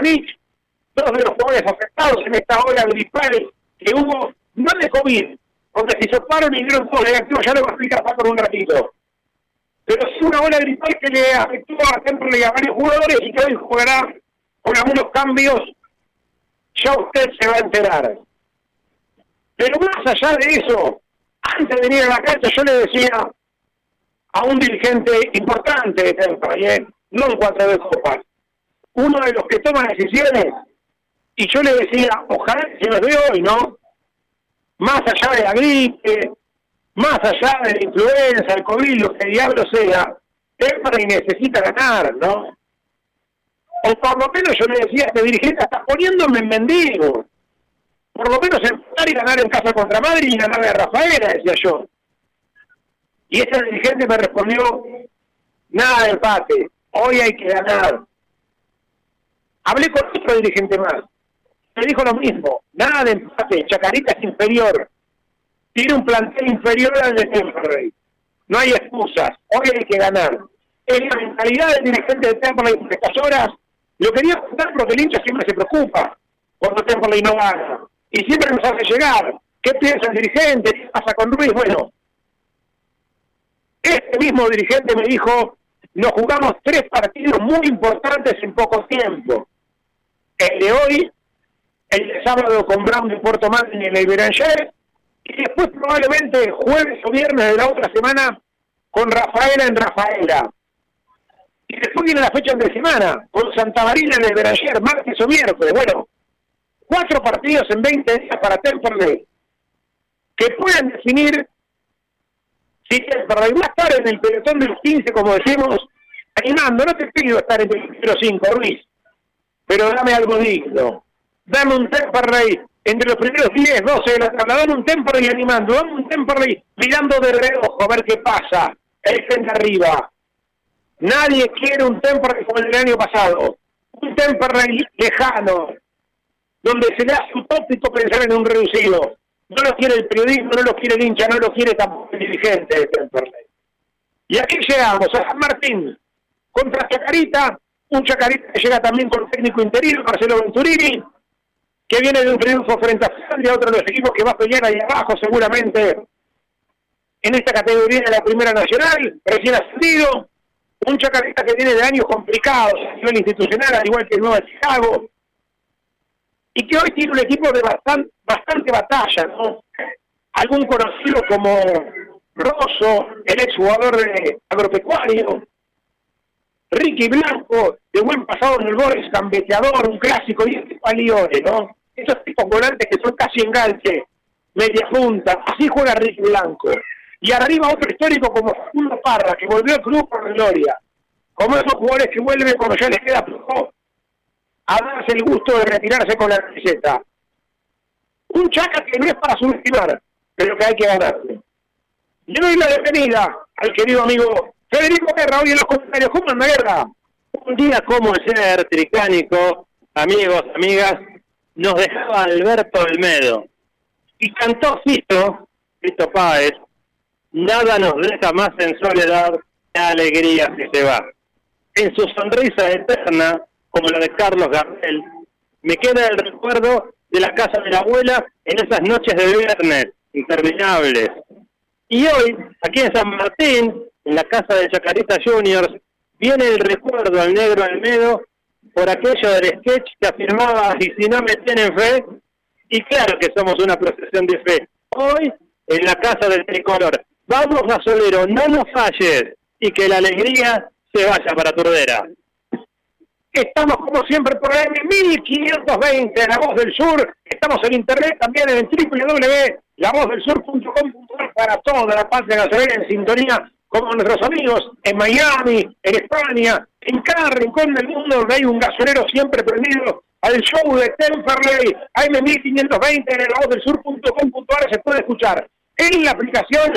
Dos de los jugadores afectados en esta ola gripal que hubo, no de COVID, porque si soparon y dieron todos negativos, ya lo va a explicar Paco en un ratito. Pero sí una ola gripal que le afectó a Temperley a varios jugadores y que hoy jugará con algunos cambios, ya usted se va a enterar. Pero más allá de eso, antes de venir a la cancha yo le decía a un dirigente importante de Temperley, ¿eh? no en cuatro de copas, uno de los que toma decisiones, y yo le decía, ojalá que se nos dé hoy, ¿no? Más allá de la gripe, más allá de la influenza, el COVID, lo que diablo sea, Temperley necesita ganar, ¿no? O por lo menos yo le decía a este dirigente, está poniéndome en mendigo. Por lo menos empezar y ganar en casa contra Madrid y ganarle a Rafaela, decía yo. Y ese dirigente me respondió, nada de empate, hoy hay que ganar. Hablé con otro dirigente más, me dijo lo mismo, nada de empate, Chacarita es inferior, tiene un plantel inferior al de Temperley, no hay excusas, hoy hay que ganar. Es la mentalidad del dirigente de Temperley en estas horas, lo quería contar porque el hincha siempre se preocupa cuando Temperley no gana, y siempre nos hace llegar, ¿qué piensa el dirigente? ¿Qué pasa con Ruiz? Bueno, este mismo dirigente me dijo, nos jugamos tres partidos muy importantes en poco tiempo. El de hoy, el de sábado con Brown de Puerto Madryn en el Beranger, y después probablemente jueves o viernes de la otra semana con Rafaela en Rafaela. Y después viene la fecha de semana, con Santa Marina en el Beranger, martes o miércoles. Bueno, cuatro partidos en 20 días para Temperley, que pueden definir si Temperley va a estar en el pelotón de los 15, como decimos, animando. No te pido estar en el 5, Ruiz, pero dame algo digno. Dame un Temperley entre los primeros 10, 12 de la tabla, dame un Temperley animando, dame un Temperley mirando de reojo a ver qué pasa, el frente arriba. Nadie quiere un Temperley como el del año pasado, un Temperley lejano, donde se le hace utópico pensar en un reducido. No lo quiere el periodismo, no lo quiere el hincha, no lo quiere tampoco el dirigente de Temperley. Y aquí llegamos a San Martín contra Chacarita, un Chacarita que llega también con técnico interior, Marcelo Venturini, que viene de un triunfo frente a Flandria, otro de los equipos que va a pelear ahí abajo seguramente en esta categoría de la Primera Nacional, recién ascendido, un Chacarita que viene de años complicados a nivel institucional, al igual que el Nuevo Chicago, y que hoy tiene un equipo de bastante, bastante batalla, ¿no? Algún conocido como Rosso, el exjugador de agropecuario, Ricky Blanco, de buen pasado en el Boris, cambeteador, un clásico, y este Palione, ¿no? Esos tipos volantes que son casi enganche, media punta, así juega Ricky Blanco. Y arriba otro histórico como Facundo Parra, que volvió al club por gloria. Como esos jugadores que vuelven cuando ya les queda poco a darse el gusto de retirarse con la receta. Un chaca que no es para subestimar, pero que hay que ganarle. Yo doy la bienvenida al querido amigo Federico Guerra, hoy en los comentarios. ¿Cómo anda Guerra? Un día como ser tricánico, amigos, amigas, nos dejaba Alberto Olmedo. Y cantó Fito, Fito Páez, nada nos deja más en soledad que alegría si se va. En su sonrisa eterna, como la de Carlos Gardel, me queda el recuerdo de la casa de la abuela en esas noches de viernes interminables. Y hoy, aquí en San Martín, en la casa de Chacarita Juniors, viene el recuerdo al negro Almedo por aquello del sketch que afirmaba, y si no me tienen fe, y claro que somos una procesión de fe. Hoy, en la casa del tricolor, vamos a Solero, no nos falles, y que la alegría se vaya para Turdera. Estamos como siempre por el 1520, La Voz del Sur. Estamos en internet también en www.lavozdelsur.com.ar para toda la patria nacional en sintonía como nuestros amigos en Miami, en España, en cada rincón del mundo donde hay un gasolero siempre prendido al show de Temperley, AM1520 en lavozdelSur.com.ar se puede escuchar en la aplicación,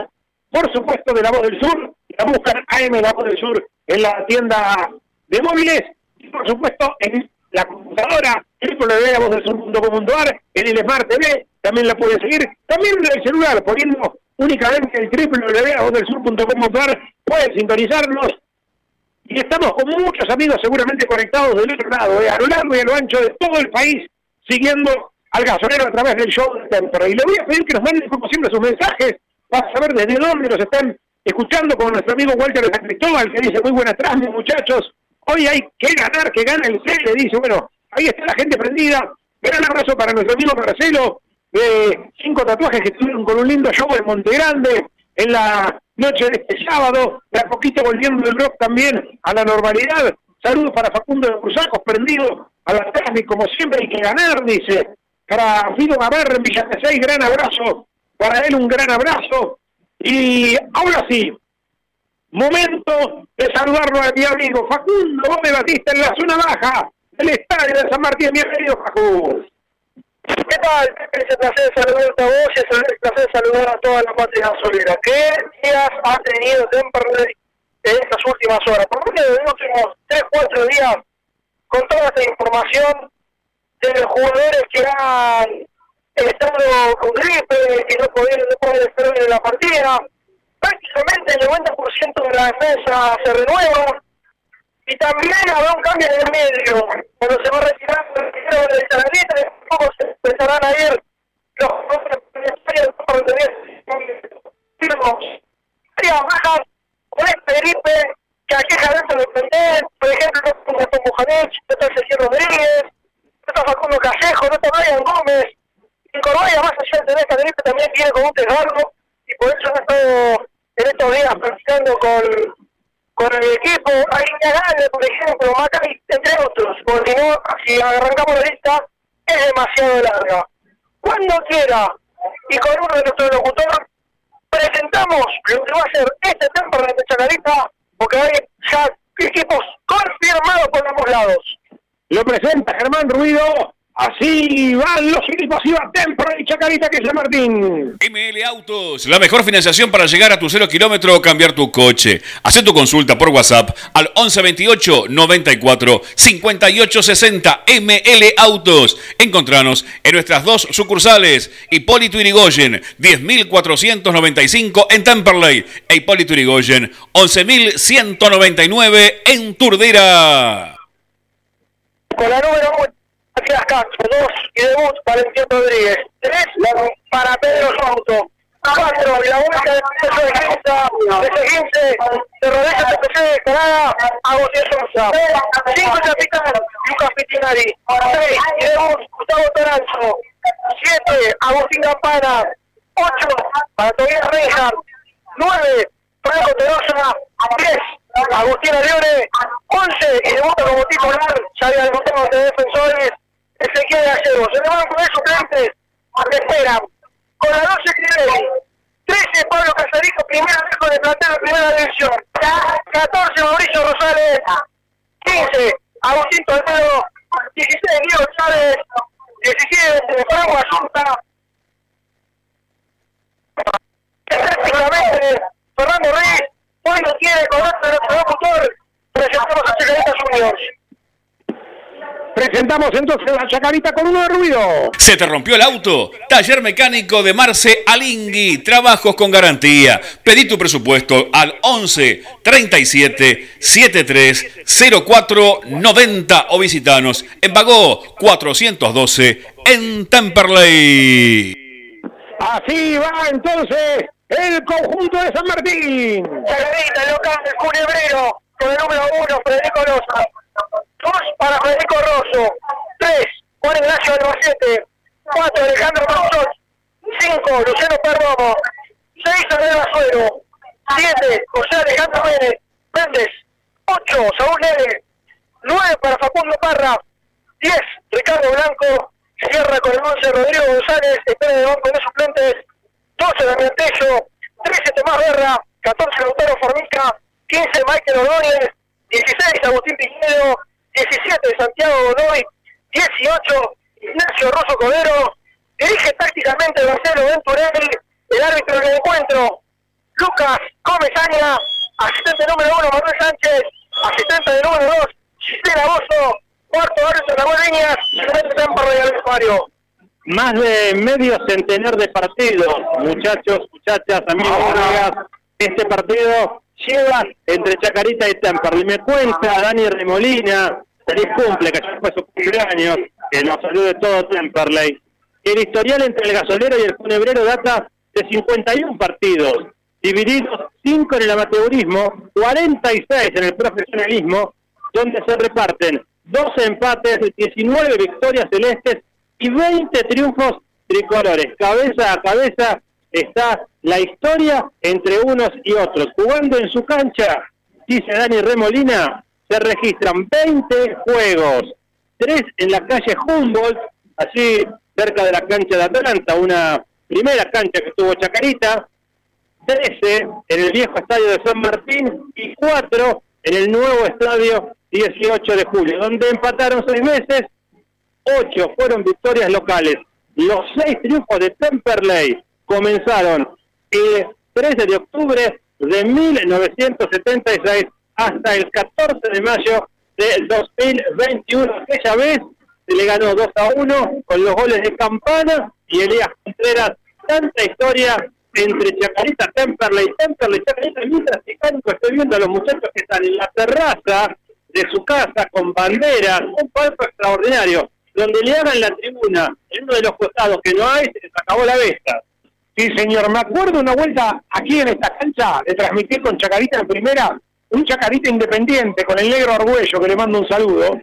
por supuesto, de La Voz del Sur, la buscan AM La Voz del Sur en la tienda de móviles y por supuesto en la computadora www.lavozdelSur.com.ar en el Smart TV, también la puede seguir, también en el celular, poniendo únicamente el www.avozdelsur.com.ar pueden sintonizarnos. Y estamos con muchos amigos seguramente conectados del otro lado, eh, a lo largo y a lo ancho de todo el país, siguiendo al gasolero a través del show de Tempero. Y le voy a pedir que nos manden, como siempre, sus mensajes para saber desde dónde nos están escuchando con nuestro amigo Walter de Cristóbal, que dice, muy buenas tardes, muchachos, hoy hay que ganar, que gane el C, le dice, bueno, ahí está la gente prendida, gran abrazo para nuestro amigo Marcelo, de cinco tatuajes que estuvieron con un lindo show en Monte Grande en la noche de este sábado, de a poquito volviendo el rock también a la normalidad. Saludos para Facundo de Cruzacos, prendido a la y como siempre hay que ganar, dice. Para Fido Gamarra en Villa gran abrazo. Para él un gran abrazo. Y ahora sí, momento de saludarlo a mi amigo Facundo Gómez Batista en la zona baja del estadio de San Martín. Bienvenido, Facundo. ¿Qué tal? Es un placer saludarte a vos y es un placer saludar a toda la patria gasolera. ¿Qué días ha tenido Temperley en estas últimas horas? Por lo menos en los últimos 3, 4 días, con toda esta información de los jugadores que han estado con gripe, que no pudieron, no pueden estar en la partida. Prácticamente el 90% de la defensa se renueva y también habrá un cambio en el medio. Cuando se va a retirar de Saladita, poco se empezarán a ir los varias bajas con este gripe que aqueja dentro del plantel, por ejemplo, no está Mohamed, no está Sergio Rodríguez, no está Facundo Callejo, no está Brian Gómez, y Córdoba más allá de esta gripe también viene con un desgarro y por eso han estado en estos días practicando con con el equipo hay Grande, por ejemplo, Macay, entre otros, porque no, si arrancamos la lista, es demasiado larga. Cuando quiera, y con uno de nuestros locutores, presentamos lo que va a ser este temporada de Chacarita, porque hay ya equipos confirmados por ambos lados. Lo presenta Germán Ruido, Así van los equipos, y va Tempra y Chacarita que es San Martín. ML Autos, la mejor financiación para llegar a tu cero kilómetro o cambiar tu coche. Haz tu consulta por WhatsApp al 1128 94 58 60 ML Autos. Encontranos en nuestras dos sucursales, Hipólito Irigoyen, 10.495 en Temperley e Hipólito Irigoyen, 11.199 en Turdera. Con la número canchas, dos y debut Valentín Rodríguez, tres para Pedro Souto, cuatro y la vuelta de de Quinta, desde 15, de Rodríguez de PC, Canadá, Agustín Sosa, cinco capitán, Lucas Pitinari, seis y debut Gustavo Toranzo, siete, Agustín Campana, ocho, para Tobias Reinhardt, nueve, Franco Tolosa, diez, Agustín Arione, 11 y debuta como titular, debutado de defensores, Ezequiel Gallegos. Se van con esos suplentes, esperan. Con la 12 Crivelli, 13 Pablo Casarico, primera vez con el plantel de primera división. 14 Mauricio Rosales, 15 Agustín Toledo, 16 Diego Chávez, 17 Franco Asunta, prácticamente Fernando Reyes, hoy no tiene con nuestro locutor, presentamos a Chacarita Juniors. Presentamos entonces la chacarita con uno de ruido. Se te rompió el auto. Taller mecánico de Marce Alingui. Trabajos con garantía. Pedí tu presupuesto al 11 37 73 04 90 o visitanos en Bagó 412 en Temperley. Así va entonces el conjunto de San Martín. Chacarita local del Cunebrero con el número uno Federico Losa. 2 para Federico Rosso, 3 Juan Ignacio Albacete, 4 Alejandro Marzón, 5 Luciano Perdomo, 6 Andrés Basuero, 7 José Alejandro Méndez, Méndez. 8 Saúl Nere, 9 para Facundo Parra, 10 Ricardo Blanco, cierra con el 11 Rodrigo González, espera de banco de suplentes, 12 Damián Tello, 13 Tomás Guerra, 14 Lautaro Formica, 15 Michael Ordóñez, 16 Agustín Piñedo, 17 Santiago Godoy, 18 Ignacio Rosso Codero, dirige tácticamente Marcelo Venturelli, el árbitro del encuentro, Lucas Comesaña, asistente número 1 Manuel Sánchez, asistente de número 2 Gisela Bozo, cuarto árbitro Ramón Leñas, asistente Tampa Royal Vestuario. Más de medio centenar de partidos, muchachos, muchachas, amigos, amigas. Este partido lleva entre Chacarita y Temperley. Me cuenta Dani Remolina, feliz cumple, que ya fue su cumpleaños, que nos salude todo Temperley. El historial entre el gasolero y el funebrero data de 51 partidos, divididos 5 en el amateurismo, 46 en el profesionalismo, donde se reparten 12 empates, 19 victorias celestes y 20 triunfos tricolores. Cabeza a cabeza está la historia entre unos y otros. Jugando en su cancha, dice Dani Remolina, se registran 20 juegos, 3 en la calle Humboldt, así cerca de la cancha de Atlanta, una primera cancha que tuvo Chacarita, 13 en el viejo estadio de San Martín y 4 en el nuevo estadio 18 de julio, donde empataron seis meses, 8 fueron victorias locales. Los seis triunfos de Temperley comenzaron el 13 de octubre de 1976 hasta el 14 de mayo del 2021. Aquella vez se le ganó 2 a 1 con los goles de Campana y Elías Contreras. Tanta historia entre Chacarita, Temperley, Temperley, Chacarita. Mientras estoy viendo a los muchachos que están en la terraza de su casa con banderas, un palco extraordinario, donde le hagan la tribuna en uno de los costados que no hay, se les acabó la vesta. Sí, señor. Me acuerdo una vuelta aquí en esta cancha de transmitir con Chacarita en primera, un Chacarita independiente con el negro Argüello, que le mando un saludo.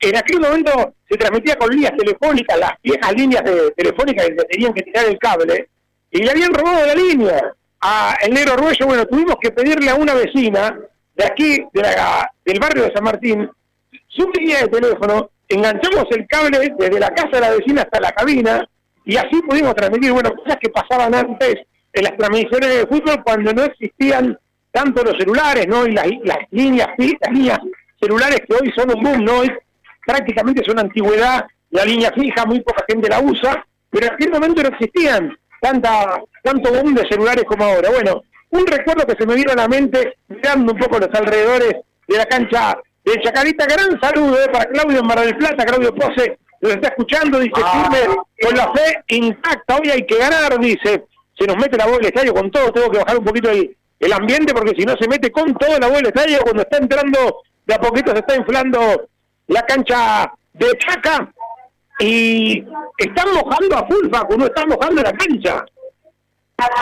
En aquel momento se transmitía con líneas telefónicas, las viejas líneas de, telefónicas que tenían que tirar el cable, y le habían robado la línea a el negro Argüello. Bueno, tuvimos que pedirle a una vecina de aquí, de la, del barrio de San Martín, su línea de teléfono, enganchamos el cable desde la casa de la vecina hasta la cabina, y así pudimos transmitir, bueno, cosas que pasaban antes en las transmisiones de fútbol cuando no existían tanto los celulares, ¿no? Y las, líneas, las líneas celulares que hoy son un boom, ¿no? Hoy prácticamente son antigüedad la línea fija, muy poca gente la usa, pero en aquel momento no existían tanta, tanto boom de celulares como ahora. Bueno, un recuerdo que se me vino a la mente mirando un poco los alrededores de la cancha de Chacarita. Gran saludo eh, para Claudio Mar del Plata, Claudio Pose, nos está escuchando, dice, ah. firme, con la fe intacta, hoy hay que ganar, dice, se nos mete la voz del estadio con todo, tengo que bajar un poquito el, el ambiente porque si no se mete con todo la voz del estadio, cuando está entrando de a poquito se está inflando la cancha de Chaca. Y están mojando a full, Facu, no están mojando la cancha.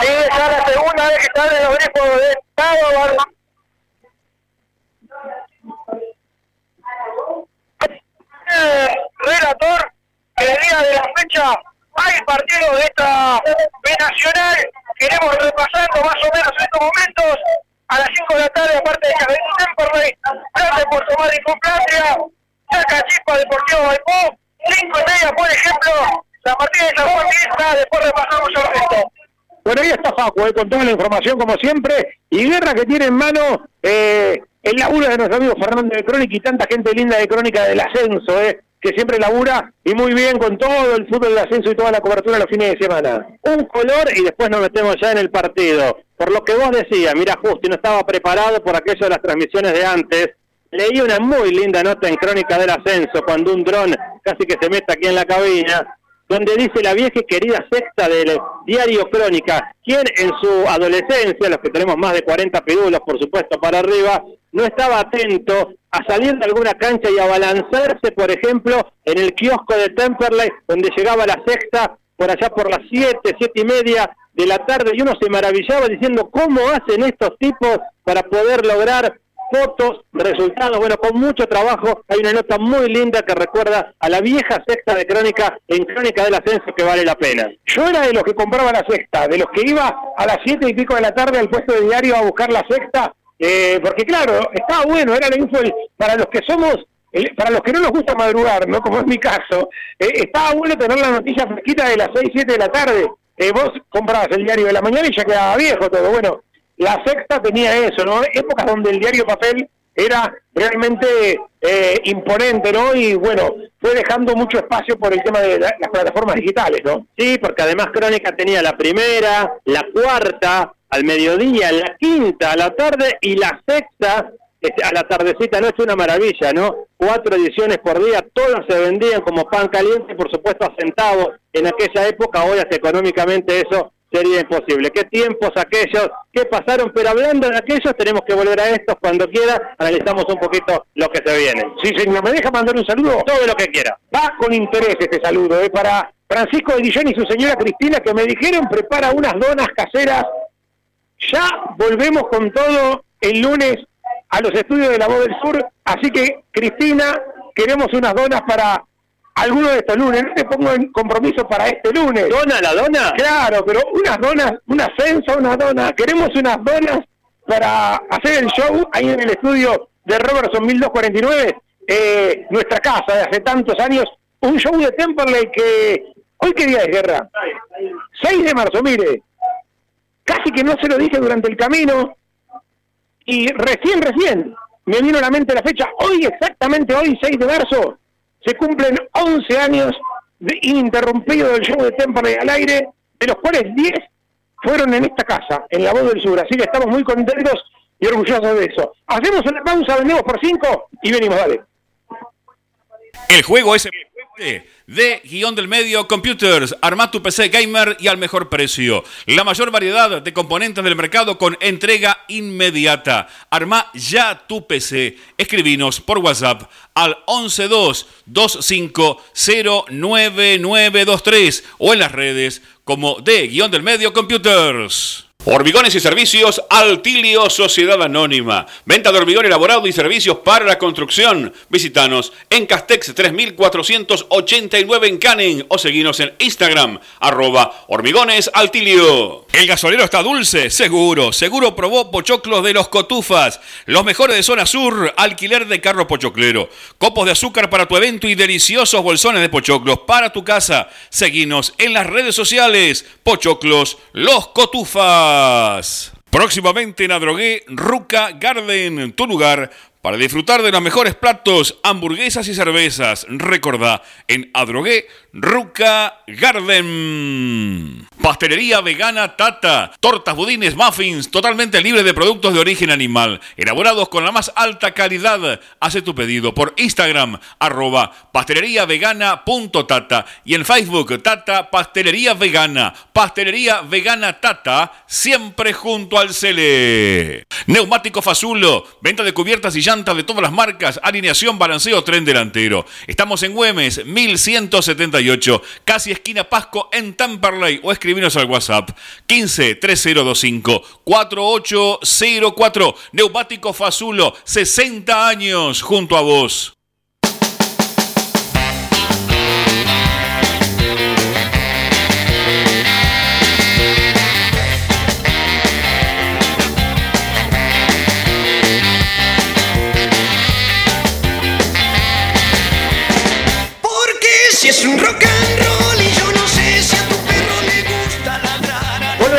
Sí, ya la segunda vez que están en los grifos de Estado, relator que el día de la fecha hay partidos de esta B Nacional. Queremos repasando más o menos en estos momentos a las 5 de la tarde, aparte de Jardín Temperley, Grande Puerto Madryn con Patria, Saca Chispa Deportivo Maipú, 5 y media, por ejemplo, la partida de San Juan después repasamos el resto. Bueno, ahí está Facu, eh, con toda la información como siempre, y Guerra que tiene en mano eh, el laburo de nuestro amigo Fernando de Crónica y tanta gente linda de Crónica del Ascenso, eh, que siempre labura y muy bien con todo el fútbol del ascenso y toda la cobertura los fines de semana. Un color y después nos metemos ya en el partido. Por lo que vos decías, mira, justo, no estaba preparado por aquello de las transmisiones de antes. Leí una muy linda nota en Crónica del Ascenso cuando un dron casi que se mete aquí en la cabina donde dice la vieja y querida sexta del diario Crónica, quien en su adolescencia, los que tenemos más de 40 pídulos, por supuesto, para arriba, no estaba atento a salir de alguna cancha y a balanzarse, por ejemplo, en el kiosco de Temperley, donde llegaba la sexta por allá por las siete, siete y media de la tarde, y uno se maravillaba diciendo cómo hacen estos tipos para poder lograr fotos, resultados, bueno, con mucho trabajo. Hay una nota muy linda que recuerda a la vieja sexta de Crónica en Crónica del Ascenso que vale la pena. Yo era de los que compraba la sexta, de los que iba a las siete y pico de la tarde al puesto de diario a buscar la sexta, eh, porque claro, estaba bueno, era la info para los que somos para los que no nos gusta madrugar, ¿no? Como es mi caso, eh, estaba bueno tener la noticia fresquita de las 6, 7 de la tarde. Eh, vos comprabas el diario de la mañana y ya quedaba viejo todo. Bueno, la sexta tenía eso, ¿no? Épocas donde el diario papel era realmente eh, imponente, ¿no? Y bueno, fue dejando mucho espacio por el tema de las plataformas digitales, ¿no? Sí, porque además Crónica tenía la primera, la cuarta, al mediodía, la quinta, a la tarde y la sexta este, a la tardecita noche, una maravilla, ¿no? Cuatro ediciones por día, todas se vendían como pan caliente, por supuesto a centavos en aquella época, hoy hasta económicamente eso sería imposible. ¿Qué tiempos aquellos? ¿Qué pasaron? Pero hablando de aquellos, tenemos que volver a estos cuando quiera. Analizamos un poquito lo que se viene. Sí, señor, ¿me deja mandar un saludo? Todo lo que quiera. Va con interés este saludo, ¿eh? Para Francisco de Guillón y su señora Cristina, que me dijeron prepara unas donas caseras. Ya volvemos con todo el lunes a los estudios de la Voz del Sur. Así que, Cristina, queremos unas donas para alguno de estos lunes. No te pongo en compromiso para este lunes. ¿Dona la dona? Claro, pero unas donas, un ascenso, una dona. Queremos unas donas para hacer el show ahí en el estudio de Robertson 1249, eh, nuestra casa de hace tantos años. Un show de Temperley que. ¿Hoy qué día es, Guerra? 6 de marzo, mire. Casi que no se lo dije durante el camino. Y recién, recién, me vino a la mente la fecha. Hoy, exactamente hoy, 6 de marzo, se cumplen 11 años de ininterrumpido del show de Temperley al aire, de los cuales 10 fueron en esta casa, en La Voz del Sur. Así que estamos muy contentos y orgullosos de eso. Hacemos una pausa, vendemos por 5 y venimos, dale. El juego es de guion del medio Computers. Arma tu PC gamer y al mejor precio. La mayor variedad de componentes del mercado con entrega inmediata. Arma ya tu PC. Escribinos por WhatsApp al 112-2509-923 o en las redes como de guion del medio Computers. Hormigones y servicios Altilio Sociedad Anónima. Venta de hormigón elaborado y servicios para la construcción. Visítanos en Castex 3489 en Canning o seguinos en Instagram arroba hormigones Altilio. El gasolero está dulce, seguro. Seguro probó pochoclos de los cotufas. Los mejores de zona sur, alquiler de carro pochoclero. Copos de azúcar para tu evento y deliciosos bolsones de pochoclos para tu casa. Seguinos en las redes sociales. Pochoclos, los cotufas. Próximamente en Adrogué, Ruca Garden, tu lugar para disfrutar de los mejores platos, hamburguesas y cervezas. Recordá, en Adrogué, Ruca Garden. Pastelería vegana Tata. Tortas, budines, muffins, totalmente libres de productos de origen animal. Elaborados con la más alta calidad. Hace tu pedido por Instagram, arroba pasteleriavegana.tata y en Facebook, Tata Pastelería Vegana. Pastelería Vegana Tata, siempre junto al Cele. Neumático Fazulo, venta de cubiertas y llantas de todas las marcas, alineación, balanceo, tren delantero. Estamos en Güemes, 1178, casi esquina Pasco en Tamperley o escribinos al WhatsApp 15 3025 4804. Neumático Fazulo, 60 años junto a vos.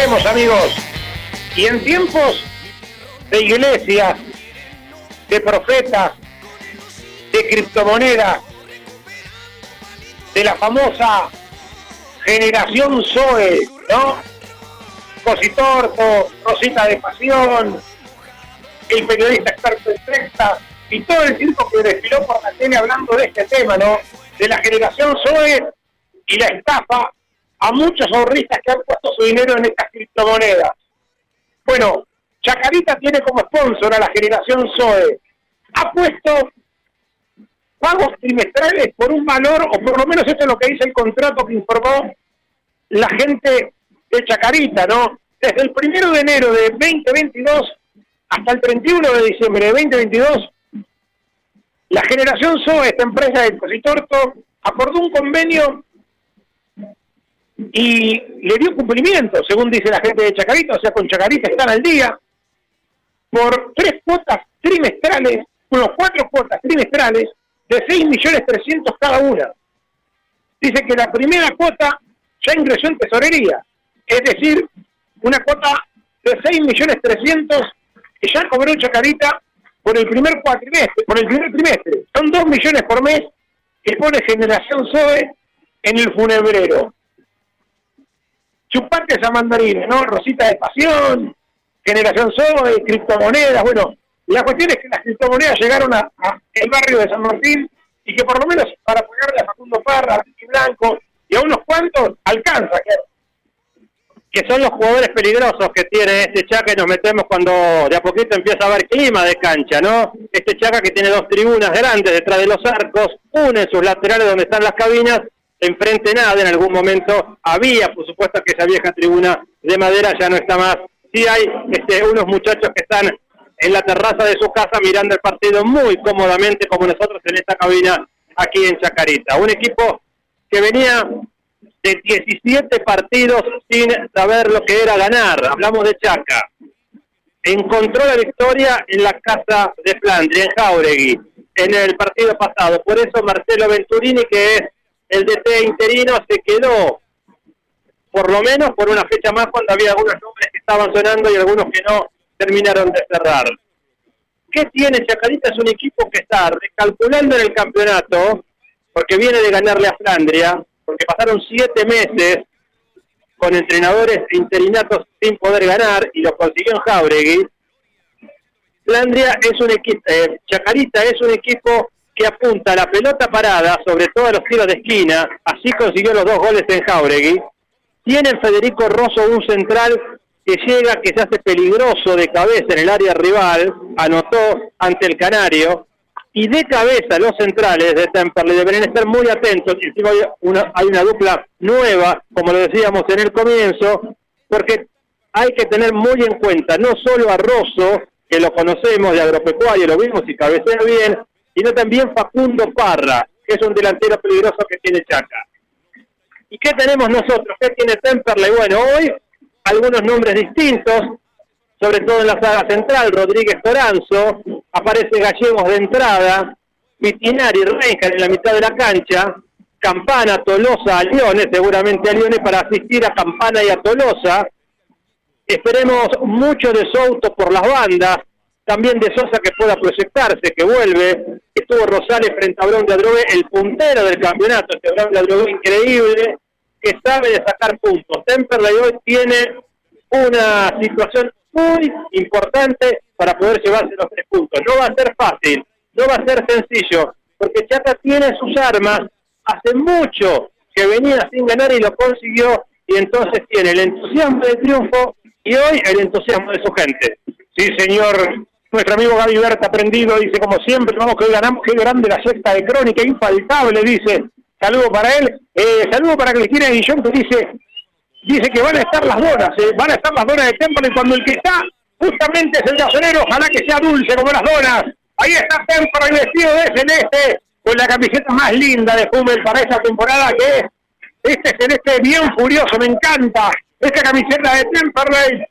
Amigos. Y en tiempos de iglesias, de profetas, de criptomonedas, de la famosa generación Zoe, ¿no? Cositorto, Rosita de Pasión, el periodista experto en y todo el circo que desfiló por la tele hablando de este tema, ¿no? De la generación Zoe y la estafa a muchos ahorristas que han puesto su dinero en estas criptomonedas. Bueno, Chacarita tiene como sponsor a la generación Zoe. Ha puesto pagos trimestrales por un valor, o por lo menos esto es lo que dice el contrato que informó la gente de Chacarita, ¿no? Desde el primero de enero de 2022 hasta el 31 de diciembre de 2022, la generación SOE, esta empresa de Cositorto, acordó un convenio y le dio cumplimiento, según dice la gente de Chacarita, o sea, con Chacarita están al día, por tres cuotas trimestrales, unos cuatro cuotas trimestrales de 6 millones 300 cada una. Dice que la primera cuota ya ingresó en tesorería, es decir, una cuota de 6 millones 300 que ya cobró Chacarita por el primer cuatrimestre, por el primer trimestre. Son 2 millones por mes que pone Generación SOE en el funebrero. Chupate esa mandarina, ¿no? Rosita de Pasión, Generación SOE, criptomonedas, bueno, la cuestión es que las criptomonedas llegaron a, a barrio de San Martín y que por lo menos para pagarle a Facundo Parra, a Ricky Blanco y a unos cuantos alcanza. que son los jugadores peligrosos que tiene este Chaca y nos metemos cuando de a poquito empieza a haber clima de cancha, ¿no? Este Chaca que tiene dos tribunas grandes detrás de los arcos, una en sus laterales donde están las cabinas, enfrente nada, en algún momento había, por supuesto que esa vieja tribuna de madera ya no está más. Sí hay este, unos muchachos que están en la terraza de su casa mirando el partido muy cómodamente como nosotros en esta cabina aquí en Chacarita. Un equipo que venía de 17 partidos sin saber lo que era ganar. Hablamos de Chaca. Encontró la victoria en la casa de Flandria, en Jauregui, en el partido pasado. Por eso Marcelo Venturini, que es el DT interino, se quedó por lo menos por una fecha más cuando había algunos nombres que estaban sonando y algunos que no terminaron de cerrar. ¿Qué tiene Chacarita? Es un equipo que está recalculando en el campeonato, porque viene de ganarle a Flandria, porque pasaron siete meses con entrenadores interinatos sin poder ganar y lo consiguió en Jauregui. Flandria es un equipo, eh, Chacarita es un equipo que apunta la pelota parada, sobre todo a los tiros de esquina, así consiguió los dos goles en Jauregui. Tiene Federico Rosso un central que llega, que se hace peligroso de cabeza en el área rival, anotó ante el Canario, y de cabeza los centrales de Temperley deberían estar muy atentos, encima hay una, hay una dupla nueva, como lo decíamos en el comienzo, porque hay que tener muy en cuenta no solo a Rosso, que lo conocemos de agropecuario, lo vimos y cabecea bien, sino también Facundo Parra, que es un delantero peligroso que tiene Chaca. ¿Y qué tenemos nosotros? ¿Qué tiene Temperley? Bueno, hoy algunos nombres distintos, sobre todo en la saga central, Rodríguez Toranzo, aparece Gallegos de entrada, Pitinari Reinhardt en la mitad de la cancha, Campana, Tolosa, a Leones, seguramente a Leones para asistir a Campana y a Tolosa. Esperemos mucho de Souto por las bandas, también de Sosa que pueda proyectarse, que vuelve, estuvo Rosales frente a Brown de Adrobe, el puntero del campeonato, este Brown de Adrobe increíble, que sabe de sacar puntos. Temperley hoy tiene una situación muy importante para poder llevarse los tres puntos. No va a ser fácil, no va a ser sencillo, porque Chaca tiene sus armas, hace mucho que venía sin ganar y lo consiguió, y entonces tiene el entusiasmo del triunfo y hoy el entusiasmo de su gente. Sí, señor. Nuestro amigo Gaby Berta prendido dice, como siempre, vamos que hoy ganamos, qué grande la sexta de crónica, infaltable, dice. Saludo para él. Eh, saludo para Cristina Guillón que dice, dice que van a estar las donas, eh, van a estar las donas de Temple cuando el que está justamente es el gasolero, ojalá que sea dulce como las donas. Ahí está Temple vestido de celeste, con la camiseta más linda de Hummel para esta temporada que es este celeste bien furioso, me encanta. Esta camiseta de Temperley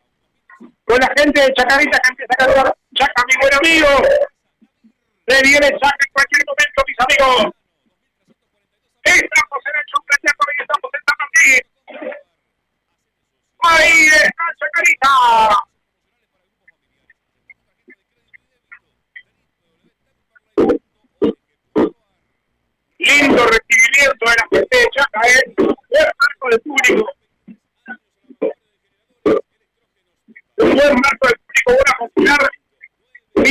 con la gente de Chacarita que empieza a cargar. Chaca, mi buen amigo. Se viene Chaca en cualquier momento, mis amigos. Estamos en el Chumpleteco y estamos sentados aquí. Ahí está Chacarita. Lindo recibimiento de la gente de Chaca, ¿eh? Buen marco del público. Un buen marco del público, una popular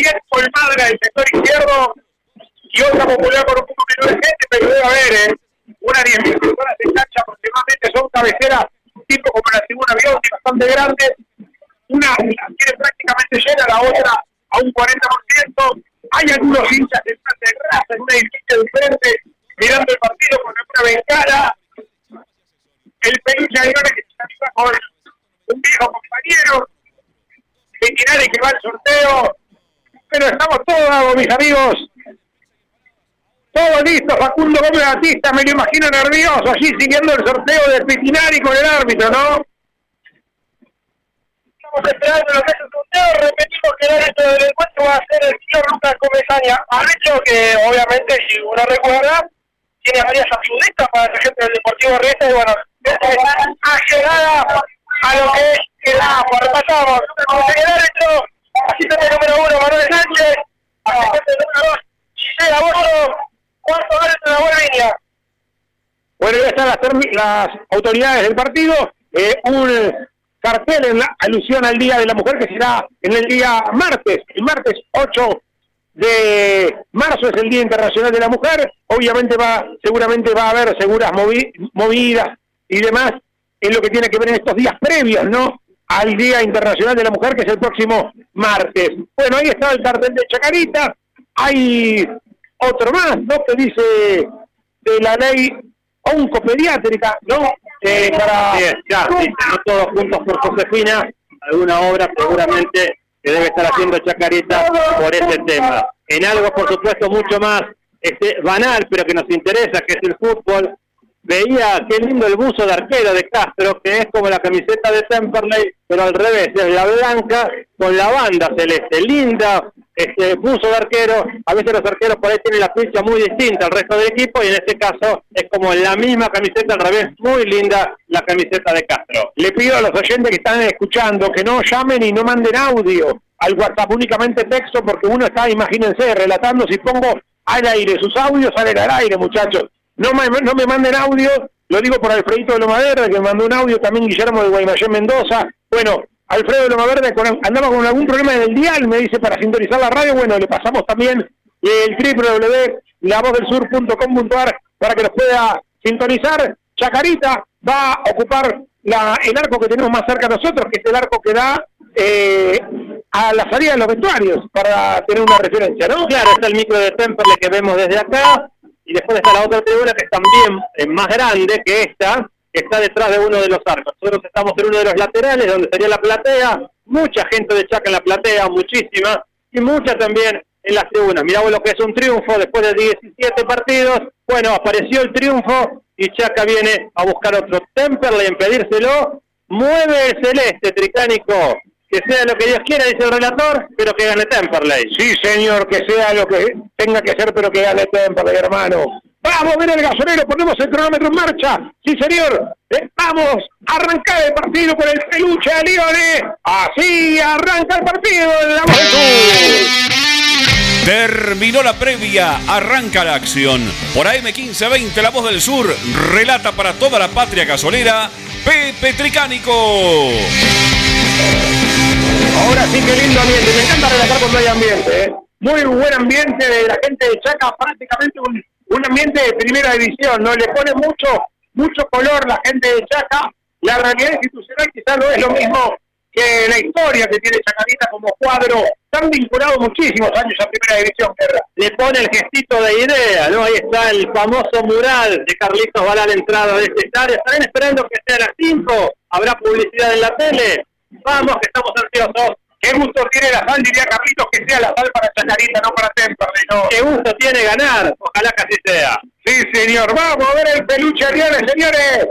bien colmada del sector izquierdo y otra popular con un poco menos de gente, pero debe haber, ¿eh? Unas 10.000 personas en cancha aproximadamente, son cabeceras tipo como la tribuna avión, bastante grandes. Una tiene prácticamente llena, la otra a un 40%. Hay algunos hinchas en de grasa en un edificio diferente mirando el partido con una bengala. El peluche Aguirre que está con un viejo compañero. Petinari que va al sorteo. Pero estamos todos, mis amigos. Todo listo, Facundo Gómez Batista, me lo imagino nervioso, allí siguiendo el sorteo de Petinari con el árbitro, ¿no? Estamos esperando lo que es el sorteo, repetimos que el árbitro del encuentro va a ser el señor Lucas Comesaña. Hecho que, obviamente, si uno recuerda, tiene varias ayuditas para la gente del Deportivo Riestra y bueno, llegada a lo que es el agua. Repasamos, el árbitro, asistente número uno, Manuel Sánchez, asistente número dos, Gisela Bosso, cuarto árbitro, la Bolivia. Bueno, ya están las, las autoridades del partido. Eh, un cartel en la alusión al Día de la Mujer que será en el día martes, el martes 8 de marzo es el Día Internacional de la Mujer. Obviamente va, seguramente va a haber seguras movi movidas y demás en lo que tiene que ver en estos días previos, ¿no? Al Día Internacional de la Mujer, que es el próximo martes. Bueno, ahí está el cartel de Chacarita. Hay otro más, ¿no? Que dice de la ley oncopediátrica, ¿no? Eh, para... ya, sí, todos juntos por Josefina, alguna obra seguramente que debe estar haciendo Chacarita por ese tema. En algo, por supuesto, mucho más este, banal, pero que nos interesa, que es el fútbol. Veía qué lindo el buzo de arquero de Castro, que es como la camiseta de Temperley, pero al revés, es la blanca con la banda celeste. Linda, este buzo de arquero. A veces los arqueros por ahí tienen la ficha muy distinta al resto del equipo, y en este caso es como la misma camiseta al revés, muy linda la camiseta de Castro. Le pido a los oyentes que están escuchando que no llamen y no manden audio al WhatsApp, únicamente texto, porque uno está, imagínense, relatando, si pongo al aire sus audios, salen al aire, muchachos. No me, no me manden audio, lo digo por Alfredito de Loma Verde, que me mandó un audio, también Guillermo de Guaymallén Mendoza. Bueno, Alfredo de Loma Verde con, andaba con algún problema en el dial, me dice, para sintonizar la radio. Bueno, le pasamos también el www.lavozdelsur.com.ar para que nos pueda sintonizar. Chacarita va a ocupar la, el arco que tenemos más cerca de nosotros, que es el arco que da eh, a la salida de los vestuarios, para tener una referencia, ¿no? Claro, está el micro de Temperley que vemos desde acá, y después está la otra tribuna que es también eh, más grande que esta, que está detrás de uno de los arcos. Nosotros estamos en uno de los laterales, donde sería la platea, mucha gente de Chaca en la platea, muchísima, y mucha también en las tribunas. Miramos lo que es un triunfo después de 17 partidos. Bueno, apareció el triunfo y Chaca viene a buscar otro. Temperley en pedírselo. Mueve el celeste tricánico. Que sea lo que Dios quiera, dice el relator, pero que gane Temperley. Sí, señor, que sea lo que tenga que ser, pero que gane Temperley, hermano. Vamos, ven el gasolero, ponemos el cronómetro en marcha. Sí, señor. Eh, vamos a arrancar el partido con el peluche de Lione. Así arranca el partido en la voz del sur. Terminó la previa, arranca la acción. Por AM1520, La Voz del Sur, relata para toda la patria gasolera, Pepe Tricánico. Ahora sí, qué lindo ambiente. Me encanta relatar cuando hay ambiente. ¿eh? Muy buen ambiente de la gente de Chaca, prácticamente un, un ambiente de primera división. No le pone mucho, mucho color la gente de Chaca. La realidad institucional quizás no es lo mismo que la historia que tiene Chacarita como cuadro, tan vinculado muchísimos años a Primera División. Le pone el gestito de idea, ¿no? Ahí está el famoso mural de Carlitos Bala a la entrada de este estadio. Estarán esperando que sea a las 5. Habrá publicidad en la tele. Vamos, que estamos ansiosos. Qué gusto tiene la sal, diría Carlitos, que sea la sal para Chacarita, no para Temperley, no. Qué gusto tiene ganar. Ojalá que así sea. Sí, señor. Vamos a ver el peluche Ariane, señores.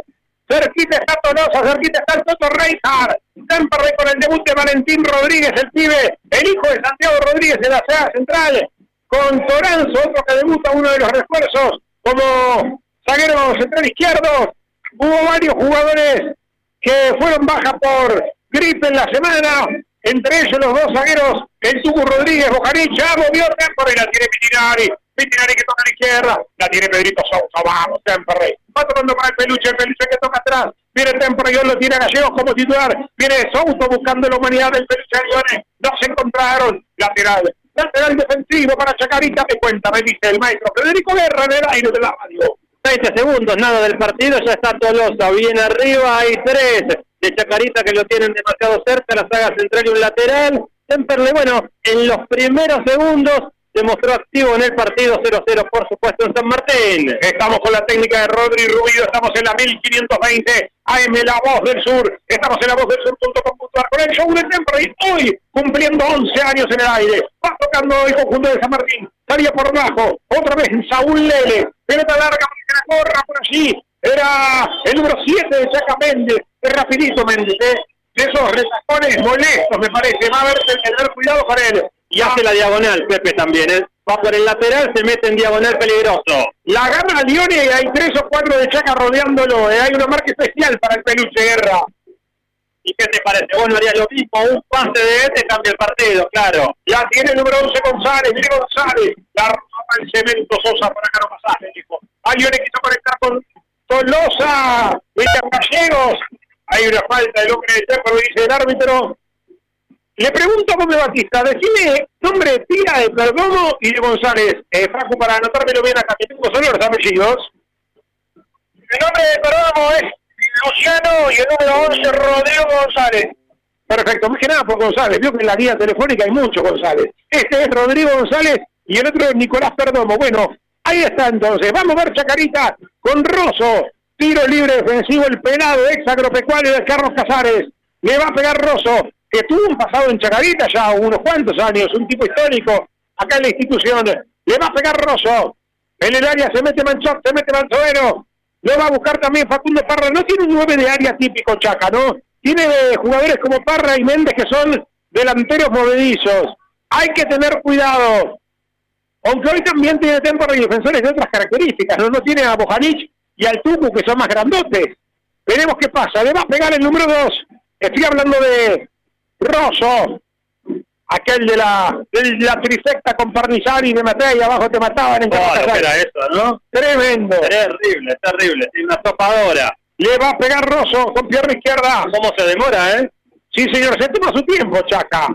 Cerquita está Tolosa, cerquita está el Toto Reizar. Temperley con el debut de Valentín Rodríguez, el pibe, el hijo de Santiago Rodríguez de la CA Central. Con Toranzo, otro que debuta uno de los refuerzos como zaguero central izquierdo. Hubo varios jugadores que fueron baja por gripe en la semana. Entre ellos los dos zagueros, el Tucu Rodríguez, Bojanich, ya movió Temperley, la tiene Pitinari. Pitinari que toca a la izquierda, la tiene Pedrito Sousa, vamos, Temperley. Va tocando para el peluche, el peluche que toca atrás. Viene Temperley, lo tiene a Gallegos como titular. Viene Souto buscando la humanidad del peluche. No se encontraron. Lateral. Lateral defensivo para Chacarita. Me cuenta, me dice el maestro Federico Guerra en el aire de la radio. 20 segundos, nada del partido, ya está Tolosa, bien arriba, hay tres de Chacarita que lo tienen demasiado cerca, la saga central y un lateral. Temperley, bueno, en los primeros segundos se mostró activo en el partido 0-0, por supuesto, en San Martín. Estamos con la técnica de Rodri Rubido, estamos en la 1520 AM La Voz del Sur, estamos en la voz del sur.com.ar con el show de Temperley, hoy cumpliendo 11 años en el aire, va tocando el conjunto de San Martín, salía por abajo, otra vez Saúl Lele, pelota larga la corra por allí, era el número 7 de Chaca Méndez, rapidito Méndez, ¿eh? esos retacones molestos me parece, va a haber que tener cuidado con él. Y hace la diagonal, Pepe también, ¿eh? va por el lateral, se mete en diagonal peligroso. La gana Lione y hay tres o cuatro de Chaca rodeándolo. eh, Hay una marca especial para el peluche guerra. ¿Y qué te parece? Vos no harías lo mismo, un pase de este cambia el partido, claro. Ya tiene el número 11 González, mire González. La ropa el cemento Sosa por acá no pasaje, dijo. Hay Lione quiso conectar con Tolosa, William Gallegos. Hay una falta del hombre de Temperley, dice el árbitro. Le pregunto a Gómez Batista, decime nombre de Pira, de Perdomo y de González. Eh, Franco, para anotármelo bien acá, que tengo solo los apellidos. El nombre de Perdomo es Luciano y el número 11 Rodrigo González. Perfecto, más que nada por González. Vio que en la guía telefónica hay muchos González. Este es Rodrigo González y el otro es Nicolás Perdomo. Bueno, ahí está entonces. Vamos a ver Chacarita con Rosso. Tiro libre defensivo, el penado ex agropecuario de Carlos Casares. Le va a pegar Rosso, que tuvo un pasado en Chacarita ya unos cuantos años, un tipo histórico acá en la institución. Le va a pegar Rosso. En el área se mete Manchot, se mete Manzovero. Lo va a buscar también Facundo Parra. No tiene un 9 de área típico Chaca, ¿no? Tiene eh, jugadores como Parra y Méndez que son delanteros movedizos. Hay que tener cuidado. Aunque hoy también tiene Temperley y defensores de otras características. No, no tiene a Bojanic y al Tucu que son más grandotes. Veremos qué pasa. Le va a pegar el número 2. Estoy hablando de Rosso. Aquel de la, de la trifecta con Parnizari y de Matei. Abajo te mataban en Oh, era eso, ¿no? Tremendo. Terrible, terrible, sí, una topadora. Le va a pegar Rosso con pierna izquierda. ¿Cómo se demora, eh? Sí, señor, se toma su tiempo, Chaca.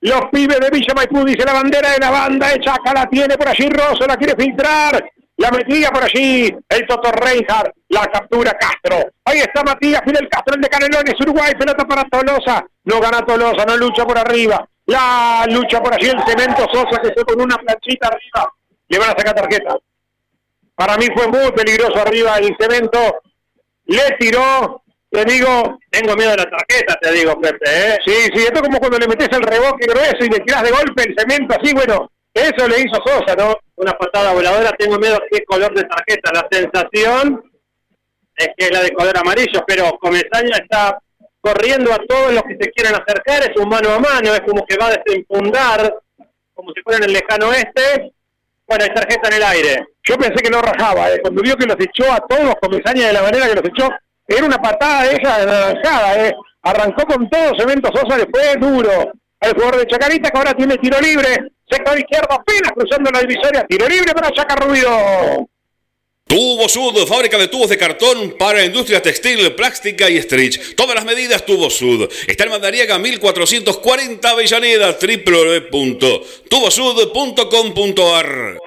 Los pibes de Villa Maipú, dice la bandera de la banda de Chaca, la tiene por allí Rosso, la quiere filtrar. La metía por allí el Toto Reinhardt, la captura Castro. Ahí está Matías Fidel Castro, el de Canelones, Uruguay, pelota para Tolosa. No gana Tolosa, no lucha por arriba. La lucha por allí el Cemento Sosa que fue con una planchita arriba. Le van a sacar tarjeta. Para mí fue muy peligroso arriba el Cemento. Le tiró, te digo, Tengo miedo de la tarjeta, te digo, Pepe, ¿eh? Sí, sí, esto es como cuando le metes el reboque grueso y le tirás de golpe el cemento así, bueno, eso le hizo Sosa, ¿no? Una patada voladora, tengo miedo qué color de tarjeta. La sensación es que es la de color amarillo, pero Comesaña está corriendo a todos los que se quieran acercar, es un mano a mano, es como que va a desenfundar, como si fuera en el lejano oeste, Bueno, hay tarjeta en el aire. Yo pensé que no rajaba, eh. cuando vio que los echó a todos con Mesaña de la manera que los echó, era una patada de naranjada, eh. Arrancó con todo Cemento Sosa, le fue duro al jugador de Chacarita que ahora tiene tiro libre, sector izquierdo apenas cruzando la divisoria, tiro libre para Chaca Ruido. Tubo Sud, fábrica de tubos de cartón para industria textil, plástica y stretch. Todas las medidas Tubo Sud. Está en Mandariega 1440 Avellaneda, www.tubosud.com.ar.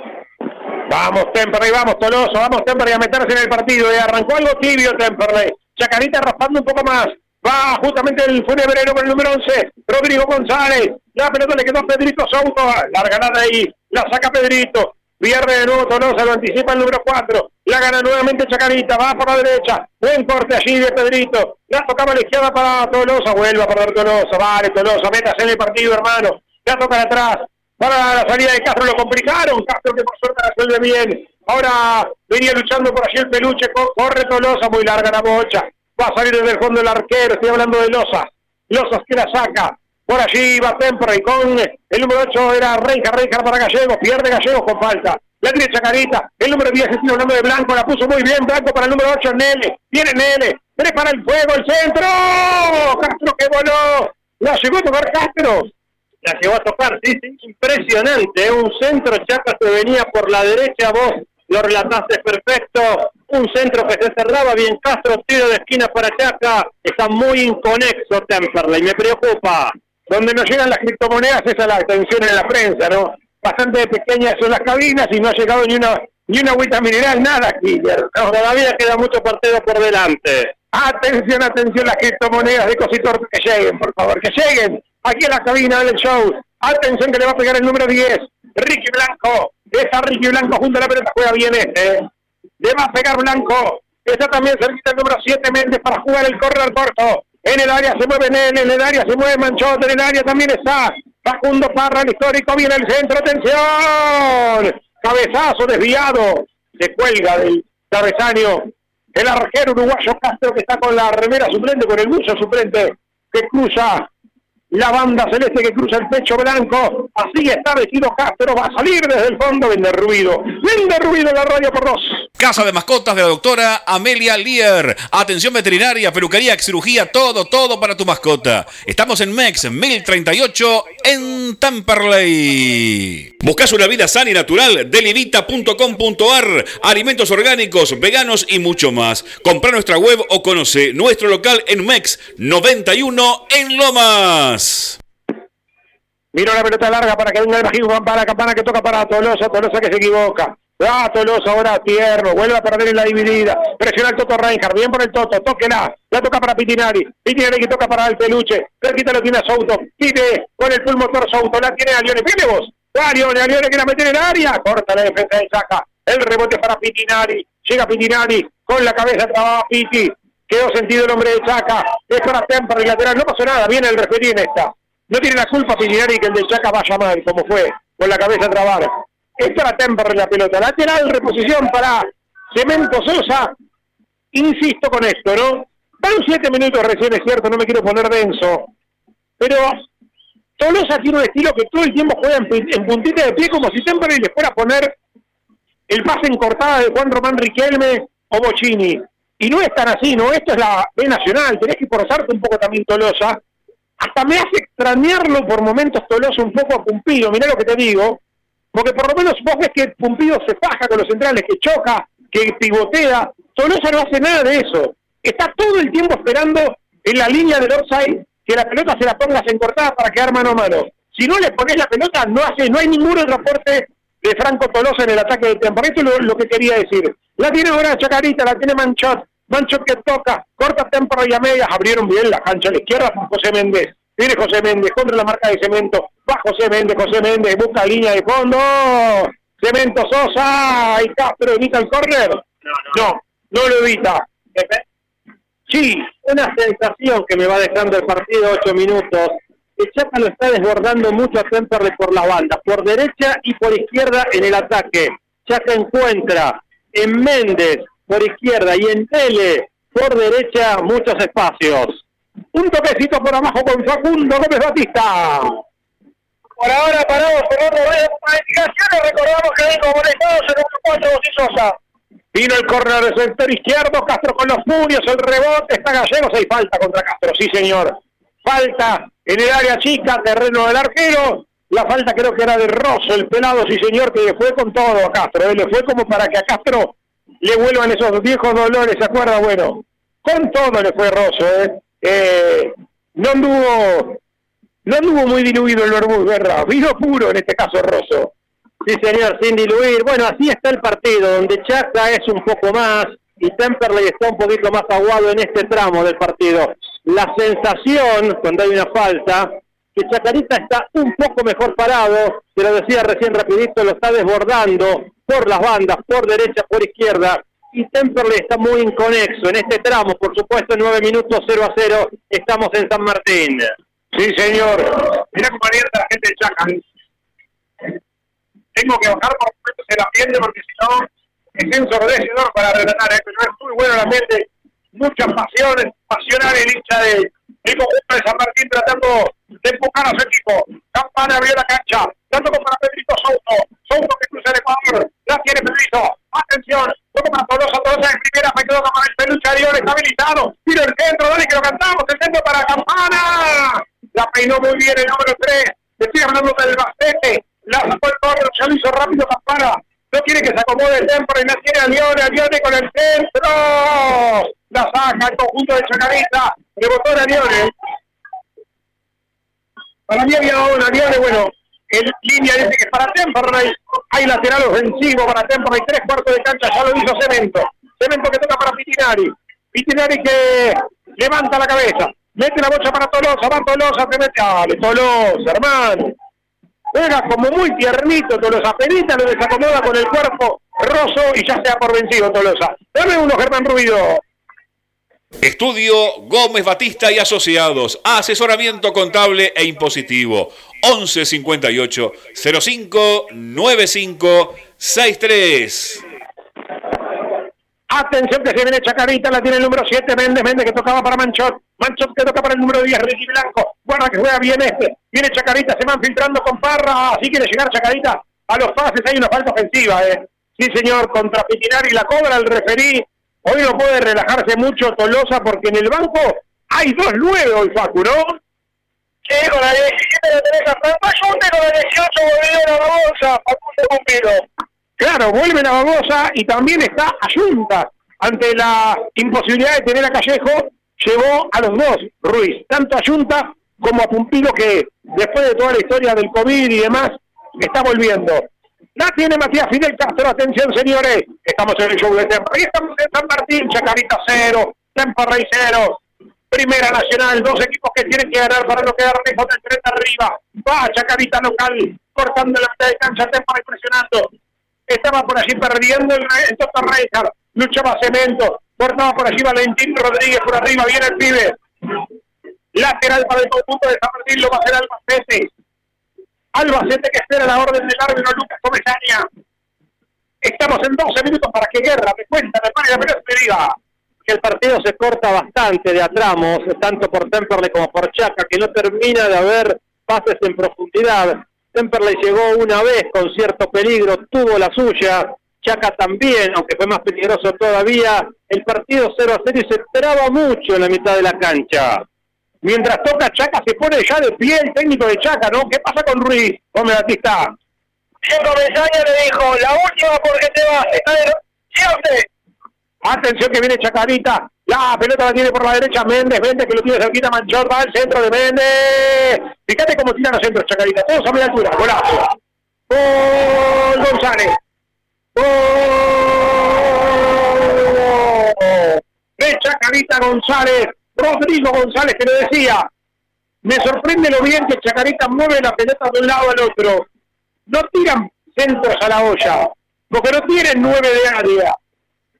Vamos Temperley, vamos Toloso, vamos Temperley a meterse en el partido. Eh. Arrancó algo tibio Temperley. Chacarita raspando un poco más. Va justamente el funebrero con el número 11, Rodrigo González. La pelota le quedó a Pedrito Souto. Larga nada ahí. La saca Pedrito. Pierde de nuevo Tolosa, lo anticipa el número 4. La gana nuevamente Chacarita, va por la derecha. Buen corte allí de Pedrito. La tocaba a la izquierda para Tolosa. Vuelve a perder Tolosa. Vale, Tolosa, métase en el partido, hermano. La toca de atrás. Para la salida de Castro lo complicaron. Castro que por suerte la resuelve bien. Ahora venía luchando por allí el peluche. Corre Tolosa, muy larga la bocha. Va a salir desde el fondo el arquero. Estoy hablando de Losa. Losas que la saca. Por allí va y con el número 8 era Reija, Reija para Gallegos, pierde Gallegos con falta. La tiene Chacarita, el número 10 estoy hablando de Blanco, la puso muy bien, Blanco para el número 8, Nele, viene Nele, prepara el fuego, el centro, Castro que voló, la llegó a tocar Castro. La llegó a tocar, sí, impresionante, un centro, Chaca se venía por la derecha, vos lo relataste perfecto, un centro que se cerraba bien Castro, tiro de esquina para Chaca, está muy inconexo Temperley, me preocupa donde no llegan las criptomonedas, esa es la atención en la prensa, ¿no? Bastante pequeñas son las cabinas y no ha llegado ni una ni una agüita mineral, nada, Killer. todavía queda mucho partido por delante. Atención, atención, las criptomonedas de Cositor, que lleguen, por favor, que lleguen aquí a la cabina del show. Atención que le va a pegar el número 10, Ricky Blanco. Esa Ricky Blanco junto a la pelota juega bien este. Le va a pegar Blanco. Está también cerquita el número 7 Méndez para jugar el corredor corto. En el área se mueve Nene, en el área se mueve Manchote, en el área también está Facundo Parra, el histórico, viene el centro, atención. Cabezazo desviado, se cuelga del cabezaño el arquero uruguayo Castro que está con la remera suplente, con el buzo suplente que cruza la banda celeste que cruza el pecho blanco. Así está vestido Castro, va a salir desde el fondo, vende ruido. Vende ruido la radio por dos. Casa de mascotas de la doctora Amelia Lier. Atención veterinaria, peluquería, cirugía, todo, todo para tu mascota. Estamos en MEX 1038 en Tamperley. Buscas una vida sana y natural, delivita.com.ar. Alimentos orgánicos, veganos y mucho más. Compra nuestra web o conoce nuestro local en MEX 91 en Lomas. Mira la pelota larga para que venga el bajío para la campana que toca para Tolosa, Tolosa que se equivoca. Ah, Tolosa ahora tierno, vuelve a perder en la dividida. Presiona el Toto Reinhardt, bien por el Toto, tóquela. La toca para Pitinari. Pitinari que toca para el peluche. Cerquita lo tiene a Souto. Pide con el full motor Souto. La tiene a Lione. Pide vos. A Lione, a Lione que la mete en el área. Corta la defensa de Saca. El rebote para Pitinari. Llega Pitinari con la cabeza trabaja Piti. Quedó sentido el hombre de Chaca. Es para Temper, el lateral. No pasó nada. Viene el referí en esta. No tiene la culpa Pitinari que el de Chaca vaya mal, como fue, con la cabeza a trabar. Es para Temper la pelota. Lateral, reposición para Cemento Sosa. Insisto con esto, ¿no? Van siete minutos recién, es cierto, no me quiero poner denso. Pero Tolosa tiene un estilo que todo el tiempo juega en, puntita de pie, como si Temper le fuera a poner el pase en cortada de Juan Román Riquelme o Bocini. Y no es tan así, ¿no? Esto es la B Nacional, tenés que forzarte un poco también Tolosa. Hasta me hace extrañarlo por momentos Tolosa un poco a Pumpido, mirá lo que te digo, porque por lo menos vos ves que Pumpido se faja con los centrales, que choca, que pivotea, Tolosa no hace nada de eso. Está todo el tiempo esperando en la línea del offside que la pelota se la pongas en cortada para quedar mano a mano. Si no le pones la pelota, no hace, no hay ningún otro aporte de Franco Tolosa en el ataque del tiempo. Esto es lo, que quería decir. La tiene ahora Chacarita, la tiene Manchot, Manchot que toca, corta tempo y a medias, abrieron bien la cancha a la izquierda con José Méndez. Viene José Méndez contra la marca de cemento. Va José Méndez, José Méndez, busca línea de fondo. Cemento Sosa y Castro evita el córner. No, no, lo evita. Sí, una sensación que me va dejando el partido ocho minutos. El Chaca lo está desbordando mucho a Temperley por la banda, por derecha y por izquierda en el ataque. Chaca encuentra en Méndez por izquierda y en Tele por derecha muchos espacios. Un toquecito por abajo con Facundo Gómez Batista. Por ahora paramos por otro planificaciones. Recordamos que vengo molestados en un 4 Sosa. Vino el córner de sector izquierdo, Castro con los puños, el rebote, está Gallegos, hay falta contra Castro, sí señor. Falta en el área chica, terreno del arquero. La falta creo que era de Rosso, el pelado, sí señor, que le fue con todo a Castro. ¿eh? Le fue como para que a Castro le vuelvan esos viejos dolores, ¿se acuerda? Bueno, con todo le fue Rosso. ¿eh? Eh, no anduvo no anduvo muy diluido el Verbus Guerra, vino puro en este caso Rosso. Sí, señor, sin diluir. Bueno, así está el partido, donde Chaca es un poco más y Temperley está un poquito más aguado en este tramo del partido. La sensación, cuando hay una falta, que Chacarita está un poco mejor parado, se lo decía recién rapidito, lo está desbordando por las bandas, por derecha, por izquierda, y Temperley está muy inconexo en este tramo, por supuesto, en 9 minutos 0 a 0, estamos en San Martín. Sí, señor. Mira cómo la gente de Chaca. Tengo que bajar por el ambiente porque si no es ensordecedor para relatar. ¿eh? Pero es muy bueno el ambiente, muchas pasiones, pasional el hincha de, conjunto de San Martín tratando de empujar a su equipo. Campana abrió la cancha, dando para Pedrito Souto. Souto que cruza el Ecuador, la tiene Pedrito. Atención, poco para Tolosa, Tolosa en primera, para el peluche Arión, estabilizado. Tiro el centro, dale que lo cantamos, el centro para Campana. La peinó muy bien el número 3. Estoy hablando del Bastete. La sacó el corner, ya lo hizo rápido Campana. No quiere que se acomode el tempo y la tiene a Lione, Lione con el centro. La saca el conjunto de Chacarita. Rebotó a Lione. Para mí había una Lione, bueno, en línea dice que para Temperley hay lateral ofensivo para Temperley, tres cuartos de cancha, ya lo hizo Cemento. Cemento que toca para Pitinari. Pitinari que levanta la cabeza, mete la bocha para Tolosa, va Tolosa, te mete, dale, Tolosa, hermano. Juega como muy tiernito Tolosa, penita lo desacomoda con el cuerpo roso y ya sea por vencido Tolosa. Dame uno, Germán Ruido. Estudio Gómez Batista y Asociados. Asesoramiento contable e impositivo. 11 58 05 95 63. Atención que se viene Chacarita, la tiene el número 7, Méndez, Méndez que tocaba para Manchot, Manchot que toca para el número 10, Ricky Blanco, guarda que juega bien este, viene Chacarita, se van filtrando con Parra, así quiere llegar Chacarita a los pases, hay una falta ofensiva, eh. Sí señor, contra Pitinari la cobra el referí, hoy no puede relajarse mucho Tolosa porque en el banco hay dos nueve hoy Facu, ¿no? Sí, con la 17 lo tenés a Fran con la 18 volvió la bolsa, Facundo Cumpido. Claro, vuelven a Babosa y también está Ayunta. Ante la imposibilidad de tener a Callejo, llevó a los dos, Ruiz, tanto a Ayunta como a Pumpido, que después de toda la historia del COVID y demás, está volviendo. La tiene Matías Fidel Castro, atención señores, estamos en el show de Tempa. Y estamos en San Martín, Chacarita cero, Temperley cero. Primera Nacional, dos equipos que tienen que ganar para no quedar lejos del tren arriba. Va Chacarita local, cortando la mitad de cancha, Temperley presionando estaba por allí perdiendo el Toto Reijard, luchaba Cemento, cortaba por allí Valentín Rodríguez por arriba, viene el pibe. Lateral para el conjunto de San Martín, lo va a hacer Albacete. Albacete que espera la orden del árbitro Lucas Comesaña. Estamos en 12 minutos para que Guerra me cuenta, me pare la pelota diga. Que el partido se corta bastante de atramos, tanto por Temperley como por Chaca, que no termina de haber pases en profundidad. Temperley llegó una vez con cierto peligro, tuvo la suya, Chaca también, aunque fue más peligroso todavía, el partido 0 a 0 y se esperaba mucho en la mitad de la cancha. Mientras toca Chaca se pone ya de pie el técnico de Chaca, ¿no? ¿Qué pasa con Ruiz? Come Batista. Diego Mesaña le dijo, la última porque te vas, siempre. Atención que viene Chacarita. La pelota la tiene por la derecha Méndez. Méndez que lo tiene cerquita. Manchot va al centro de Méndez. Fíjate cómo tiran los centros Chacarita. Todos a media altura. Golazo. Gol González. Gol de Chacarita González. Rodrigo González que lo decía. Me sorprende lo bien que Chacarita mueve la pelota de un lado al otro. No tiran centros a la olla. Porque no tienen nueve de área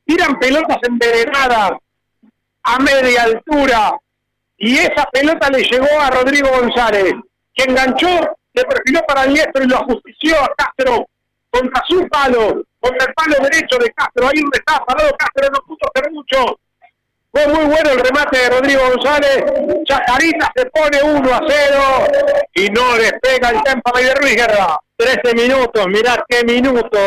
tiran pelotas envenenadas a media altura y esa pelota le llegó a Rodrigo González, que enganchó, se perfiló para el diestro y lo ajustició a Castro contra su palo, contra el palo derecho de Castro, ahí donde estaba parado Castro, no pudo hacer mucho. Fue muy bueno el remate de Rodrigo González. Chacarita se pone 1 a 0 y no despega el Temperley de Ruiz Guerra. 13 minutos, mirá qué minuto.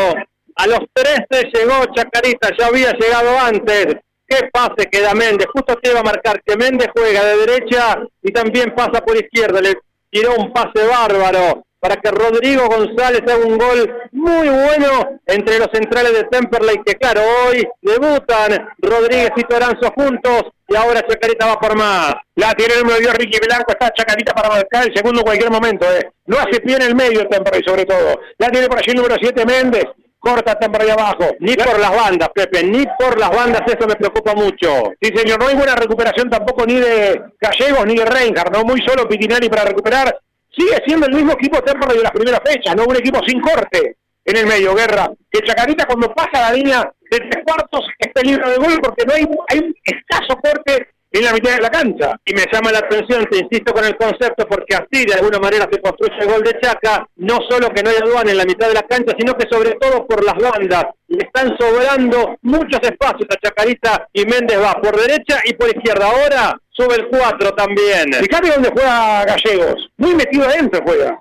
A los 13 llegó Chacarita, ya había llegado antes. Qué pase que da Méndez. Justo te iba a marcar que Méndez juega de derecha y también pasa por izquierda. Le tiró un pase bárbaro para que Rodrigo González haga un gol muy bueno entre los centrales de Temperley, que claro, hoy debutan Rodríguez y Toranzo juntos y ahora Chacarita va por más. La tiene el número Ricky Blanco, está Chacarita para marcar el segundo en cualquier momento. Eh. No hace pie en el medio Temperley sobre todo. La tiene por allí el número 7 Méndez, corta Temperley abajo. Ni por las bandas, Pepe, ni por las bandas, eso me preocupa mucho. Sí, señor, no hay buena recuperación tampoco ni de Gallegos ni de Reinhardt, ¿no? Muy solo Pitinari para recuperar sigue siendo el mismo equipo Temperley de las primeras fechas, no un equipo sin corte en el medio, Guerra. Que Chacarita cuando pasa la línea de tres cuartos es peligro de gol porque no hay, hay un escaso corte en la mitad de la cancha. Y me llama la atención, te insisto con el concepto, porque así de alguna manera se construye el gol de Chaca, no solo que no hay aduana en la mitad de la cancha, sino que sobre todo por las bandas. Le están sobrando muchos espacios a Chacarita y Méndez va por derecha y por izquierda. Ahora sube el 4 también. Fíjate dónde juega Gallegos, muy metido adentro juega.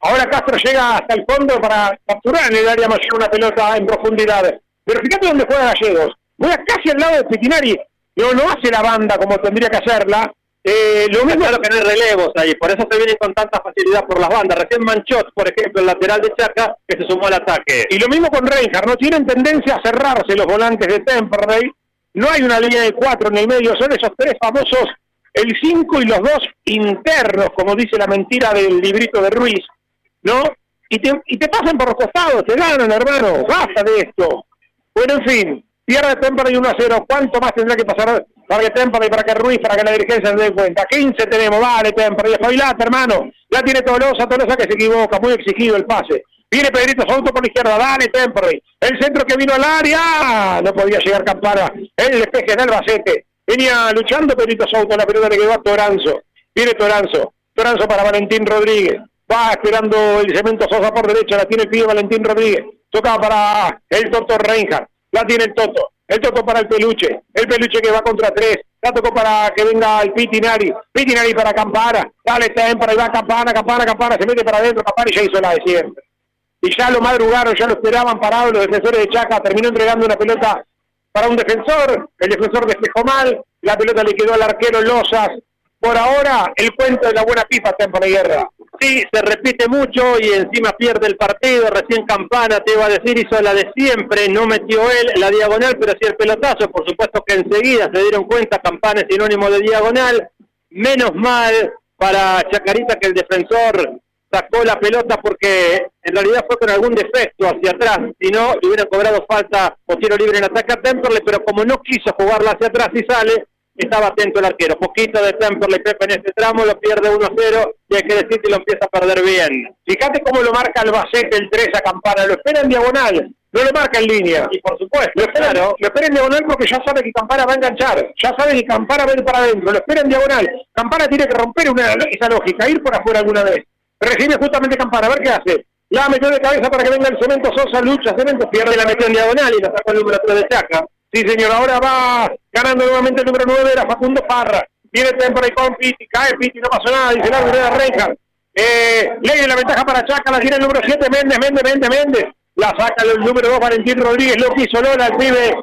Ahora Castro llega hasta el fondo para capturar en el área mayor una pelota en profundidad. Pero fíjate dónde juega Gallegos. Juega casi al lado de Petinari no, no hace la banda como tendría que hacerla. Eh, lo mismo claro que no hay relevos ahí, por eso se viene con tanta facilidad por las bandas. Recién Manchot, por ejemplo, el lateral de Chaca, que se sumó al ataque. Y lo mismo con Reinhardt, no tienen tendencia a cerrarse los volantes de Temperley. No hay una línea de cuatro en el medio, son esos tres famosos, el cinco y los dos internos, como dice la mentira del librito de Ruiz, ¿no? Y te, y te pasan por los costados, te ganan, hermano, basta de esto. Bueno, en fin, Pierde Temperley 1 a 0. ¿Cuánto más tendrá que pasar para que Temperley, para que Ruiz, para que la dirigencia se dé cuenta? 15 tenemos, vale Temperley, espabilate hermano. Ya tiene Tolosa, Tolosa que se equivoca, muy exigido el pase. Viene Pedrito Souto por la izquierda, dale Temperley. El centro que vino al área, no podía llegar Campana. El despeje del Albacete. Venía luchando Pedrito Souto, la pelota le quedó a Toranzo. Viene Toranzo, Toranzo para Valentín Rodríguez. Va esperando el cemento Sosa por derecha, la tiene el pie Valentín Rodríguez. Toca para el Toto Reinhardt la tiene el Toto, el Toto para el Peluche, el Peluche que va contra tres, la tocó para que venga el Pitinari, Pitinari para Campana, dale para ahí va Campana, Campana, Campana, se mete para adentro, Campana y ya hizo la de siempre. Y ya lo madrugaron, ya lo esperaban parado los defensores de Chaca, terminó entregando una pelota para un defensor, el defensor despejó mal, la pelota le quedó al arquero Losas, por ahora el cuento de la buena pipa está en guerra. Sí, se repite mucho y encima pierde el partido. Recién Campana, te iba a decir, hizo la de siempre. No metió él la diagonal, pero sí el pelotazo. Por supuesto que enseguida se dieron cuenta, Campana es sinónimo de diagonal. Menos mal para Chacarita que el defensor sacó la pelota porque en realidad fue con algún defecto hacia atrás. Si no, le hubieran cobrado falta o tiro libre en ataque a Temperley, pero como no quiso jugarla hacia atrás y sale, estaba atento el arquero. Poquito de Temperley Pepe en este tramo, lo pierde 1-0 y hay que decir que lo empieza a perder bien. Fíjate cómo lo marca Albacete el 3 a Campana, lo espera en diagonal, no lo marca en línea. Y por supuesto, lo espera, lo espera en diagonal porque ya sabe que Campana va a enganchar, ya sabe que Campana va a ir para adentro, lo espera en diagonal. Campana tiene que romper una, esa lógica, ir por afuera alguna vez. Recibe justamente Campana, a ver qué hace. La metió de cabeza para que venga el cemento Sosa, lucha, cemento, pierde la metió en diagonal y la sacó el número 3 de Chaca. Sí, señor, ahora va ganando nuevamente el número 9, era Facundo Parra. Viene y con Piti, cae Piti, no pasó nada, dice árbitro de Reinhardt. Eh, ley la ventaja para Chaca, la tiene el número 7, Méndez, Méndez, Méndez, Méndez. La saca el número 2, Valentín Rodríguez, lo quiso Lola, pibe.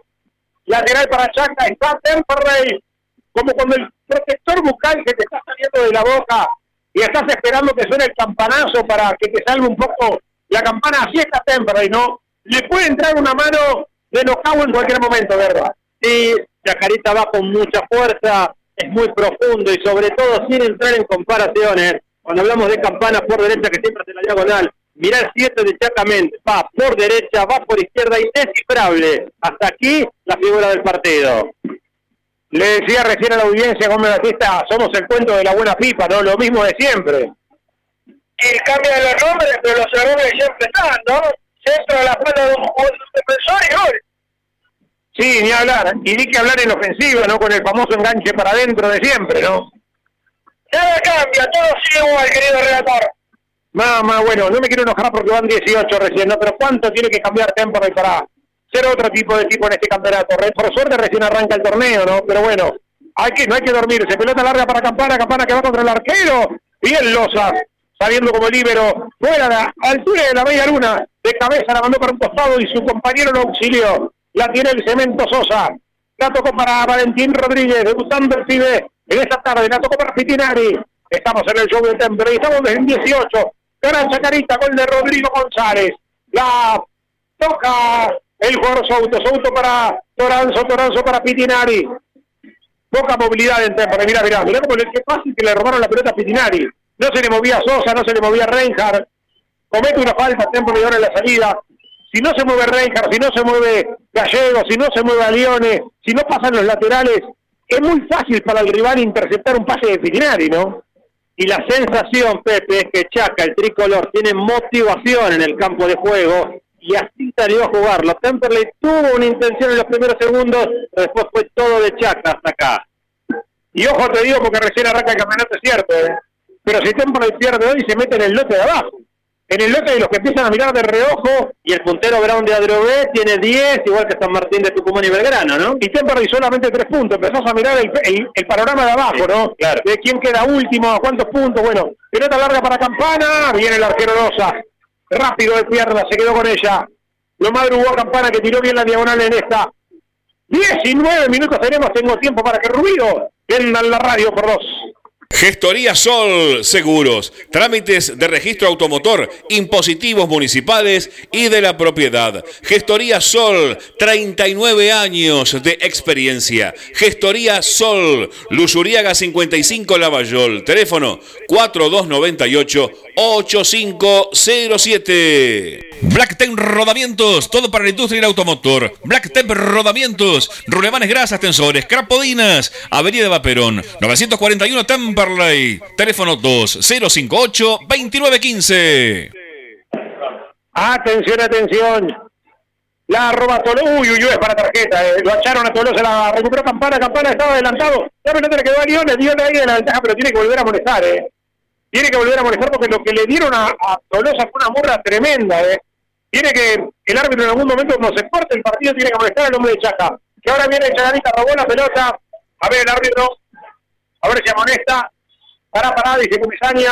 Lateral para Chaca, está Temperley. Como cuando el protector bucal se te está saliendo de la boca y estás esperando que suene el campanazo para que te salga un poco la campana, así está Temperley, ¿no? Le puede entrar una mano de cago en cualquier momento, ¿verdad? Sí, Chacarita va con mucha fuerza, es muy profundo y sobre todo sin entrar en comparaciones. Cuando hablamos de campana por derecha, que siempre hace la diagonal, mirá el 7 de Chacamente, va por derecha, va por izquierda, indescifrable. Hasta aquí la figura del partido. Le decía recién a la audiencia, Gómez Batista, somos el cuento de la buena pipa, ¿no? Lo mismo de siempre. Y cambia de los nombres, pero los errores siempre están, ¿no? Centro de la plata de un, defensor y gol. Sí, ni hablar. Y ni que hablar en ofensiva, ¿no? Con el famoso enganche para adentro de siempre, ¿no? Nada cambia, todo sigue igual, querido relator. Mamá, bueno, no me quiero enojar porque van 18 recién, ¿no? Pero ¿cuánto tiene que cambiar Temperley para ser otro tipo de tipo en este campeonato? Por suerte recién arranca el torneo, ¿no? Pero bueno, hay que, no hay que dormirse. Pelota larga para Campana, Campana que va contra el arquero. Bien Losas. saliendo como líbero, fuera de la altura de la media luna, de cabeza la mandó para un costado y su compañero lo auxilió. La tiene el cemento Sosa. La tocó para Valentín Rodríguez, debutando el pibe en esta tarde. La tocó para Pitinari. Estamos en el show de Temple y estamos en 18. Gran chacarita, gol de Rodrigo González. La toca el jugador Souto. Souto para Toranzo, Toranzo para Pitinari. Poca movilidad en Temple. Mira, mira, mira cómo le, qué fácil que le robaron la pelota a Pitinari. No se le movía Sosa, no se le movía Reinhardt. Comete una falta y ahora en la salida. Si no se mueve Reinhardt, si no se mueve Gallego, si no se mueve a Leone, si no pasan los laterales, es muy fácil para el rival interceptar un pase de Pitinari, ¿no? Y la sensación, Pepe, es que Chaca, el tricolor, tiene motivación en el campo de juego y así salió a jugarlo. Temperley tuvo una intención en los primeros segundos, después fue todo de Chaca hasta acá. Y ojo te digo porque recién arranca el campeonato, es cierto, ¿eh? Pero si Temperley pierde hoy se mete en el lote de abajo en el lote de los que empiezan a mirar de reojo. Y el puntero Brown de Adrogué tiene 10, igual que San Martín de Tucumán y Belgrano, ¿no? Y Temperley solamente 3 puntos. Empezás a mirar el, el, panorama de abajo, ¿no? Claro. De quién queda último, cuántos puntos. Bueno, pelota larga para Campana. Viene el arquero Rosa. Rápido de pierna, se quedó con ella. Lo madrugó Campana que tiró bien la diagonal en esta. 19 minutos tenemos, tengo tiempo para que Rubido vendan la radio por dos. Gestoría Sol Seguros, trámites de registro automotor, impositivos municipales y de la propiedad. Gestoría Sol, 39 años de experiencia. Gestoría Sol, Luzuriaga 55 Lavallol, teléfono 4298 8507. Black Temp Rodamientos, todo para la industria del automotor. Black Temp Rodamientos, rulemanes grasas, tensores, crapodinas, Avenida de Vaperón, 941 Temperley, teléfono 2058-2915. Atención, atención. La roba Tolosa, uy, uy, uy, es para tarjeta, eh. lo echaron a Tolosa, la recuperó Campana, Campana estaba adelantado, ya no le quedó a Liones, Liones ahí de la ventaja, pero tiene que volver a molestar, eh tiene que volver a molestar porque lo que le dieron a, Tolosa fue una morra tremenda. ¿eh? Tiene que, el árbitro en algún momento cuando se corte el partido tiene que molestar al hombre de Chaca. Que ahora viene Chacarita, robó la pelota. A ver el árbitro, a ver si amonesta. Para, para, dice Comesaña.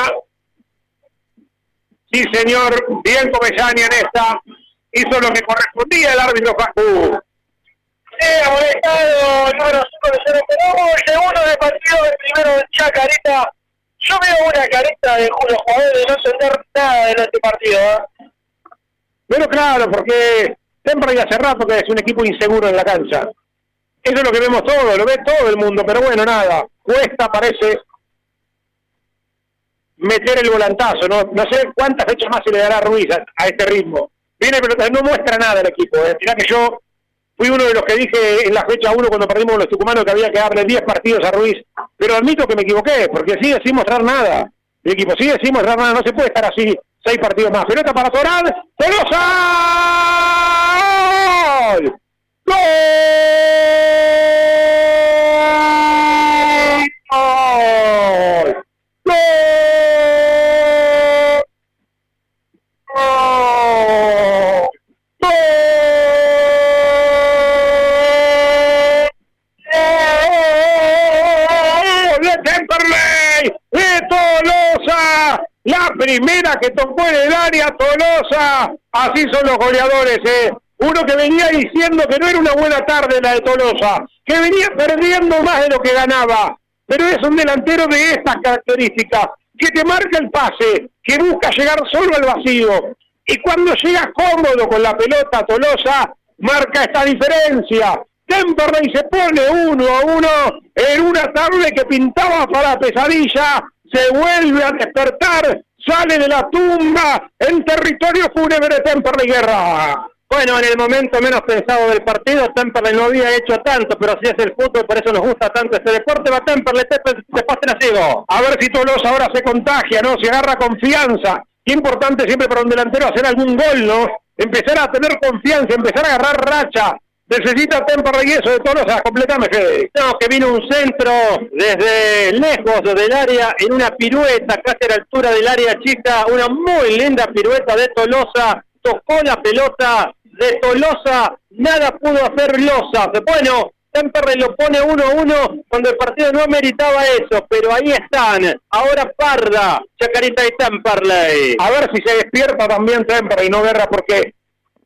Sí, señor, bien Comesaña en esta. Hizo lo que correspondía el árbitro Facu. Sí, amonestado, número 5 de 0 El segundo de partido, el primero de Chacarita yo veo una careta de los jugadores de no entender nada de este partido. ¿eh? Pero claro, porque siempre ya hace rato que es un equipo inseguro en la cancha. Eso es lo que vemos todo, lo ve todo el mundo, pero bueno, nada. Cuesta, parece, meter el volantazo. No, no sé cuántas fechas más se le dará a Ruiz a, este ritmo. Viene, pero no muestra nada el equipo. ¿eh? Mirá que yo Fui uno de los que dije en la fecha 1 cuando perdimos los tucumanos que había que darle 10 partidos a Ruiz. Pero admito que me equivoqué, porque sigue sin mostrar nada. El equipo sigue sin mostrar nada. No se puede estar así seis partidos más. Pelota para Toral. ¡Pelosa! ¡Gol! ¡Gol! La primera que tocó en el área, Tolosa. Así son los goleadores, ¿eh? Uno que venía diciendo que no era una buena tarde la de Tolosa, que venía perdiendo más de lo que ganaba. Pero es un delantero de estas características, que te marca el pase, que busca llegar solo al vacío. Y cuando llega cómodo con la pelota, Tolosa marca esta diferencia. Temperley se pone uno a uno en una tarde que pintaba para la pesadilla se vuelve a despertar, sale de la tumba en territorio fúnebre Temperley Guerra. Bueno, en el momento menos pensado del partido, Temperley no había hecho tanto, pero si es el fútbol, por eso nos gusta tanto este deporte, va Temperley, después nacido. A ver si Tolosa ahora se contagia, ¿no? Se agarra confianza. Qué importante siempre para un delantero hacer algún gol, ¿no? Empezar a tener confianza, empezar a agarrar racha, Necesita tempo eso de Tolosa, completame Fede. No, que vino un centro desde lejos del área en una pirueta, casi a la altura del área chica, una muy linda pirueta de Tolosa, tocó la pelota de Tolosa, nada pudo hacer Losa. Bueno, Temperley lo pone 1-1 cuando el partido no meritaba eso, pero ahí están. Ahora Parda, Chacarita y Temperley. A ver si se despierta también Temperley, no Guerra, porque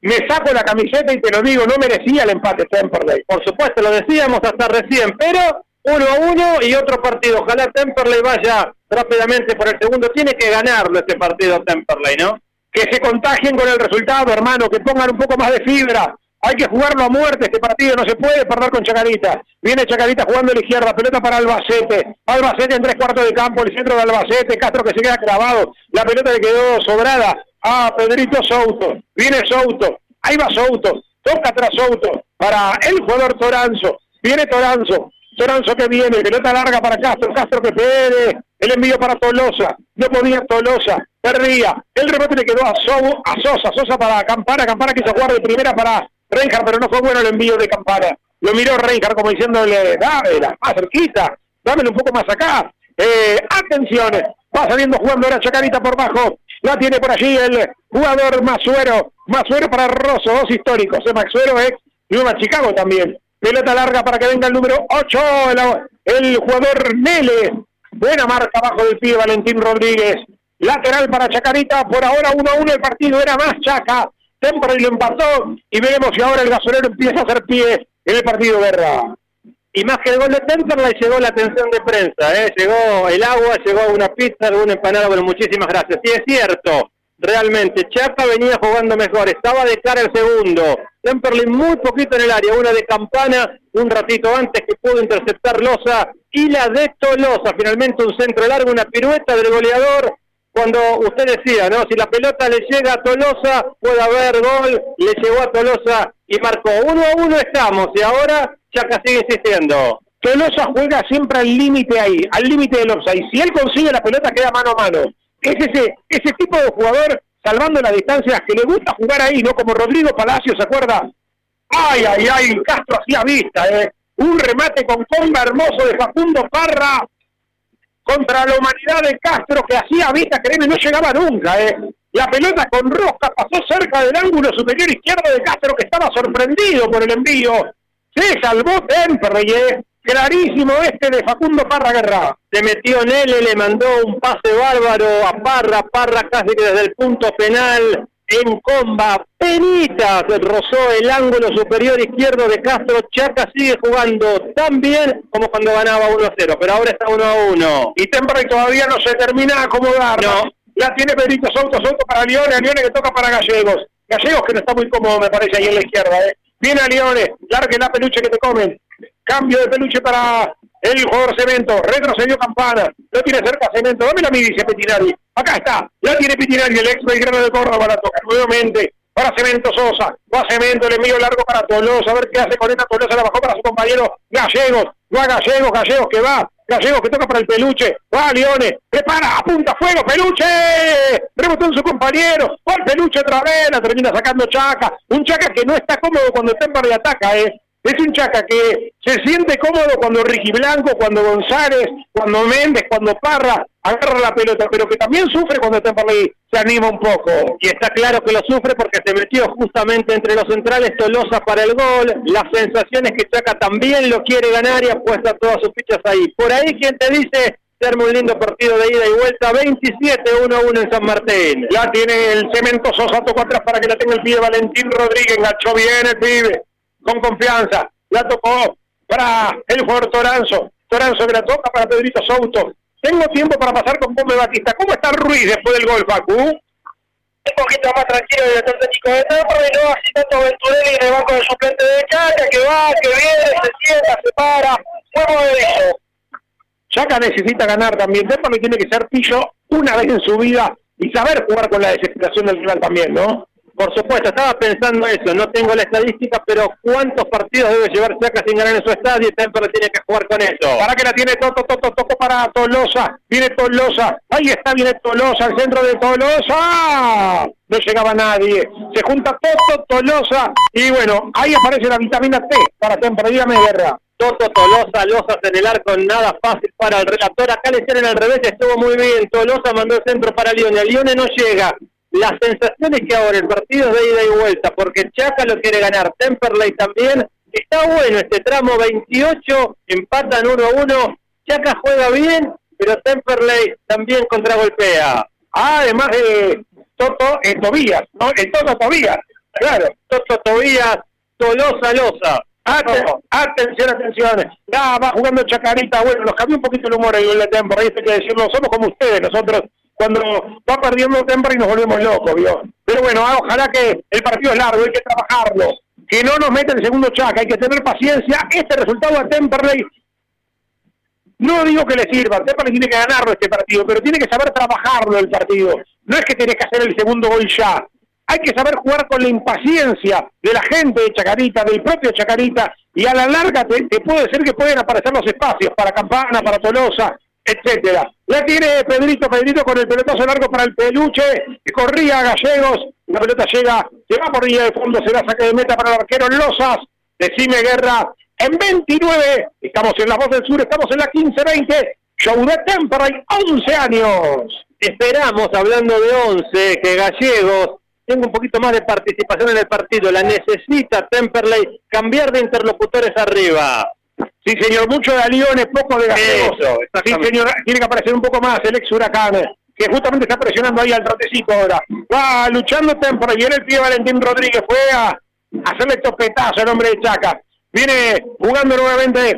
me saco la camiseta y te lo digo, no merecía el empate Temperley. Por supuesto, lo decíamos hasta recién, pero 1 a 1 y otro partido. Ojalá Temperley vaya rápidamente por el segundo. Tiene que ganarlo este partido Temperley, ¿no? Que se contagien con el resultado, hermano, que pongan un poco más de fibra. Hay que jugarlo a muerte este partido, no se puede perder con Chacarita. Viene Chacarita jugando a la izquierda, pelota para Albacete. Albacete en tres cuartos de campo, el centro de Albacete, Castro que se queda clavado. La pelota le quedó sobrada a Pedrito Souto. Viene Souto, ahí va Souto, toca atrás Souto para el jugador Toranzo. Viene Toranzo, Toranzo que viene, pelota larga para Castro, Castro que pede, el envío para Tolosa, no podía Tolosa, perdía, el rebote le quedó a, a Sosa, Sosa para Campana, Campana quiso jugar de primera para Reinhardt, pero no fue bueno el envío de Campana. Lo miró Reinhardt como diciéndole, dámela, más cerquita, dámelo un poco más acá. Eh, atención, va saliendo jugando ahora Chacarita por bajo. La tiene por allí el jugador Masuero. Masuero para Rosso, dos históricos. El Masuero es Nueva Chicago también. Pelota larga para que venga el número 8, el, jugador Nele. Buena marca abajo del pie Valentín Rodríguez. Lateral para Chacarita. Por ahora 1 a 1 el partido era más Chaca. Temporary lo empató y veremos si ahora el gasolero empieza a hacer pie en el partido guerra. Y más que el gol de Temperley llegó la atención de prensa, ¿eh? llegó el agua, llegó una pizza, una empanada, bueno, muchísimas gracias. Sí, es cierto, realmente, Chaca venía jugando mejor, estaba de cara el segundo. Temperley muy poquito en el área, una de Campana, un ratito antes que pudo interceptar Loza, y la de Tolosa, finalmente un centro largo, una pirueta del goleador, cuando usted decía, ¿no? Si la pelota le llega a Tolosa, puede haber gol, le llegó a Tolosa y marcó. Uno a uno estamos y ahora Chaca sigue insistiendo. Tolosa juega siempre al límite ahí, al límite del offside. Si él consigue la pelota, queda mano a mano. Es ese, ese tipo de jugador, salvando las distancias, que le gusta jugar ahí, ¿no? Como Rodrigo Palacio, ¿se acuerda? Ay, ay, ay, Castro hacía vista, ¿eh? Un remate con comba hermoso de Facundo Parra contra la humanidad de Castro que hacía vista, créeme, no llegaba nunca. ¿eh? La pelota con rosca pasó cerca del ángulo superior izquierdo de Castro que estaba sorprendido por el envío. Se salvó Temperley, ¿eh? Clarísimo este de Facundo Parra Guerra. Se metió en él, le mandó un pase bárbaro a Parra, Parra casi que desde el punto penal en comba. Penita rozó el ángulo superior izquierdo de Castro. Chaca sigue jugando tan bien como cuando ganaba 1-0, pero ahora está 1-1. Y Temperley todavía no se termina de acomodar. No. Ya tiene Pedrito Soto, Soto para Leone, Leone que toca para Gallegos. Gallegos que no está muy cómodo, me parece, ahí en la izquierda. ¿eh? Viene a Leone, largue la peluche que te comen. Cambio de peluche para el jugador Cemento, retrocedió Campana, lo tiene cerca Cemento, dame la mi dice Petinari, acá está, ya tiene Petinari, el ex Belgrano de Córdoba, la toca nuevamente para Cemento Sosa, va Cemento, el envío largo para Tolosa, a ver qué hace con esta Tolosa, la bajó para su compañero Gallegos, va Gallegos, Gallegos que va, Gallegos que toca para el peluche, va Leone, prepara, apunta fuego, peluche, rebotó en su compañero, va el peluche otra vez, la termina sacando Chaca, un Chaca que no está cómodo cuando el Tempa le ataca, eh, es un Chaca que se siente cómodo cuando Ricky Blanco, cuando González, cuando Méndez, cuando Parra agarra la pelota, pero que también sufre cuando Temperley se anima un poco. Y está claro que lo sufre porque se metió justamente entre los centrales Tolosa para el gol. La sensación es que Chaca también lo quiere ganar y apuesta todas sus fichas ahí. Por ahí quien te dice se arma un lindo partido de ida y vuelta, 27-1-1 en San Martín. Ya tiene el cemento Sosa, tocó atrás para que la tenga el pie Valentín Rodríguez, enganchó bien el pibe con confianza. La tocó para el jugador Toranzo. Toranzo que la toca para Pedrito Souto. Tengo tiempo para pasar con Pombe Batista. ¿Cómo está Ruiz después del gol, Facu? Un poquito más tranquilo el técnico de Tampa y no así tanto Venturelli en el banco del suplente de Chaca, que va, que viene, se sienta, se para. Muy eso. Chaca necesita ganar también. Tampa tiene que ser pillo una vez en su vida y saber jugar con la desesperación del rival también, ¿no? Por supuesto, estaba pensando eso, no tengo la estadística, pero ¿cuántos partidos debe llevar Chaca sin ganar en su estadio? Y Temperley tiene que jugar con eso. Para que la tiene Toto, Toto, Toto para Tolosa, viene Tolosa, ahí está, viene Tolosa, al centro de Tolosa, no llegaba nadie, se junta Toto, Tolosa, y bueno, ahí aparece la vitamina T para Temperley, dígame guerra. Toto, Tolosa, Losas en el arco, nada fácil para el relator. Acá le hicieron al revés, estuvo muy bien. Tolosa mandó el centro para Lione. Lione no llega. La sensación es que ahora el partido es de ida y vuelta, porque Chaca lo quiere ganar, Temperley también, Está bueno este tramo 28, empatan 1-1. Chaca juega bien, pero Temperley también contragolpea. Ah, además de Toto eh, Tobías, ¿no? El Toto Tobías, claro. Toto Tobías, Tolosa Losa. atención, atención. Ya va jugando Chacarita. Bueno, nos cambió un poquito el humor ahí en la temporada, hay que decirlo. Somos como ustedes, nosotros cuando va perdiendo temporada y nos volvemos locos. Pero bueno, ah, ojalá que el partido es largo, hay que trabajarlo. Que no nos meta el segundo Chaca, hay que tener paciencia. Este resultado a Temperley no digo que le sirva, Temperley tiene que ganarlo este partido, pero tiene que saber trabajarlo el partido. No es que tiene que hacer el segundo gol ya. Hay que saber jugar con la impaciencia de la gente de Chacarita, del propio Chacarita, y a la larga te, puede ser que pueden aparecer los espacios para Campana, para Tolosa, etcétera. La tiene Pedrito, Pedrito con el pelotazo largo para el peluche, que corría Gallegos, la pelota llega, se va por línea de fondo, se da saque de meta para el arquero Losas, decime Guerra, en 29, estamos en la voz del sur, estamos en la 15-20, show de Temperley, 11 años. Esperamos, hablando de 11, que Gallegos tenga un poquito más de participación en el partido. La necesita Temperley cambiar de interlocutores arriba. Sí, señor, mucho de Aliones, poco de Gallegos. sí, señor, tiene que aparecer un poco más el ex Huracán, que justamente está presionando ahí al trotecito ahora. Va luchando Temperley, viene el pie Valentín Rodríguez, fue a hacerle topetazo al hombre de Chaca. Viene jugando nuevamente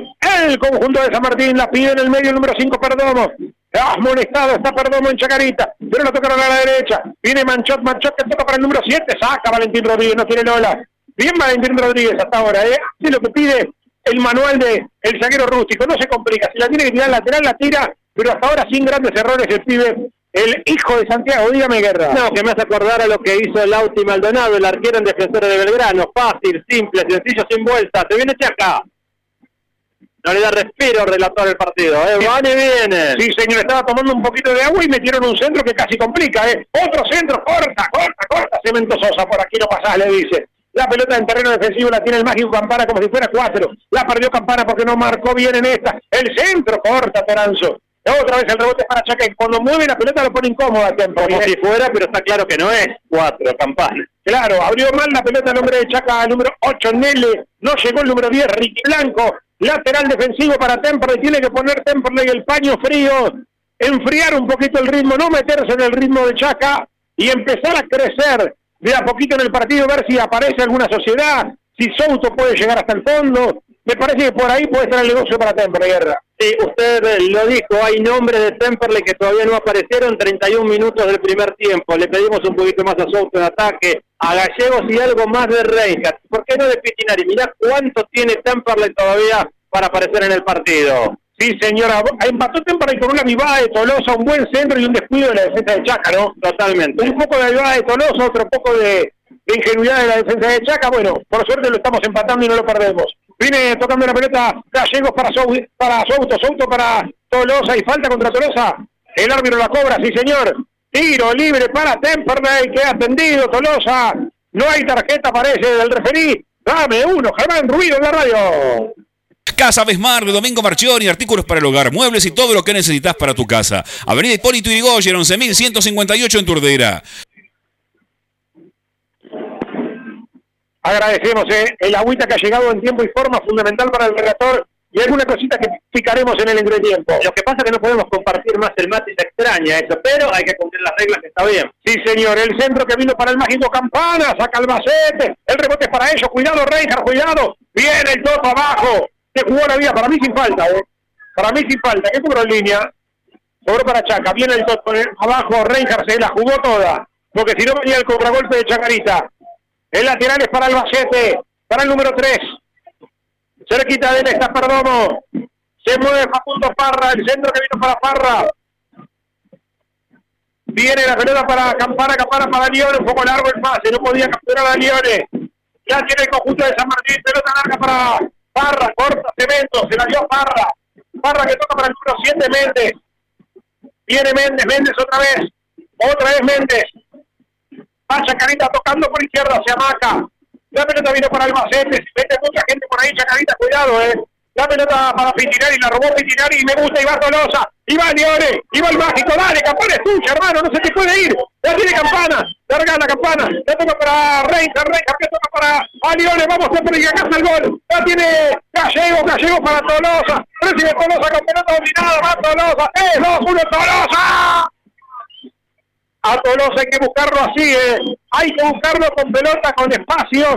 el conjunto de San Martín. La pide en el medio el número 5 Perdomo. Ha molestado, está Perdomo en Chacarita. Pero lo tocaron a la derecha. Viene Manchot, Manchot que toca para el número 7. Saca Valentín Rodríguez, no tiene Lola. Bien Valentín Rodríguez hasta ahora. ¿eh? Hace lo que pide el manual de el zaguero rústico. No se complica. Si la tiene que tirar lateral, la tira. Pero hasta ahora sin grandes errores el pibe el hijo de Santiago, dígame Guerra. No, que me hace acordar a lo que hizo el Lauti Maldonado, el arquero en Defensor de Belgrano. Fácil, simple, sencillo, sin vuelta. Se viene acá. No le da respiro relator el partido, ¿eh? Van y viene. Sí, señor, estaba tomando un poquito de agua y metieron un centro que casi complica, ¿eh? Otro centro, corta, corta, corta. Cemento Sosa, por aquí no pasás, le dice. La pelota en terreno defensivo la tiene el mágico Campana como si fuera cuatro. La perdió Campana porque no marcó bien en esta. El centro, corta, Toranzo. Otra vez el rebote para Chaca. Cuando mueve la pelota lo pone incómoda. Como si fuera, pero está claro que no es cuatro, campana. Claro, abrió mal la pelota el hombre de Chaca, el número 8, Nele. No llegó el número 10, Ricky Blanco. Lateral defensivo para Temperley. Tiene que poner Temperley el paño frío. Enfriar un poquito el ritmo, no meterse en el ritmo de Chaca y empezar a crecer de a poquito en el partido, ver si aparece alguna sociedad, si Souto puede llegar hasta el fondo. Me parece que por ahí puede estar el negocio para Temperley, Guerra. Sí, usted lo dijo, hay nombres de Temperley que todavía no aparecieron, 31 minutos del primer tiempo. Le pedimos un poquito más a Souto en ataque, a Gallegos y algo más de Reinhardt. ¿Por qué no de Pitinari? Mirá cuánto tiene Temperley todavía para aparecer en el partido. Sí, señora, empató Temperley con una vivada de Tolosa, un buen centro y un descuido de la defensa de Chaca, ¿no? Totalmente. Un poco de vivada de Tolosa, otro poco de, ingenuidad de la defensa de Chaca. Bueno, por suerte lo estamos empatando y no lo perdemos. Viene tocando la pelota Gallegos para, para Souto, Souto para Tolosa y falta contra Tolosa. El árbitro la cobra, sí señor. Tiro libre para Temperley, que ha atendido Tolosa. No hay tarjeta, parece, del referí. Dame uno, Germán Ruido en la radio. Casa Besmar de Domingo Marchioni, artículos para el hogar, muebles y todo lo que necesitas para tu casa. Avenida Hipólito Yrigoyen, 11.158 en Turdera. Agradecemos eh, el agüita que ha llegado en tiempo y forma, fundamental para el relator, y alguna cosita que picaremos en el entretiempo. Lo que pasa es que no podemos compartir más el mate, se extraña eso, pero hay que cumplir las reglas que está bien. Sí, señor, el centro que vino para el mágico Campana, saca el macete, el rebote es para ellos, cuidado Reinhardt, cuidado, viene el topo abajo, se jugó la vida, para mí sin falta, eh. para mí sin falta, que cobró en línea, cobró para Chaca, viene el topo abajo, Reinhardt se la jugó toda, porque si no venía el contragolpe de Chacarita, el lateral es para Albacete, para el número 3. Cerquita de él está Perdomo. Se mueve Facundo Parra, el centro que vino para Parra. Viene la pelota para Campana, Campana para Lione, un poco largo el pase, no podía capturar a Lione. Ya tiene el conjunto de San Martín, pelota larga para Parra, corta Cemento, se la dio Parra. Parra que toca para el número 7, Méndez. Viene Méndez, Méndez otra vez. Otra vez Méndez. Va Chacarita tocando por izquierda, se amaca. La pelota vino para Albacete, vete mucha gente por ahí, Chacarita, cuidado, eh. La pelota para Pitinari, la robó Pitinari y me gusta, va Tolosa, y va el mágico, dale, campana es hermano, no se te puede ir. Ya tiene campana, Larga la campana. La toca para Reinhardt. Reinhardt que toca para Alione. Vamos a poner acá el gol. La tiene Gallego. Gallego para Tolosa. Recibe Tolosa con pelota dominada. Va Tolosa. ¡Eh! 2-1 Tolosa. A Tolosa hay que buscarlo así, ¿eh? Hay que buscarlo con pelota, con espacios.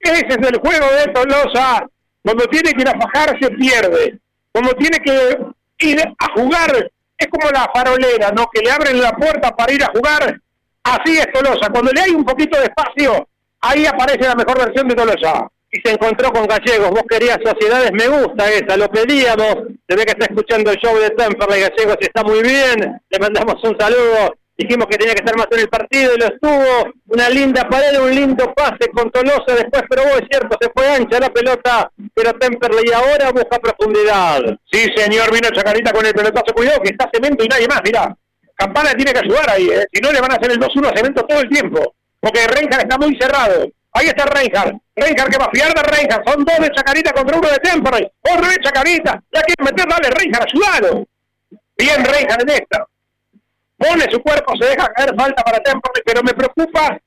Ese es el juego de Tolosa. Cuando tiene que ir a fajar, se pierde. Cuando tiene que ir a jugar, es como la farolera, ¿no? Que le abren la puerta para ir a jugar. Así es Tolosa. Cuando le hay un poquito de espacio, ahí aparece la mejor versión de Tolosa. Y se encontró con Gallegos. Vos querías sociedades, me gusta esa, lo pedíamos. Se ve que está escuchando el show de Temperley Gallegos está muy bien. Le mandamos un saludo dijimos que tenía que estar más en el partido y lo estuvo, una linda pared, un lindo pase con Tolosa después, pero vos es cierto, se fue ancha la pelota, pero Temperley ahora busca profundidad. Sí, señor, vino Chacarita con el pelotazo, cuidado que está Cemento y nadie más, mirá. Campana tiene que ayudar ahí, ¿eh? si no le van a hacer el 2-1 a Cemento todo el tiempo, porque Reinhardt está muy cerrado. Ahí está Reinhardt, Reinhardt que va a fiar de Reinhardt, son dos de Chacarita contra uno de Temperley, otro de Chacarita, ya quiere meter, dale Reinhardt, ayudado. Bien Reinhardt en esta pone su cuerpo, se deja caer falta para Temperley, pero me preocupa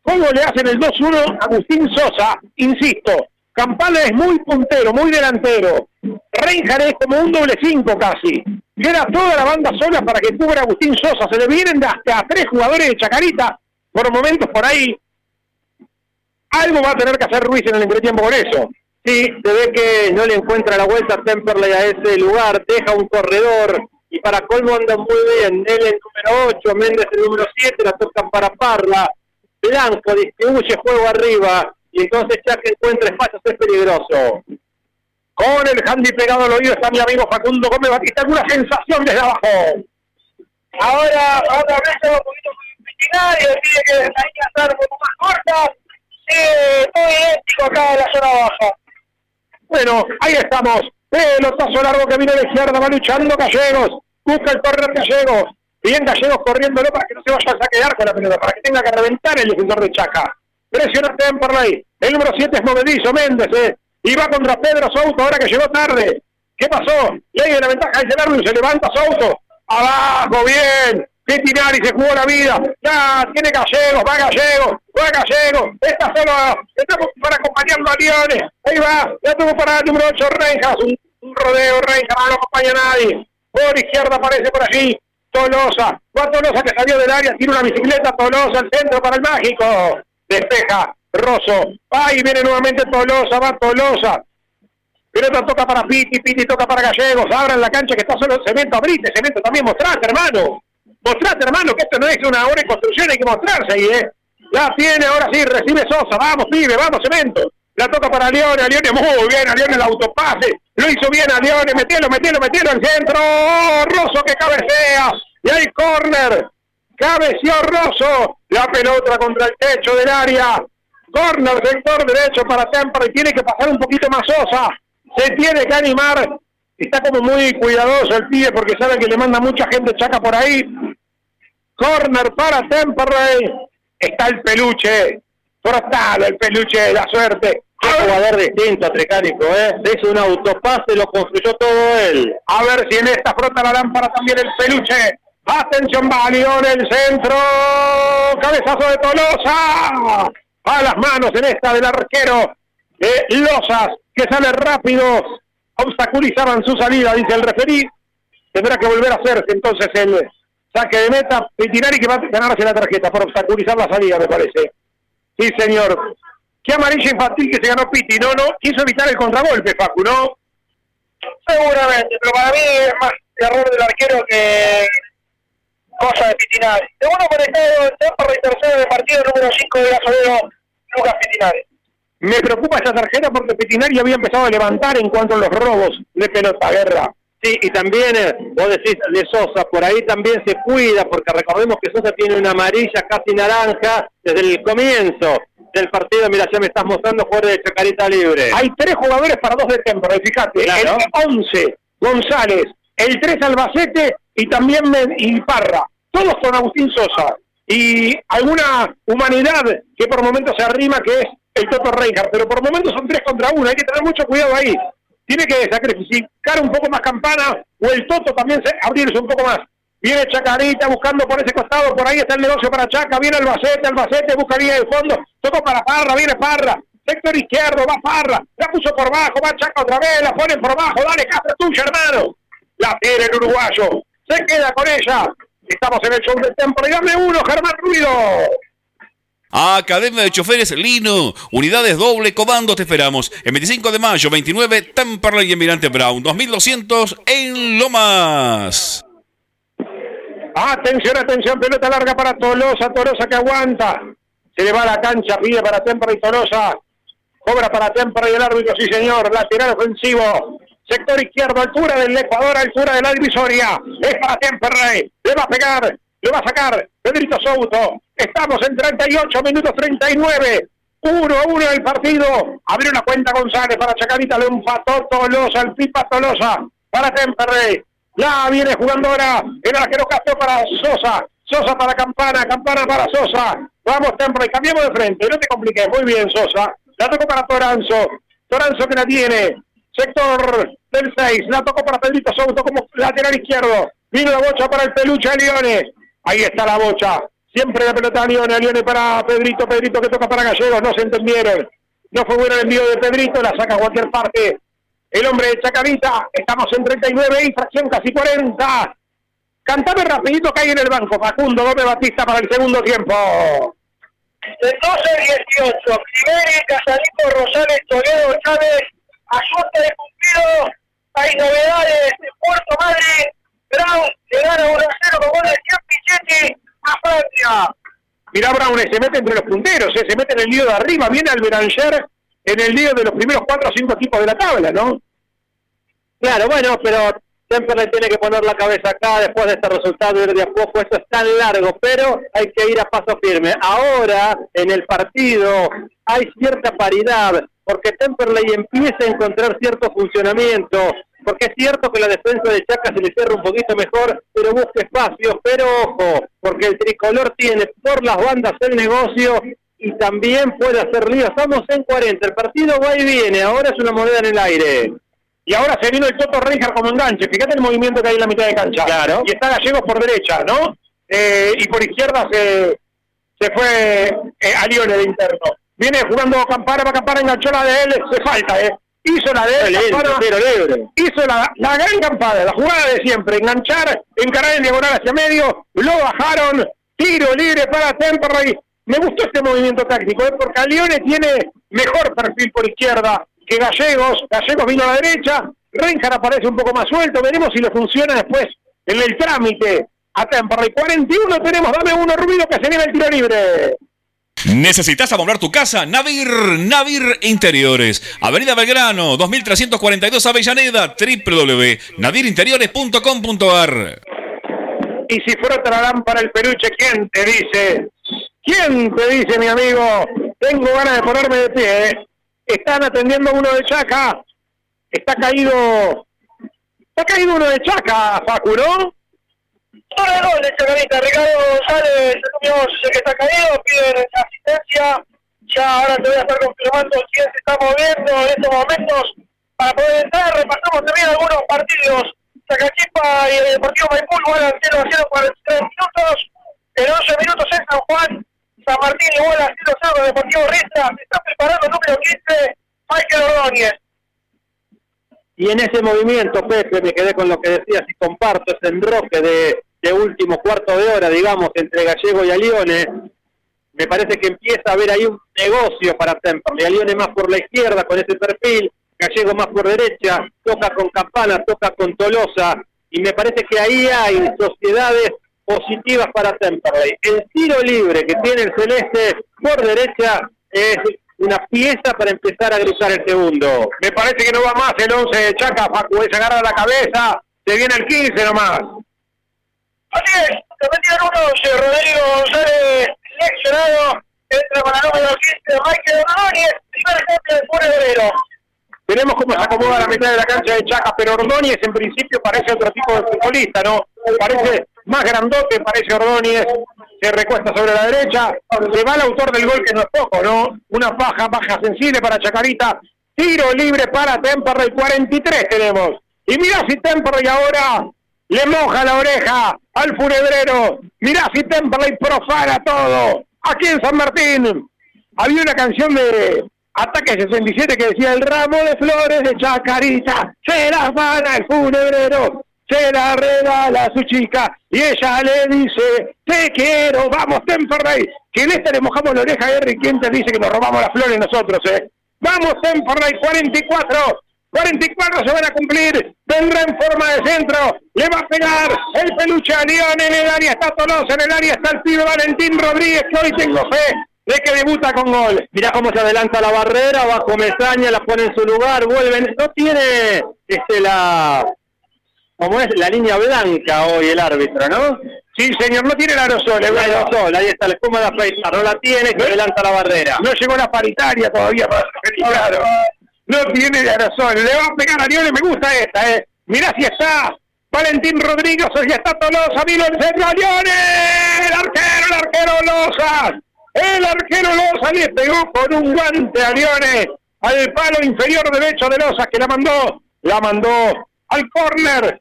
cómo le hacen el 2-1 a Agustín Sosa, insisto, Campana es muy puntero, muy delantero, Reinhardt es como un doble 5 casi, queda toda la banda sola para que cubra Agustín Sosa, se le vienen hasta tres jugadores de Chacarita, por momentos por ahí, algo va a tener que hacer Ruiz en el entretiempo con eso. Sí, se ve que no le encuentra la vuelta a Temperley a ese lugar, deja un corredor y para colmo anda muy bien. Él el número 8, Méndez el número 7, la tocan para Parla. Blanco distribuye juego arriba y entonces ya que encuentra espacios es peligroso. Con el handy pegado al oído está mi amigo Facundo Gómez Batista, alguna sensación desde abajo. Ahora, otra vez un poquito y pide que las líneas sean un poco más cortas. Eh, todo idéntico acá en la zona baja. Bueno, ahí estamos. Pelotazo largo que viene de izquierda, va luchando Gallegos. Busca el correr Gallegos. Bien Gallegos corriéndolo para que no se vaya a saquear con la pelota, para que tenga que reventar el defensor de Chaca. Presiona Temperley. El número 7 es movedizo, Méndez. Eh. Y va contra Pedro Souto ahora que llegó tarde. ¿Qué pasó? Ley de la ventaja de y se levanta Souto. Abajo, bien. Petinari se jugó la vida. Ya tiene Gallegos, va Gallegos, va Gallegos. Está solo, está para acompañarlo a Liones. Ahí va, ya tuvo para el número 8 Reijas. Un, rodeo Reijas, no acompaña nadie. Por izquierda aparece por allí Tolosa. Va Tolosa que salió del área, tiene una bicicleta. Tolosa al centro para el mágico. Despeja Rosso. Ahí viene nuevamente Tolosa, va Tolosa. Pelota toca para Piti, Piti toca para Gallegos. Abran la cancha que está solo Cemento, abrite, Cemento también mostrate, hermano. Mostrate, hermano, que esto no es una obra de construcción, hay que mostrarse ahí, ¿eh? La tiene, ahora sí, recibe Sosa, vamos, pibe, vamos, cemento. La toca para Leone, Leone muy bien, a Leone el autopase, lo hizo bien a Leone, metielo, metielo, metielo al centro, Rosso que cabecea, y hay corner, cabeció Rosso, la pelota contra el techo del área, corner sector derecho para Temper y tiene que pasar un poquito más Sosa, se tiene que animar, está como muy cuidadoso el pibe porque sabe que le manda mucha gente chaca por ahí, Corner para Temperley. Está el peluche. Frotalo el peluche de la suerte. Qué jugador distinto, Trecánico, ¿eh? hizo un autopase, lo construyó todo él. A ver si en esta frota la lámpara también el peluche. Atención, Balión, el centro. Cabezazo de Tolosa. A las manos en esta del arquero de Losas, que sale rápido. Obstaculizaban su salida, dice el referí. Tendrá que volver a hacerse entonces el Saque de meta, Petinari que va a ganarse la tarjeta por obstaculizar la salida, me parece. Sí, señor. Qué amarilla infantil que se ganó Piti, ¿no? no Quiso evitar el contragolpe, Facu, ¿no? Seguramente, pero para mí es más error del arquero que cosa de Pitinari. Segundo conectado en tempo y tercero de partido número 5 de gasolero, Lucas Pitinari. Me preocupa esa tarjeta porque Petinari había empezado a levantar en cuanto a los robos de pelota guerra. Sí, y también, eh, vos decís de Sosa, por ahí también se cuida, porque recordemos que Sosa tiene una amarilla casi naranja desde el comienzo del partido. Mira, ya me estás mostrando jugadores de Chacarita Libre. Hay tres jugadores para dos de temporada, fíjate. El 11, González, el 3, Albacete y también y Parra. Todos con Agustín Sosa. Y alguna humanidad que por momentos se arrima, que es el Toto Reinhardt, pero por momentos son tres contra uno. Hay que tener mucho cuidado ahí tiene que sacrificar un poco más campana o el Toto también abrirse un poco más. Viene Chacarita buscando por ese costado, por ahí está el negocio para Chaca, viene Albacete, Albacete busca línea de fondo, tocó para Parra, viene Parra, sector izquierdo, va Parra, la puso por bajo, va Chaca otra vez, la pone por bajo, dale Castro tuyo hermano, la tiene el uruguayo, se queda con ella, estamos en el show de tempo, dame uno, Germán Ruido. Academia de Choferes Lino. Unidades doble comando te esperamos. El 25 de mayo, 29, Temperley y Emirante Brown. 2200 en Lomas. Atención, atención, pelota larga para Tolosa, Tolosa que aguanta. Se le va a la cancha, pide para Temperley Tolosa. Cobra para Temperley el árbitro, sí señor. Lateral ofensivo. Sector izquierdo, altura del Ecuador, altura de la divisoria. Es para Temperley. Le va a pegar, le va a sacar Pedrito Souto. Estamos en 38 minutos 39. 1 a 1 el partido. Abrió una cuenta González para Chacarita. Le empató Tolosa, el Pipa Tolosa para Temperley. La viene jugando ahora el arquero Castro para Sosa. Sosa para Campana, Campana para Sosa. Vamos, Temperley, cambiamos de frente. No te compliques. Muy bien, Sosa. La tocó para Toranzo. Toranzo que la tiene. Sector del 6. La tocó para Pedrito Souto como lateral izquierdo. Vino la bocha para el peluche Leones. Ahí está la bocha. Siempre la pelota a Lione, Lione para Pedrito, Pedrito que toca para Gallegos, no se entendieron. No fue bueno el envío de Pedrito, la saca a cualquier parte. El hombre de Chacarita, estamos en 39 y fracción casi 40. Cantame rapidito que hay en el banco, Facundo Gómez Batista para el segundo tiempo. De 12-18, Primeri, Casalito, Rosales, Toledo, Chávez, Ayuda de cumplido. Hay novedades de Puerto Madre. Brown le gana 1 0 con goles de Pichetti a Francia. Mirá Brown, se mete entre los punteros, eh, se mete en el lío de arriba, viene al Beranger en el lío de los primeros 4 o 5 equipos de la tabla, ¿no? Claro, bueno, pero siempre le tiene que poner la cabeza acá después de este resultado ir de a poco, esto es tan largo, pero hay que ir a paso firme. Ahora, en el partido, hay cierta paridad, porque Temperley empieza a encontrar cierto funcionamiento, porque es cierto que la defensa de Chaca se le cierra un poquito mejor, pero busca espacio, pero ojo, porque el tricolor tiene por las bandas el negocio y también puede hacer lío. Estamos en 40, el partido va y viene, ahora es una moneda en el aire. Y ahora se vino el Toto Reinhardt como enganche. Fíjate el movimiento que hay en la mitad de cancha. Claro. Y está Gallegos por derecha, ¿no? Eh, y por izquierda se, se fue eh, a Lione de interno. Viene jugando Campana, va Campana, enganchó la de él, se falta, ¿eh? Hizo la de él, hizo la, la gran campada, la jugada de siempre, enganchar, encarar en diagonal hacia medio, lo bajaron, tiro libre para Temperley. Me gustó este movimiento táctico, ¿eh? porque Lione tiene mejor perfil por izquierda que Gallegos, Gallegos vino a la derecha, Reinhardt aparece un poco más suelto, veremos si le funciona después en el trámite a Temperley. 41 tenemos, dame uno Rubio que se viene el tiro libre. ¿Necesitas amoblar tu casa? Navir, Navir Interiores. Avenida Belgrano, 2342 Avellaneda, www.navirinteriores.com.ar. Y si frota la lámpara el peluche, ¿quién te dice? ¿Quién te dice, mi amigo? Tengo ganas de ponerme de pie. ¿eh? Están atendiendo uno de Chaca. Está caído. Está caído uno de Chaca, Facu, ¿no? Sobre el gol de Chacarita, Ricardo González, el que está caído, piden asistencia. Ya ahora te voy a estar confirmando quién se está moviendo en estos momentos para poder entrar. Repasamos también algunos partidos. Chacachipa y el Deportivo Maipú igual a 0 a 0 43 minutos. En 11 minutos en San Juan, San Martín igual a 0 a 0 con el Deportivo Rista. Se está preparando el número 15, Michael Ordóñez. Y en ese movimiento, Pepe, me quedé con lo que decías y comparto ese enroque de, de último cuarto de hora, digamos, entre Gallego y Alione. Me parece que empieza a haber ahí un negocio para Temperley. Alione más por la izquierda con ese perfil, Gallego más por derecha, toca con Campana, toca con Tolosa. Y me parece que ahí hay sociedades positivas para Temperley. El tiro libre que tiene el Celeste por derecha es una pieza para empezar a cruzar el segundo. Me parece que no va más el 11 de Chaca, Facu, se agarra la cabeza, se viene el 15 nomás. Así es, se metieron unos, Rodrigo González, seleccionado, entra con la número 15, Michael Ordóñez, primer cambio de Pure Guerrero. Veremos cómo se acomoda la mitad de la cancha de Chaca, pero Ordóñez en principio parece otro tipo de futbolista, ¿no? Parece más grandote, parece Ordóñez, se recuesta sobre la derecha, se va el autor del gol que no es poco, ¿no? Una baja, baja sensible para Chacarita, tiro libre para Temperley, 43 tenemos. Y mira si Temperley ahora le moja la oreja al funebrero. Mirá si Temperley profana todo. Aquí en San Martín había una canción de Ataque 67 que decía el ramo de flores de Chacarita, se las van al funebrero, se la regala a su chica y ella le dice, te quiero, vamos Temperley, que en este le mojamos la oreja a Henry, te dice que nos robamos las flores nosotros, eh. Vamos Temperley, 44, 44 se van a cumplir, vendrá en forma de centro, le va a pegar el peluche a León en el área, está Tolosa, en el área está el pibe Valentín Rodríguez, que hoy tengo fe de que debuta con gol. Mirá cómo se adelanta la barrera, bajo Mesaña, la pone en su lugar, vuelven, no tiene este la como es la línea blanca hoy el árbitro, ¿no? Sí, señor, no tiene el aerosol, el aerosol, ahí está la espuma de afeitar, no la tiene, se adelanta la barrera. No llegó la paritaria todavía para claro no tiene de razón. Le va a pegar a Lionel, me gusta esta, eh. Mirá si está Valentín Rodríguez, ya está Tolosa, vino el centro, Lionel, el arquero, el arquero Loza. El arquero Loza le pegó con un guante a Lionel, al palo inferior derecho de Loza, que la mandó, la mandó al córner.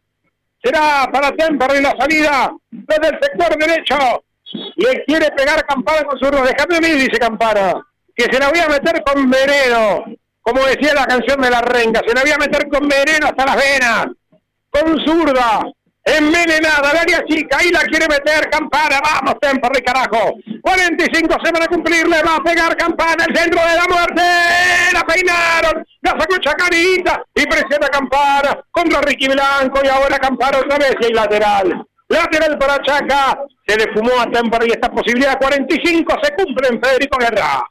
Será para Temper en la salida desde el sector derecho. Le quiere pegar Campana con su Déjame a mí, dice Campana, que se la voy a meter con veneno como decía la canción de la renga, se la voy a meter con veneno hasta las venas, con zurda, envenenada, la área chica, ahí la quiere meter Campana, vamos, Temperley, carajo, 45 se van a cumplir, le va a pegar Campana, el centro de la muerte, la peinaron, la sacó Chacarita y presiona Campana contra Ricky Blanco y ahora Campana otra vez y lateral. Lateral para Chaca, se le fumó a Temperley esta posibilidad, 45 se cumplen Federico Guerra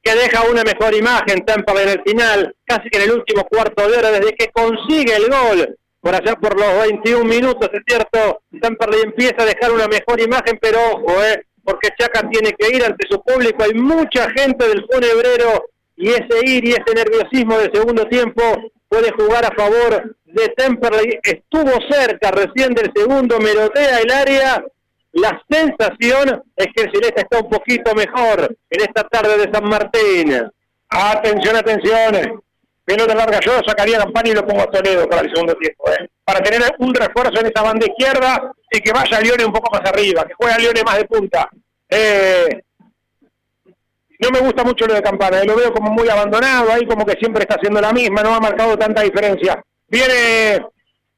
que deja una mejor imagen Temperley en el final, casi que en el último cuarto de hora, desde que consigue el gol, por allá por los 21 minutos, es cierto, Temperley empieza a dejar una mejor imagen, pero ojo, eh, porque Chaca tiene que ir ante su público, hay mucha gente del funebrero y ese ir y ese nerviosismo del segundo tiempo puede jugar a favor de Temperley, estuvo cerca recién del segundo, merotea el área la sensación es que el Celeste está un poquito mejor en esta tarde de San Martín. Atención, atención. Pelota larga, yo sacaría a Campani y lo pongo a Toledo para el segundo tiempo. ¿eh? Para tener un refuerzo en esa banda izquierda y que vaya Lione un poco más arriba, que juegue a Lione más de punta. Eh, no me gusta mucho lo de Campana, ¿eh? lo veo como muy abandonado ahí, como que siempre está haciendo la misma, no ha marcado tanta diferencia. Viene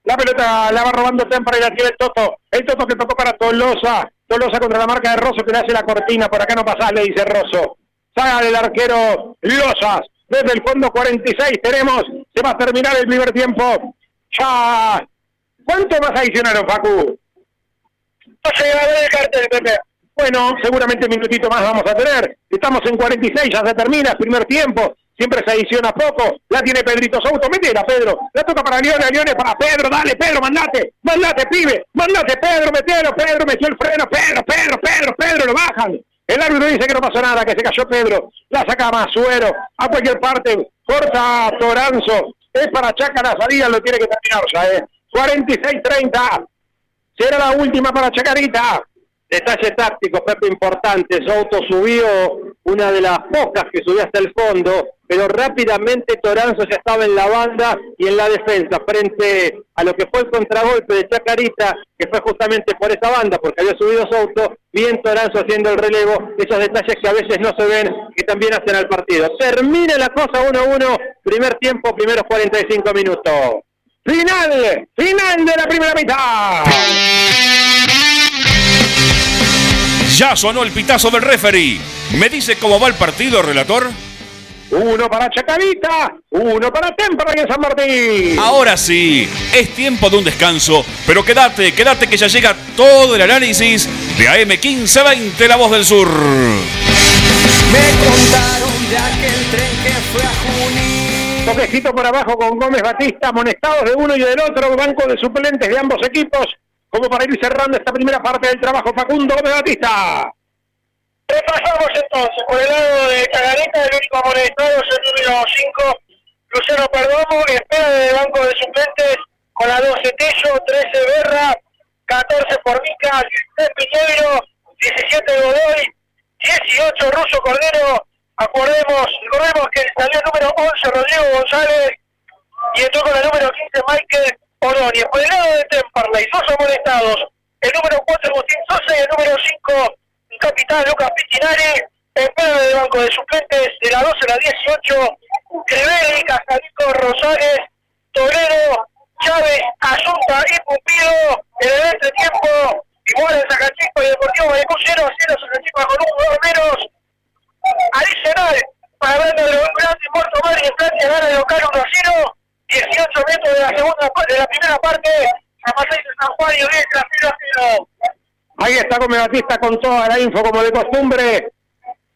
la pelota la va robando Tempra y la tiene el Toto. El Toto que tocó para Tolosa. Tolosa contra la marca de Rosso que le hace la cortina. Por acá no pasa, le dice Rosso. Sale el arquero Losas. Desde el fondo 46 tenemos. Se va a terminar el primer tiempo. Ya. ¿Cuánto más adicionaron, Facu? No se a el cartel, Pepe. Bueno, seguramente un minutito más vamos a tener. Estamos en 46, ya se termina el primer tiempo siempre se adiciona poco, la tiene Pedrito Souto, metela Pedro, la toca para Leone, Leone para Pedro, dale Pedro, mandate, mandate pibe, mandate Pedro, metelo, Pedro metió el freno, Pedro, Pedro, Pedro, Pedro, lo bajan. El árbitro dice que no pasó nada, que se cayó Pedro, la saca Masuero, a cualquier parte, corta Toranzo, es para Chaca la salida, lo tiene que terminar ya, eh. 46-30, será la última para Chacarita. Detalle táctico, Pepe, importante. Souto subió una de las pocas que subió hasta el fondo, pero rápidamente Toranzo ya estaba en la banda y en la defensa, frente a lo que fue el contragolpe de Chacarita, que fue justamente por esa banda, porque había subido Souto, bien Toranzo haciendo el relevo, esos detalles que a veces no se ven, que también hacen al partido. Termina la cosa 1-1, primer tiempo, primeros 45 minutos. Final, final de la primera mitad. Ya sonó el pitazo del referee. ¿Me dice cómo va el partido, relator? Uno para Chacarita, uno para Tempra y San Martín. Ahora sí, es tiempo de un descanso, pero quédate, quédate que ya llega todo el análisis de AM1520, La Voz del Sur. Me contaron de aquel tren que fue a Junín. Toquecito por abajo con Gómez Batista, amonestados de uno y del otro, banco de suplentes de ambos equipos como para ir cerrando esta primera parte del trabajo. Facundo Gómez Batista. Repasamos entonces, por el lado de Cagareta, el único amonestado es el número 5, Lucero Perdomo, espera del banco de suplentes con la 12 Tello, 13 Berra, 14 Formica, 16 Piñeiro, 17 Godoy, 18 Russo Cordero, acordemos, recordemos que salió el número 11 Rodrigo González y entró con el número 15 Michael Oronia. Por el lado de Temperley, dos amonestados. El número 4, Agustín Sosa, y el número 5, el capitán Lucas Pitinari. En medio del banco de suplentes, de la 12 a la 18, Crevelli, Casalico, Rosales, Torero, Chávez, Asunta y Pumpido. En el entretiempo, igual el Sacachico y Deportivo Malecú 0 a 0, Sacachico con un jugador menos. Adicional, para ver de un grande Muerto Madre y Francia gana el local 1 a 0. 18 metros de la segunda de la primera parte, San Martín de San Juan y Uretra 0 a 0. Ahí está Gómez Batista con toda la info como de costumbre.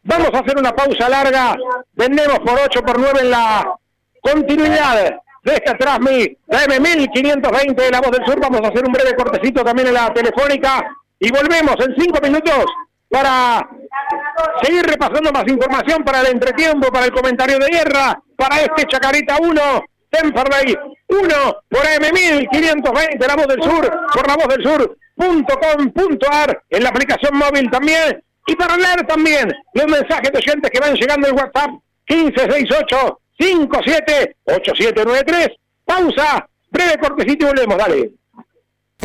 Vamos a hacer una pausa larga. Vendemos por 8 por 9 en la continuidad de esta Transmi, la M1520 de la Voz del Sur. Vamos a hacer un breve cortecito también en la telefónica y volvemos en 5 minutos para seguir repasando más información para el entretiempo, para el comentario de guerra, para este Chacarita 1, Temperley 1 por M1520, la voz del sur, por la voz del sur.com.ar, en la aplicación móvil también, y para leer también los mensajes de oyentes que van llegando en WhatsApp 1568 57 8793. Pausa, breve cortecito y volvemos, dale.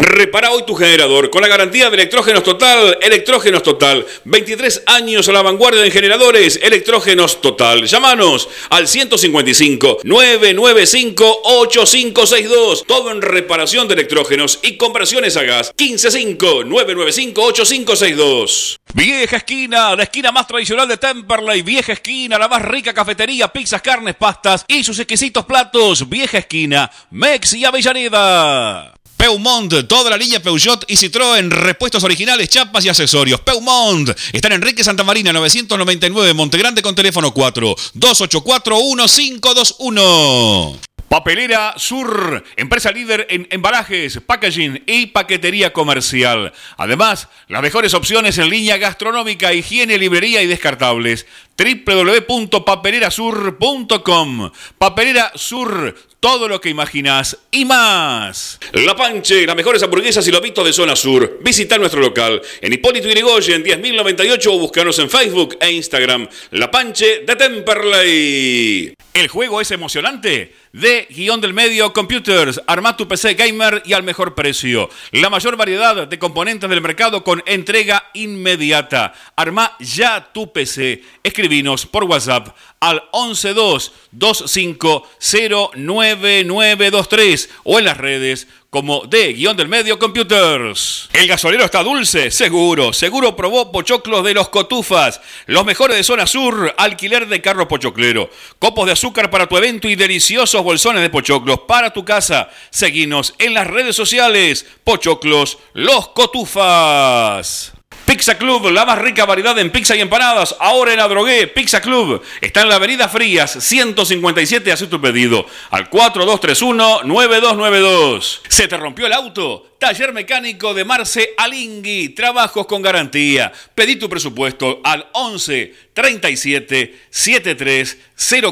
Repara hoy tu generador con la garantía de Electrógenos Total. Electrógenos Total. 23 años a la vanguardia en generadores. Electrógenos Total. Llámanos al 155 995 8562. Todo en reparación de electrógenos y conversiones a gas. 155 995 8562. Vieja esquina, la esquina más tradicional de Temperley. Vieja esquina, la más rica cafetería, pizzas, carnes, pastas y sus exquisitos platos. Vieja esquina, Mex y Avellaneda. Peumont, toda la línea Peugeot y Citroën, repuestos originales, chapas y accesorios. Peumont, está en Enrique Santa Marina 999, Montegrande con teléfono 4 284 1521. Papelera Sur, empresa líder en embalajes, packaging y paquetería comercial. Además, las mejores opciones en línea gastronómica, higiene, librería y descartables www.papelerasur.com. Papelera Sur, todo lo que imaginas y más. La Panche, las mejores hamburguesas y lobitos de zona sur. Visita nuestro local en Hipólito Yrigoyen 10.098 o búscanos en Facebook e Instagram. La Panche de Temperley. El juego es emocionante. De guion del medio Computers, arma tu PC gamer y al mejor precio. La mayor variedad de componentes del mercado con entrega inmediata. Arma ya tu PC. Escribinos por WhatsApp al 112-2509-9923 o en las redes como de guion del medio Computers. El gasolero está dulce, seguro. Seguro probó pochoclos de los cotufas. Los mejores de zona sur, alquiler de carro pochoclero. Copos de azúcar para tu evento y deliciosos bolsones de pochoclos para tu casa. Seguinos en las redes sociales. Pochoclos, los cotufas. Pizza Club, la más rica variedad en pizza y empanadas. Ahora en Adrogué, Pizza Club. Está en la avenida Frías, 157. Hace tu pedido al 4231-9292. ¿Se te rompió el auto? Taller mecánico de Marce Alingui. Trabajos con garantía. Pedí tu presupuesto al 11 37 73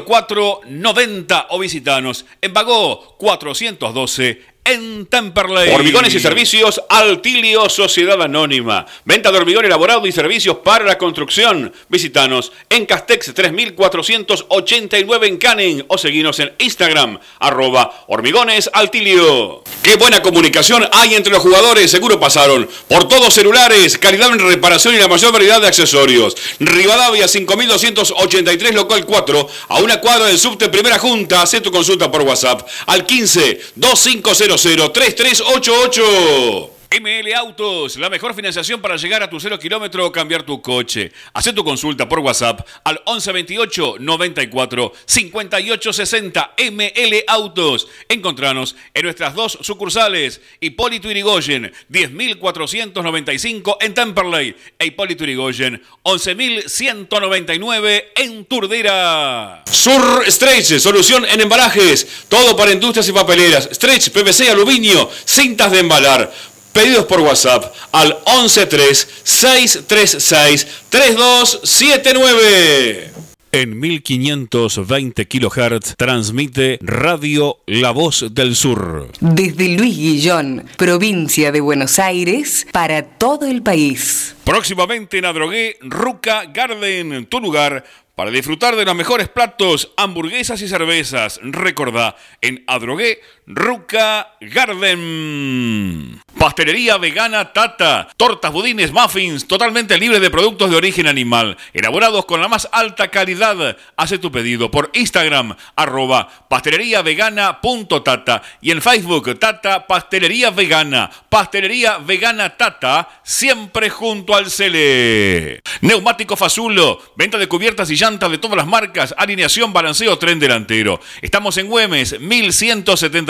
04 90 o visitanos en Bagó 412 en Temperley. Hormigones y servicios Altilio Sociedad Anónima. Venta de hormigón elaborado y servicios para la construcción. Visítanos en Castex 3489 en Canning o seguinos en Instagram arroba hormigones Altilio. Qué buena comunicación hay entre los jugadores. Seguro pasaron por todos celulares, calidad en reparación y la mayor variedad de accesorios. Rivadavia 5283 local 4 a una cuadra del subte Primera Junta. Haz tu consulta por WhatsApp al 15 2500 3388. ML Autos, la mejor financiación para llegar a tu cero kilómetro o cambiar tu coche. Haz tu consulta por WhatsApp al 1128 94 58 60 ML Autos. Encontranos en nuestras dos sucursales, Hipólito Irigoyen, 10.495 en Temperley e Hipólito Irigoyen, 11.199 en Turdera. Sur Stretch, solución en embalajes, todo para industrias y papeleras. Stretch, PVC, aluminio, cintas de embalar. Pedidos por WhatsApp al 113-636-3279. En 1520 kHz transmite Radio La Voz del Sur. Desde Luis Guillón, provincia de Buenos Aires, para todo el país. Próximamente en Adrogué, Ruca Garden, tu lugar para disfrutar de los mejores platos, hamburguesas y cervezas. Recordá, en Adrogué, Ruca Garden. Pastelería vegana Tata. Tortas, budines, muffins, totalmente libre de productos de origen animal. Elaborados con la más alta calidad. Hace tu pedido por Instagram, arroba pasteleriavegana.tata y en Facebook, Tata Pastelería Vegana. Pastelería Vegana Tata, siempre junto al Cele. Neumático Fazulo, venta de cubiertas y llantas de todas las marcas, alineación, balanceo, tren delantero. Estamos en Güemes,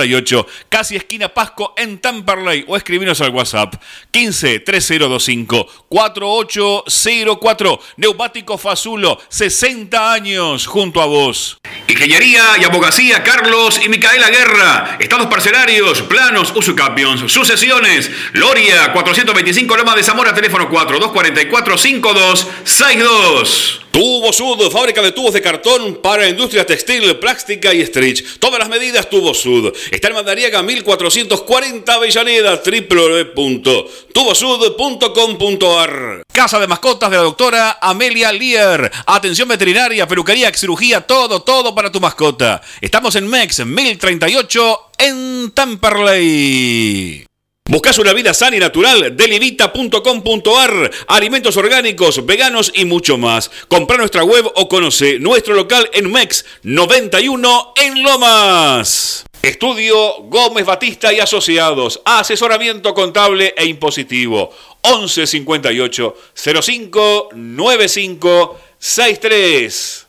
1178, casi esquina Pasco en Tamperley o escribinos al WhatsApp 15 3025 4804. Neumático Fazulo, 60 años junto a vos. Ingeniería y abogacía Carlos y Micaela Guerra. Estados parcelarios, planos, usucapions, sucesiones. Loria 425 Loma de Zamora, teléfono 4244 5262. Tubo Sud, fábrica de tubos de cartón para industria textil, plástica y stretch. Todas las medidas Tubo Sud. Está en Mandariaga 1440 Avellaneda, www.tubosud.com.ar. Casa de mascotas de la doctora Amelia Lear. Atención veterinaria, peluquería, cirugía, todo, todo para tu mascota. Estamos en MEX 1038 en Tamperley. Buscas una vida sana y natural, delivita.com.ar, alimentos orgánicos, veganos y mucho más. Compra nuestra web o conoce nuestro local en MEX 91 en Lomas. Estudio Gómez Batista y Asociados, asesoramiento contable e impositivo. 11 58 05 95 63.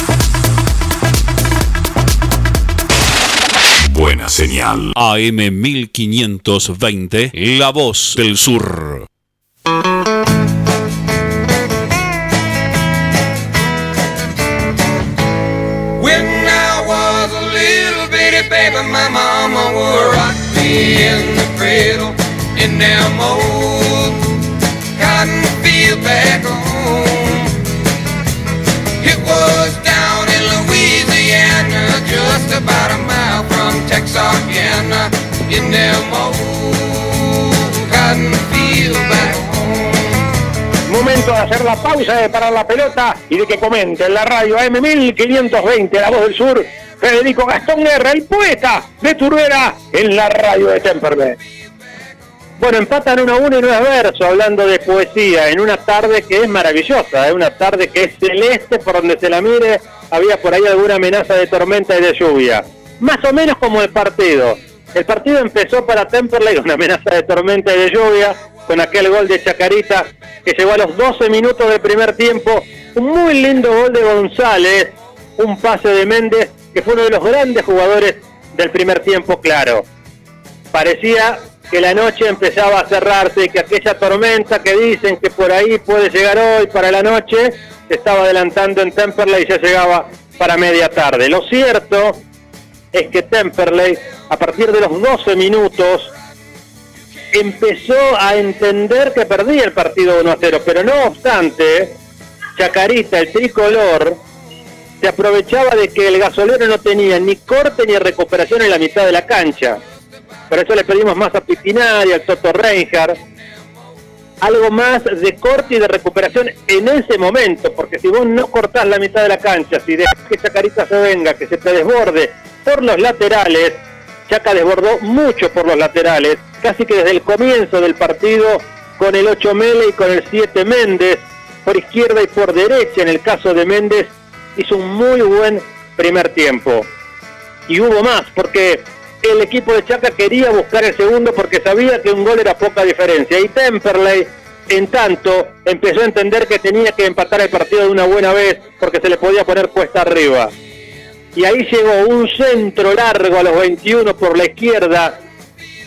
Buena señal. AM 1520, La Voz del Sur. When I was a little bitty baby, my mama would rock me in the cradle in them old cotton field back home. It was down in Louisiana, just about a mile In them old back. Momento de hacer la pausa, de parar la pelota y de que comente en la radio AM1520, La Voz del Sur, Federico Gastón Guerra, el poeta de Turbera, en la radio de Temperley. Bueno, empatan uno a uno y no es verso, hablando de poesía, en una tarde que es maravillosa, es una tarde que es celeste por donde se la mire, había por ahí alguna amenaza de tormenta y de lluvia. Más o menos como el partido. El partido empezó para Temperley, una amenaza de tormenta y de lluvia, con aquel gol de Chacarita que llegó a los 12 minutos del primer tiempo. Un muy lindo gol de González, un pase de Méndez, que fue uno de los grandes jugadores del primer tiempo, claro. Parecía que la noche empezaba a cerrarse y que aquella tormenta que dicen que por ahí puede llegar hoy para la noche, se estaba adelantando en Temperley y ya llegaba para media tarde. Lo cierto es que Temperley, a partir de los 12 minutos, empezó a entender que perdía el partido 1 a 0, pero no obstante, Chacarita, el tricolor, se aprovechaba de que el gasolero no tenía ni corte ni recuperación en la mitad de la cancha. Por eso le pedimos más a Pipinari, al Toto Reinhardt, algo más de corte y de recuperación en ese momento, porque si vos no cortás la mitad de la cancha, si dejas que Chacarita se venga, que se te desborde por los laterales, Chaca desbordó mucho por los laterales, casi que desde el comienzo del partido, con el 8 Mele y con el 7 Méndez, por izquierda y por derecha, en el caso de Méndez, hizo un muy buen primer tiempo. Y hubo más, porque el equipo de Chaca quería buscar el segundo porque sabía que un gol era poca diferencia. Y Temperley, en tanto, empezó a entender que tenía que empatar el partido de una buena vez porque se le podía poner puesta arriba. Y ahí llegó un centro largo a los 21 por la izquierda,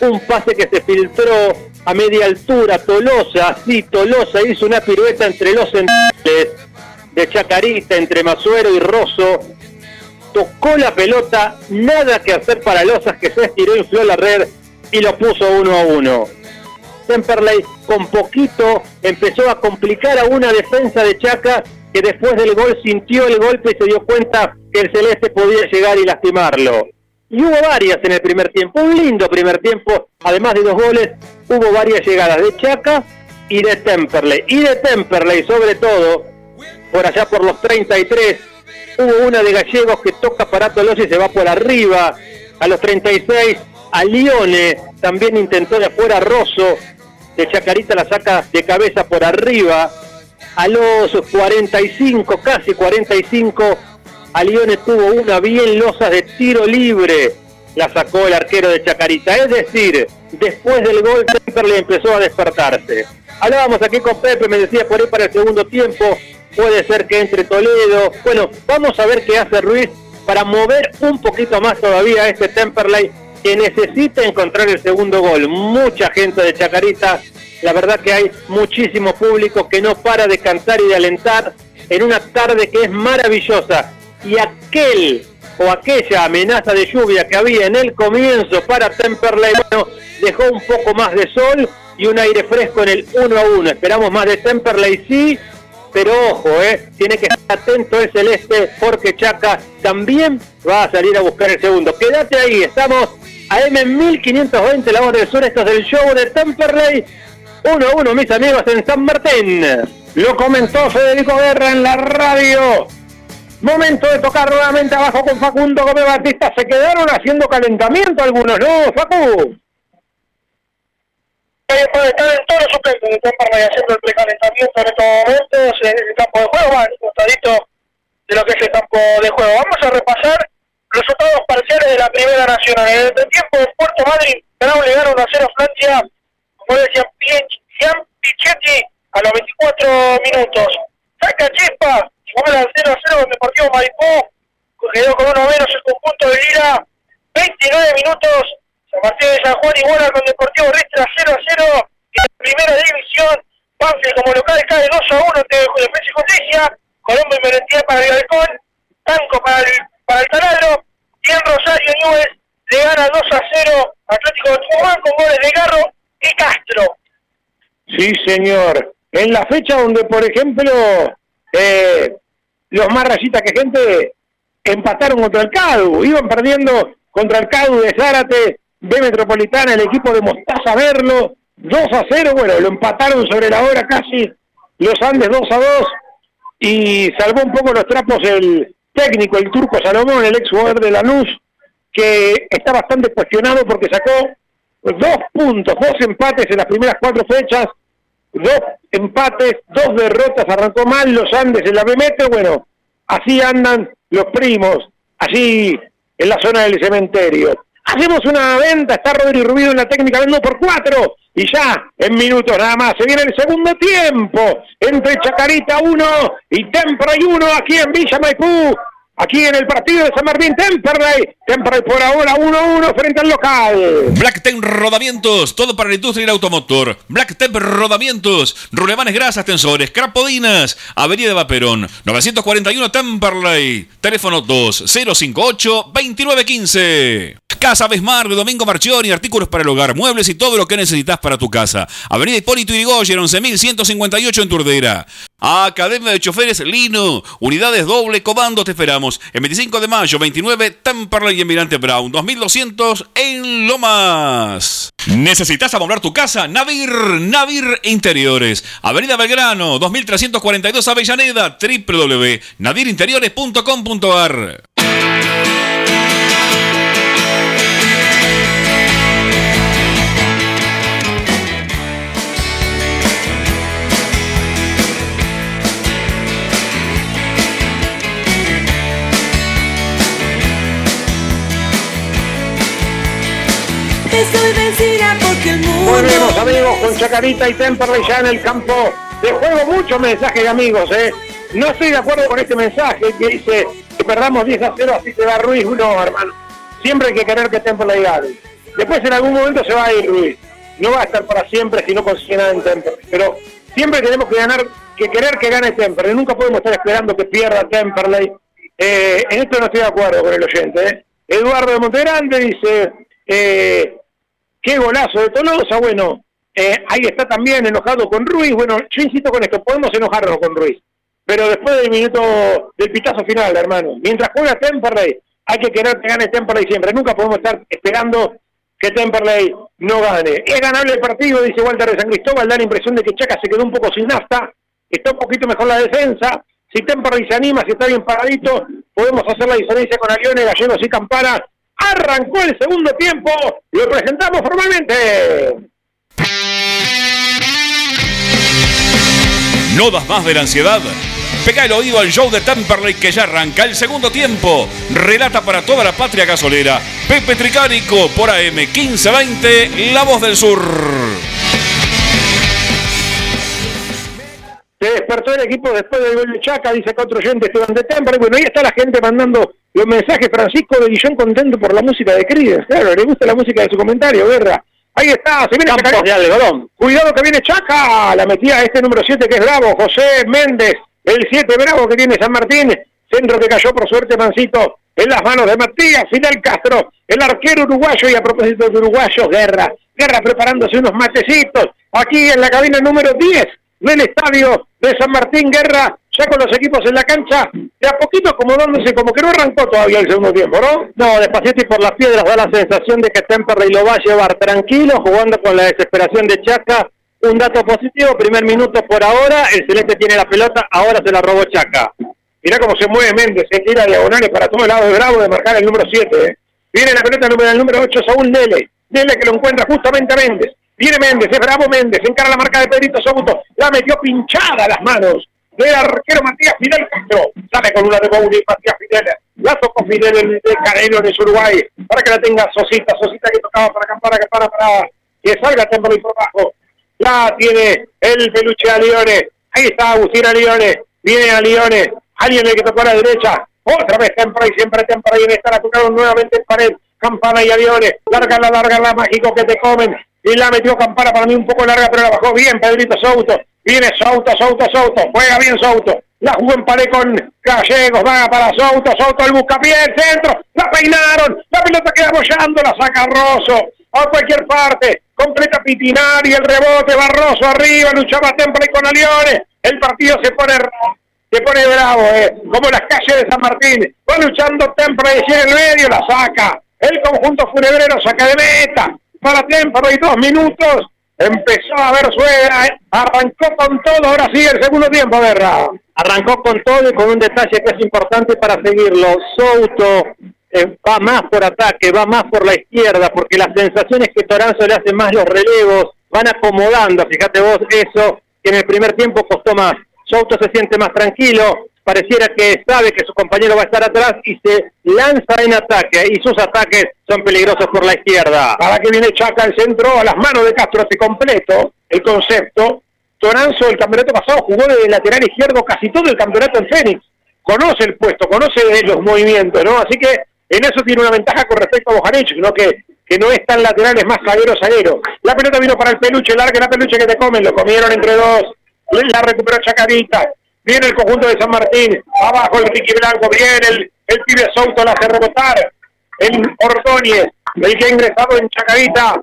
un pase que se filtró a media altura, Tolosa, sí, Tolosa hizo una pirueta entre los centrales de Chacarita, entre Masuero y Rosso, tocó la pelota, nada que hacer para Losas que se estiró, infló la red y lo puso uno a uno. Temperley con poquito empezó a complicar a una defensa de Chaca que después del gol sintió el golpe y se dio cuenta que el Celeste podía llegar y lastimarlo. Y hubo varias en el primer tiempo, un lindo primer tiempo, además de dos goles, hubo varias llegadas de Chaca y de Temperley. Y de Temperley sobre todo, por allá por los 33, hubo una de Gallegos que toca para Tolosa y se va por arriba. A los 36, a Lione también intentó de afuera Rosso, de Chacarita la saca de cabeza por arriba. A los 45, casi 45, a Lione tuvo una bien losa de tiro libre. La sacó el arquero de Chacarita. Es decir, después del gol, Temperley empezó a despertarse. Hablábamos aquí con Pepe, me decía por ahí para el segundo tiempo, puede ser que entre Toledo. Bueno, vamos a ver qué hace Ruiz para mover un poquito más todavía este Temperley que necesita encontrar el segundo gol. Mucha gente de Chacarita, la verdad que hay muchísimo público que no para de cantar y de alentar en una tarde que es maravillosa. Y aquel o aquella amenaza de lluvia que había en el comienzo para Temperley, bueno, dejó un poco más de sol y un aire fresco en el 1 a 1. Esperamos más de Temperley, sí, pero ojo, eh, tiene que estar atento el celeste porque Chaca también va a salir a buscar el segundo. Quédate ahí, estamos a M1520, la voz del sur, esto es del show de Temperley. 1 a 1, mis amigos, en San Martín. Lo comentó Federico Guerra en la radio. Momento de tocar nuevamente abajo con Facundo Gómez Batista. Se quedaron haciendo calentamiento algunos, ¿no, Facu? Estar en todos los suplentes Temperley haciendo el precalentamiento en estos momentos en el campo de juego, al costadito de lo que es el campo de juego. Vamos a repasar resultados parciales de la Primera Nacional. En el tiempo Puerto Madrid, Brown le gana 1 a 0 a Francia, como decía Gian Pichetti, a los 24 minutos. Saca Chispa, igual al 0 a 0 el Deportivo Maipú, quedó con uno menos el conjunto de Lira, 29 minutos, San Martín de San Juan iguala con Deportivo Ristra 0 a 0 en la primera división. Banfield como local cae 2 a 1 ante Defensa y Justicia. Colombo y Merentía para el Halcón. Tanco para el, para el Taladro. Y en Rosario Nubes le gana 2 a 0 Atlético de Tucumán con goles de Garro Castro. Sí, señor. En la fecha donde, por ejemplo, eh, los más rayitas que gente empataron contra el CADU, iban perdiendo contra el CADU de Zárate de Metropolitana, el equipo de Mostaza Verlo, 2 a 0, bueno, lo empataron sobre la hora casi los Andes 2 a 2 y salvó un poco los trapos el técnico, el turco Salomón, el ex jugador de Lanús, que está bastante cuestionado porque sacó dos puntos, dos empates en las primeras cuatro fechas, dos empates, dos derrotas, arrancó mal los Andes en la B-Metro, bueno, así andan los primos, así en la zona del cementerio. Hacemos una venta, está Rodri Rubido en la técnica, vendo por cuatro, y ya, en minutos nada más, se viene el segundo tiempo, entre Chacarita 1 y Temperley 1, aquí en Villa Maipú, aquí en el partido de San Martín, Temperley, Temperley por ahora 1-1 frente al local. Blacktem Rodamientos, todo para la industria y el automotor. Blacktem Rodamientos, rulemanes grasas, tensores, crapodinas, Avenida de Vaperón, 941 Temperley, teléfono 2058-2915. Casa Besmar de Domingo Marchioni, artículos para el hogar, muebles y todo lo que necesitas para tu casa. Avenida Hipólito Yrigoyen, 11158 en Turdera. Academia de Choferes Lino, unidades doble comando, te esperamos. El 25 de mayo, 29, Temperley y Emirante Brown, 2200 en Lomas. ¿Necesitas amoblar tu casa? Navir, Navir Interiores. Avenida Belgrano, 2342 Avellaneda, www.nadirinteriores.com.ar. Estoy vencida porque el mundo. Volvemos amigos con Chacarita y Temperley ya en el campo de juego. Muchos mensajes de amigos, ¿eh? No estoy de acuerdo con este mensaje que dice que perdamos 10 a 0 así se va Ruiz. No, hermano. Siempre hay que querer que Temperley gane. Después en algún momento se va a ir Ruiz. No va a estar para siempre si no consigue nada en Temperley. Pero siempre tenemos que ganar, que querer que gane Temperley. Nunca podemos estar esperando que pierda Temperley Eh, en esto no estoy de acuerdo con el oyente. ¿eh? Eduardo de Montegrande dice, eh, qué golazo de Tolosa. Bueno, eh, ahí está también enojado con Ruiz. Bueno, yo insisto con esto, podemos enojarnos con Ruiz. Pero después del minuto, del pitazo final, hermano, mientras juega Temperley, hay que querer que gane Temperley siempre. Nunca podemos estar esperando que Temperley no gane. Es ganable el partido, dice Walter de San Cristóbal, da la impresión de que Chaca se quedó un poco sin nafta, está un poquito mejor la defensa. Si Temperley se anima, si está bien paradito, podemos hacer la diferencia con Aviones, Gallegos y Campana. Arrancó el segundo tiempo, lo presentamos formalmente. ¿No das más de la ansiedad? Pega el oído al show de Temperley que ya arranca el segundo tiempo. Relata para toda la patria gasolera. Pepe Tricánico por AM 1520, La Voz del Sur. Se despertó el equipo después del gol de Chaca, dice que otro oyente Esteban de Temperley. Bueno, ahí está la gente mandando los mensajes. Francisco de Guillón contento por la música de Creedence. Claro, le gusta la música de su comentario, Guerra. Ahí está, se viene Campos Chaca- de algodón. Cuidado que viene Chaca, la metía este número 7 que es Bravo, José Méndez, el 7 Bravo que tiene San Martín, centro que cayó por suerte Mancito en las manos de Matías Fidel Castro, el arquero uruguayo y a propósito de uruguayos, Guerra, Guerra preparándose unos matecitos, aquí en la cabina número 10 del estadio de San Martín, Guerra, ya con los equipos en la cancha, de a poquito acomodándose, como que no arrancó todavía el segundo tiempo, ¿no? No, despacito y por las piedras da la sensación de que Temperley lo va a llevar tranquilo, jugando con la desesperación de Chaca. Un dato positivo, primer minuto por ahora, el Celeste tiene la pelota, ahora se la robó Chaca. Mirá cómo se mueve Méndez, se tira diagonales para todo el lado de Bravo de marcar el número 7. Viene la pelota número, el número 8, Saúl Dele. Dele que lo encuentra justamente a Méndez. Viene Méndez, es Bravo Méndez, encara la marca de Pedrito Sobuto. La metió pinchada a las manos del arquero Matías Fidel Castro. Sale con una de Bouli, Matías Fidel. La tocó Fidel el de de Uruguay. Para que la tenga Sosita, Sosita que tocaba para Campana, que para para que salga Temperley por abajo. La tiene el peluche a Lione. Ahí está Agustín a Lione. Viene a Lione. Alguien que tocó a la derecha. Otra vez Temperley, siempre Temperley en esta la tocaron nuevamente en pared. Campana y aviones. Larga la larga la mágico que te comen. Y la metió Campana para mí un poco larga, pero la bajó bien Pedrito Souto. Viene Souto, Souto, Souto. Juega bien Souto. La jugó en pared con Gallegos. Va para Souto, Souto el buscapié, el centro. La peinaron. La pelota queda bollando. La saca Rosso. A cualquier parte. Completa Pitinari. El rebote. Barroso arriba. Luchaba Temperley con Aliones. El partido se pone se pone bravo, eh, como las calles de San Martín. Va luchando Temperley en el medio, la saca. El conjunto funebrero saca de meta. Para Temperley, dos minutos. Empezó a ver suegra, eh, arrancó con todo, ahora sí el segundo tiempo, Guerra. Arrancó con todo y con un detalle que es importante para seguirlo. Souto eh, va más por ataque, va más por la izquierda, porque las sensaciones que Toranzo le hace más los relevos, van acomodando, fíjate vos, eso que en el primer tiempo costó más. Souto se siente más tranquilo, pareciera que sabe que su compañero va a estar atrás y se lanza en ataque, y sus ataques son peligrosos por la izquierda. Para que viene Chaca el centro a las manos de Castro, te completo el concepto. Toranzo el campeonato pasado jugó de lateral izquierdo casi todo el campeonato en Fénix. Conoce el puesto, conoce los movimientos, ¿no? Así que en eso tiene una ventaja con respecto a Bojanic, ¿no? Que, que no es tan lateral, es más zaguero zaguero. La pelota vino para el peluche, larga la peluche que te comen, lo comieron entre dos. La recuperó Chacarita. Viene el conjunto de San Martín. Abajo el Ricky Blanco. Viene el, el pibe Souto, la hace rebotar. El Ordóñez, el que ha ingresado en Chacarita.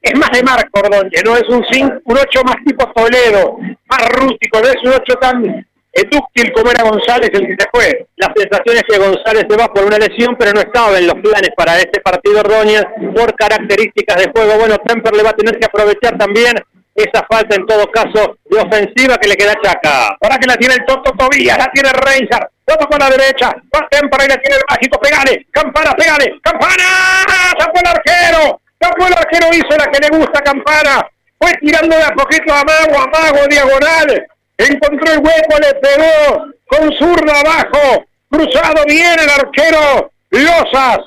Es más de Marco Ordóñez, no es un 5, un 8 más tipo Toledo, más rústico, no es un 8 tan dúctil como era González el que se fue. La sensación es que González se va por una lesión, pero no estaba en los planes para este partido Ordóñez por características de juego. Bueno, Temper le va a tener que aprovechar también esa falta en todo caso de ofensiva que le queda Chaca. Ahora que la tiene el Toto Tobías, la tiene Reisar, Toto con la derecha, va Temper y la tiene el mágico, pegale, Campana, pegale, Campana, tapó el arquero, tapó el arquero, hizo la que le gusta Campana, fue tirando de a poquito a Mago, a Mago, diagonal, encontró el hueco, le pegó, con zurda abajo, cruzado bien el arquero, Losas,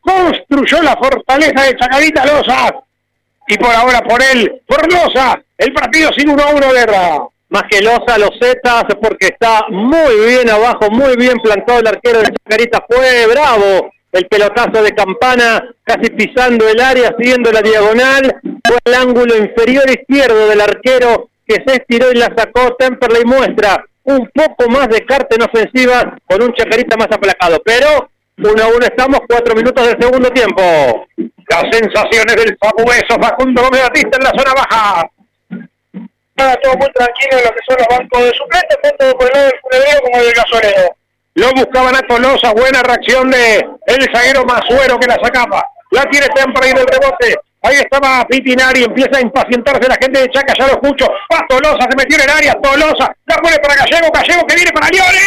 construyó la fortaleza de Chacarita Losas, y por ahora por él, por Loza, el partido sin 1 a 1 guerra. Más que Loza, los Zetas, porque está muy bien abajo, muy bien plantado el arquero de Chacarita. Fue bravo el pelotazo de Campana, casi pisando el área, siguiendo la diagonal. Fue el ángulo inferior izquierdo del arquero que se estiró y la sacó. Temperley muestra un poco más de carta en ofensiva con un Chacarita más aplacado. Pero uno a uno estamos, cuatro minutos del segundo tiempo. Las sensaciones del fabuloso Facundo Gómez Batista en la zona baja. Nada, todo muy tranquilo en lo que son los bancos de suplentes, tanto por el lado del como del gasolero. Lo buscaban a Tolosa, buena reacción de el zaguero Masuero que la sacaba. La tiene Tempra ahí del rebote. Ahí estaba Pitinari, empieza a impacientarse la gente de Chaca, ya lo escucho. Va Tolosa, se metió en el área, Tolosa, la pone para Gallego, Gallego que viene para Lione.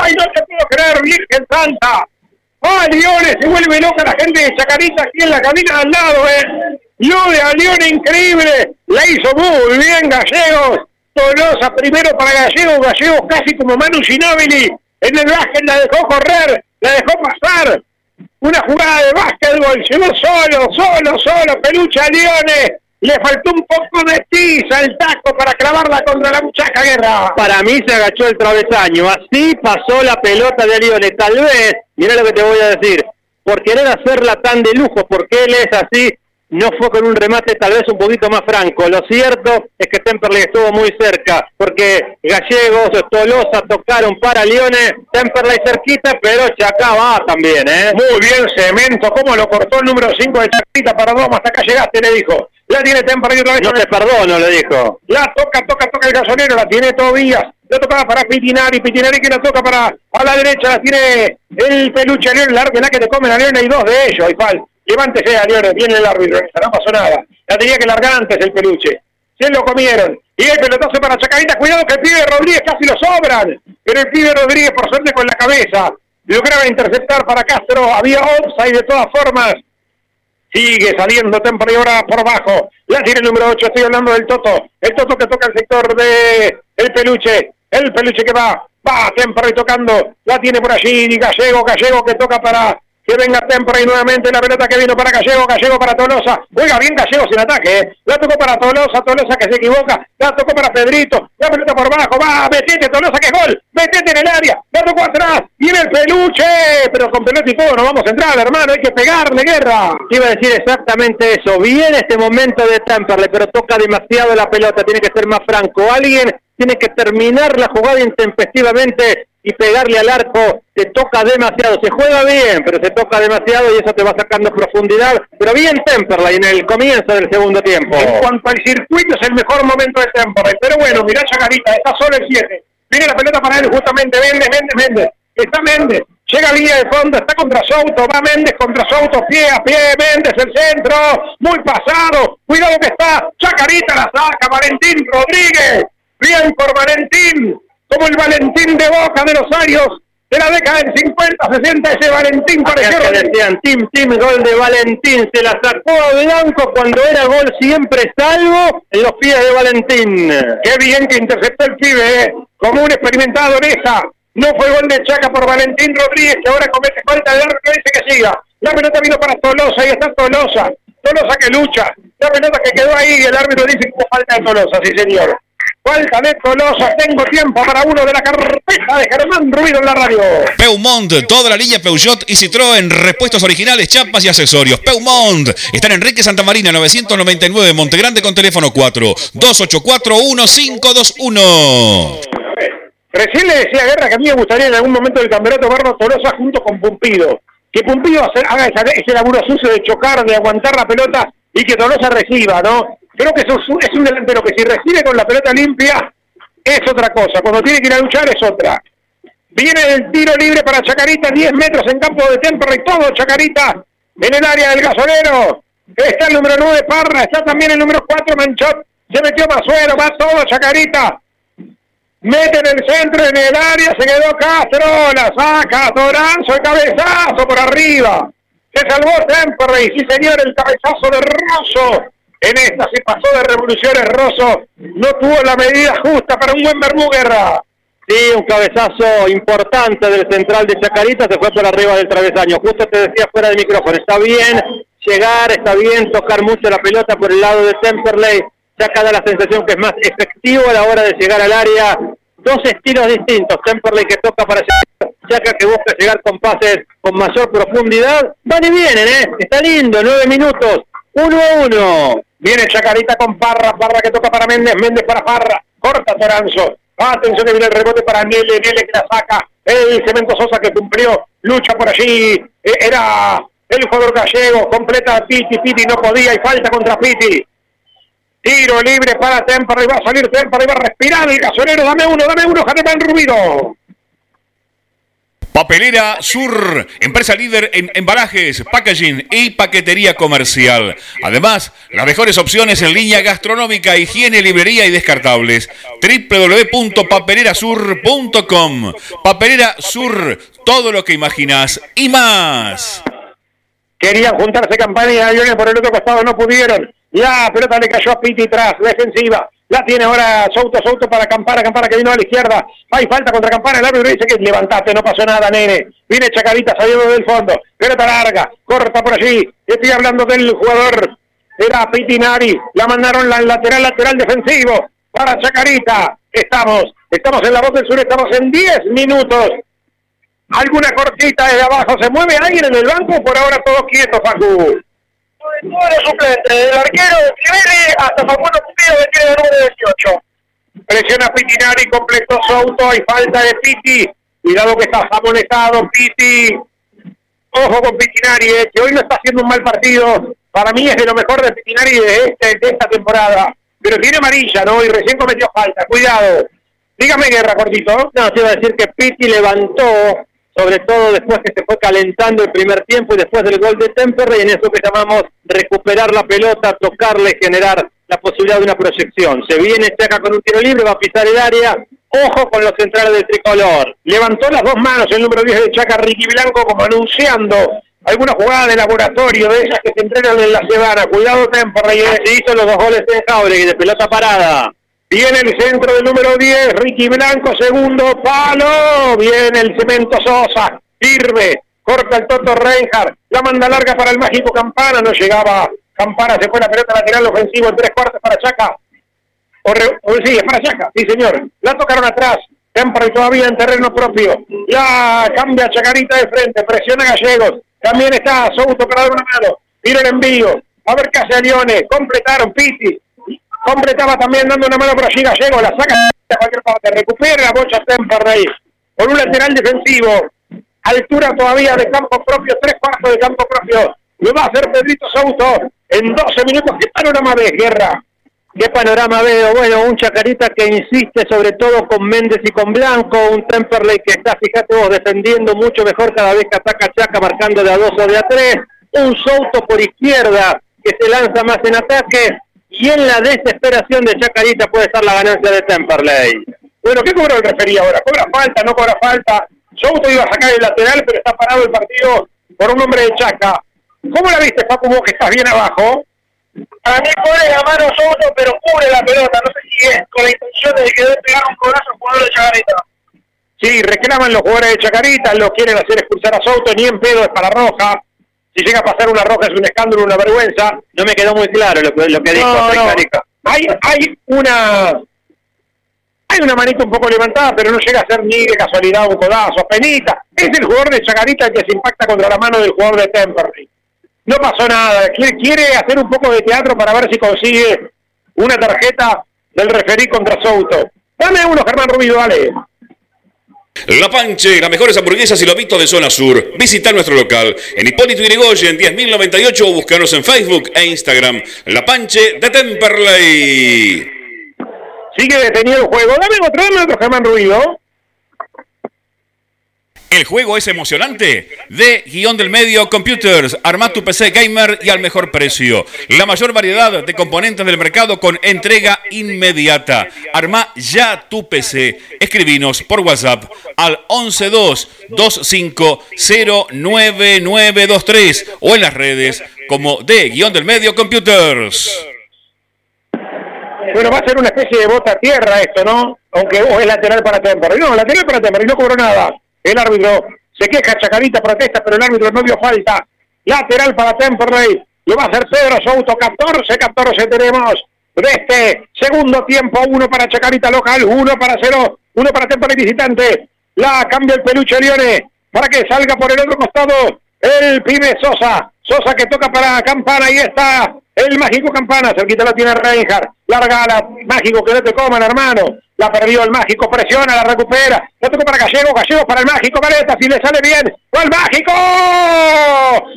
¡Ay, no te puedo creer, Virgen Santa! ¡Ay, Lione! Se vuelve loca la gente de Chacarita aquí en la cabina al lado, ¿eh? Lione a Lione, increíble. La hizo muy bien Gallegos. Tolosa primero para Gallego, Gallego casi como Manu Ginóbili. En el básquet la dejó correr, la dejó pasar. Una jugada de básquetbol, llegó solo, solo, solo, peluche a Lione. Le faltó un poco de tiza el taco para clavarla contra la muchacha guerra. Para mí se agachó el travesaño. Así pasó la pelota de Lione. Tal vez, mira lo que te voy a decir, por querer hacerla tan de lujo, porque él es así, no fue con un remate tal vez un poquito más franco. Lo cierto es que Temperley estuvo muy cerca, porque Gallegos, Tolosa tocaron para Lione, Temperley cerquita, pero Chacá va también, ¿eh? Muy bien, Cemento, cómo lo cortó el número 5 de Chacita para Doma, hasta acá llegaste, le dijo. La tiene Temperley otra vez. No te perdono, le dijo. La toca, toca, toca el gasolero, la tiene Tobías. La tocaba para Pitinari, Pitinari que la toca para a la derecha, la tiene el peluche León, la la que te come la León, hay dos de ellos, hay fal. Levántese a León, viene el árbitro, no pasó nada. La tenía que largar antes el peluche. Se lo comieron. Y el pelotazo para Chacarita, cuidado que el pibe Rodríguez casi lo sobran. Pero el pibe Rodríguez, por suerte, con la cabeza, lograba interceptar para Castro. Había offside de todas formas. Sigue saliendo ahora por abajo. La tiene el número 8, estoy hablando del Toto. El Toto que toca el sector de el peluche. El peluche que va, va Temple tocando. La tiene por allí Gallego, Gallego que toca para que venga Temple nuevamente la pelota que vino para Gallego, Gallego para Tolosa. Juega bien Gallego sin ataque. ¿eh? La tocó para Tolosa, Tolosa que se equivoca. La tocó para Pedrito. La pelota por abajo. Va, metete Tolosa que gol. Metete en el área. La tocó atrás. Viene el peluche. Pero con pelota y todo no vamos a entrar, hermano. Hay que pegarle guerra. Iba a decir exactamente eso. Viene este momento de Temperley, pero toca demasiado la pelota. Tiene que ser más franco. Alguien tiene que terminar la jugada intempestivamente y pegarle al arco, se toca demasiado, se juega bien, pero se toca demasiado y eso te va sacando profundidad, pero bien Temperley en el comienzo del segundo tiempo. En cuanto al circuito es el mejor momento de Temperley, pero bueno, mirá Chacarita, está solo el 7, viene la pelota para él justamente, Méndez, Méndez, Méndez, está Méndez, llega a línea de fondo, está contra Souto, va Méndez contra Souto, pie a pie, Méndez el centro, muy pasado, cuidado que está, Chacarita la saca, Valentín Rodríguez, bien por Valentín, como el Valentín de Boca de los años de la década del 50, 60, ese Valentín pareció... que decían, Tim, Tim, gol de Valentín, se la sacó a Blanco cuando era gol siempre salvo en los pies de Valentín. Qué bien que interceptó el pibe, ¿eh? como un experimentado en esa. No fue gol de Chaca por Valentín Rodríguez, que ahora comete falta de árbitro, dice que siga. La pelota vino para Tolosa, ahí está Tolosa. Tolosa que lucha. La pelota que quedó ahí y el árbitro dice que falta de Tolosa, sí señor. Falta de Tolosa, tengo tiempo para uno de la carpeta de Germán Ruido en la radio. Peumont, toda la línea Peugeot y Citroën, repuestos originales, chapas y accesorios. Peumont, está en Enrique Santa Marina 999, Montegrande con teléfono 4 284 1521. Recién le decía a Guerra que a mí me gustaría en algún momento del campeonato verlo Tolosa junto con Pumpido. Que Pumpido haga ese laburo sucio de chocar, de aguantar la pelota y que Tolosa reciba, ¿no? Creo que eso es un, delantero que si recibe con la pelota limpia es otra cosa. Cuando tiene que ir a luchar es otra. Viene el tiro libre para Chacarita, 10 metros en campo de Temperley, todo Chacarita en el área del gasolero. Está el número 9 Parra, está también el número 4 Manchot. Se metió Masuero, va todo Chacarita. Mete en el centro, en el área, se quedó Castro, la saca, Toranzo, el cabezazo por arriba. Se salvó Temperley, sí señor, el cabezazo de Rosso. En esta se pasó de revoluciones Rosso. No tuvo la medida justa para un buen Bermú Guerra. Sí, un cabezazo importante del central de Chacarita, se fue por arriba del travesaño. Justo te decía fuera del micrófono, está bien llegar, está bien tocar mucho la pelota por el lado de Temperley. Chaca da la sensación que es más efectivo a la hora de llegar al área. Dos estilos distintos, Temperley que toca para llegar, Chaca que busca llegar con pases con mayor profundidad. Van y vienen, ¿eh? Está lindo, nueve minutos, uno a uno. Viene Chacarita con Parra, Parra que toca para Méndez, Méndez para Parra, corta Toranzo. Atención que viene el rebote para Niele, Niele que la saca. El Cemento Sosa que cumplió, lucha por allí. Eh, Era el jugador gallego, completa Piti, Piti no podía y falta contra Piti. Tiro libre para Temperley, va a salir Temperley, va a respirar el gasolero. Dame uno, dame uno, Germán Rubido. Papelera Sur, empresa líder en embalajes, packaging y paquetería comercial. Además, las mejores opciones en línea gastronómica, higiene, librería y descartables. www.papelerasur.com. Papelera Sur, todo lo que imaginas y más. Querían juntarse Campana y Aviones por el otro costado, no pudieron. La pelota le cayó a Piti tras, defensiva. La tiene ahora Souto, Souto para Campana, Campana que vino a la izquierda. Hay falta contra Campana, el árbitro dice que levantaste, no pasó nada, nene. Viene Chacarita saliendo del fondo. Pelota larga, corta por allí. Estoy hablando del jugador. Era Pitinari. La mandaron la lateral, lateral defensivo para Chacarita. Estamos, estamos en la voz del sur, estamos en 10 minutos. Alguna cortita desde abajo. ¿Se mueve alguien en el banco? Por ahora todos quietos, Facu. Todo el suplente, del arquero de Civelli hasta Facundo Cupido que tiene el número 18. Presiona Pitinari, completó su auto, hay falta de Piti. Cuidado que está amonestado, Piti. Ojo con Pitinari, eh, que hoy no está haciendo un mal partido. Para mí es de lo mejor de Pitinari de, este, de esta temporada. Pero tiene amarilla, ¿no? Y recién cometió falta. Cuidado. Dígame, Guerra, cortito. No, te iba a decir que Pitti levantó, sobre todo después que se fue calentando el primer tiempo y después del gol de Temperley, en eso que llamamos recuperar la pelota, tocarle, generar la posibilidad de una proyección. Se viene Chaca con un tiro libre, va a pisar el área. Ojo con los centrales del tricolor. Levantó las dos manos el número 10 de Chaca, Ricky Blanco, como anunciando alguna jugada de laboratorio de esas que se entrenan en la semana. Cuidado, Temperley. eh. Hizo los dos goles en Jauregui de pelota parada. Viene el centro del número 10, Ricky Blanco, segundo palo. Viene el cemento Sosa, sirve, corta el Toto Reinhardt, la manda larga para el mágico Campana, no llegaba Campana, se fue la pelota lateral ofensivo en tres cuartos para Chaca. O, sí, es para Chaca, sí señor. La tocaron atrás, Temperley todavía en terreno propio. La cambia Chacarita de frente, presiona Gallegos. También está Souto para dar una mano. Tiro el envío. A ver qué hace Alione. Completaron Piti. Completaba también dando una mano por allí Gallego. La saca a cualquier parte. Recupera la bocha Temperley. Por un lateral defensivo. Altura todavía de campo propio. Tres cuartos de campo propio. Lo va a hacer Pedrito Souto en 12 minutos. ¿Qué panorama ves, Guerra? ¿Qué panorama veo? Bueno, un Chacarita que insiste sobre todo con Méndez y con Blanco, un Temperley que está, fíjate vos, defendiendo mucho mejor cada vez que ataca Chaca, marcando de a dos o de a tres, un Souto por izquierda que se lanza más en ataque, y en la desesperación de Chacarita puede estar la ganancia de Temperley. Bueno, ¿qué cobró el referí ahora? ¿Cobra falta? ¿No cobra falta? Souto iba a sacar el lateral, pero está parado el partido por un hombre de Chaca. ¿Cómo la viste, Paco, vos que estás bien abajo? Para mí pone la mano Soto, pero cubre la pelota. No sé si es con la intención de que debe pegar un codazo al jugador de Chagarita. Sí, reclaman los jugadores de Chacarita, lo quieren hacer expulsar a Souto, ni en pedo es para roja. Si llega a pasar una roja es un escándalo, una vergüenza. No me quedó muy claro lo que, lo que dijo No, no. Hay, hay una hay una manita un poco levantada, pero no llega a ser ni de casualidad un codazo, penita. Es el jugador de Chacarita el que se impacta contra la mano del jugador de Temperley. No pasó nada. Quiere, quiere hacer un poco de teatro para ver si consigue una tarjeta del referí contra Souto. Dame uno, Germán Rubido, dale. La Panche, las mejores hamburguesas y lobitos de zona sur. Visita nuestro local en Hipólito Yrigoyen 10.098 o buscarnos en Facebook e Instagram. La Panche de Temperley. Sigue detenido el juego. Dame otro, dame otro, Germán Rubido. El juego es emocionante. De guion del medio Computers. Arma tu PC gamer y al mejor precio. La mayor variedad de componentes del mercado con entrega inmediata. Arma ya tu PC. Escribinos por WhatsApp al 112-2509-923 o en las redes como de guion del medio Computers. Bueno, va a ser una especie de bota a tierra esto, ¿no? Aunque o es lateral para Temperley. No, lateral para Temperley, no cobró nada. El árbitro se queja, Chacarita protesta, pero el árbitro no dio falta. Lateral para Temperley. Lo va a hacer Pedro Souto. 14, 14 tenemos de este segundo tiempo. Uno para Chacarita local, uno para cero, uno para Temperley visitante. La cambia el peluche Lione para que salga por el otro costado el pibe Sosa. Sosa que toca para Campana. Ahí está El mágico Campana, cerquita la tiene Reinhardt. Largala, mágico, que no te coman, hermano. La perdió el mágico, presiona, la recupera. La tocó para Gallego, Gallego para el mágico, Vareta, si le sale bien. ¡Fue el mágico!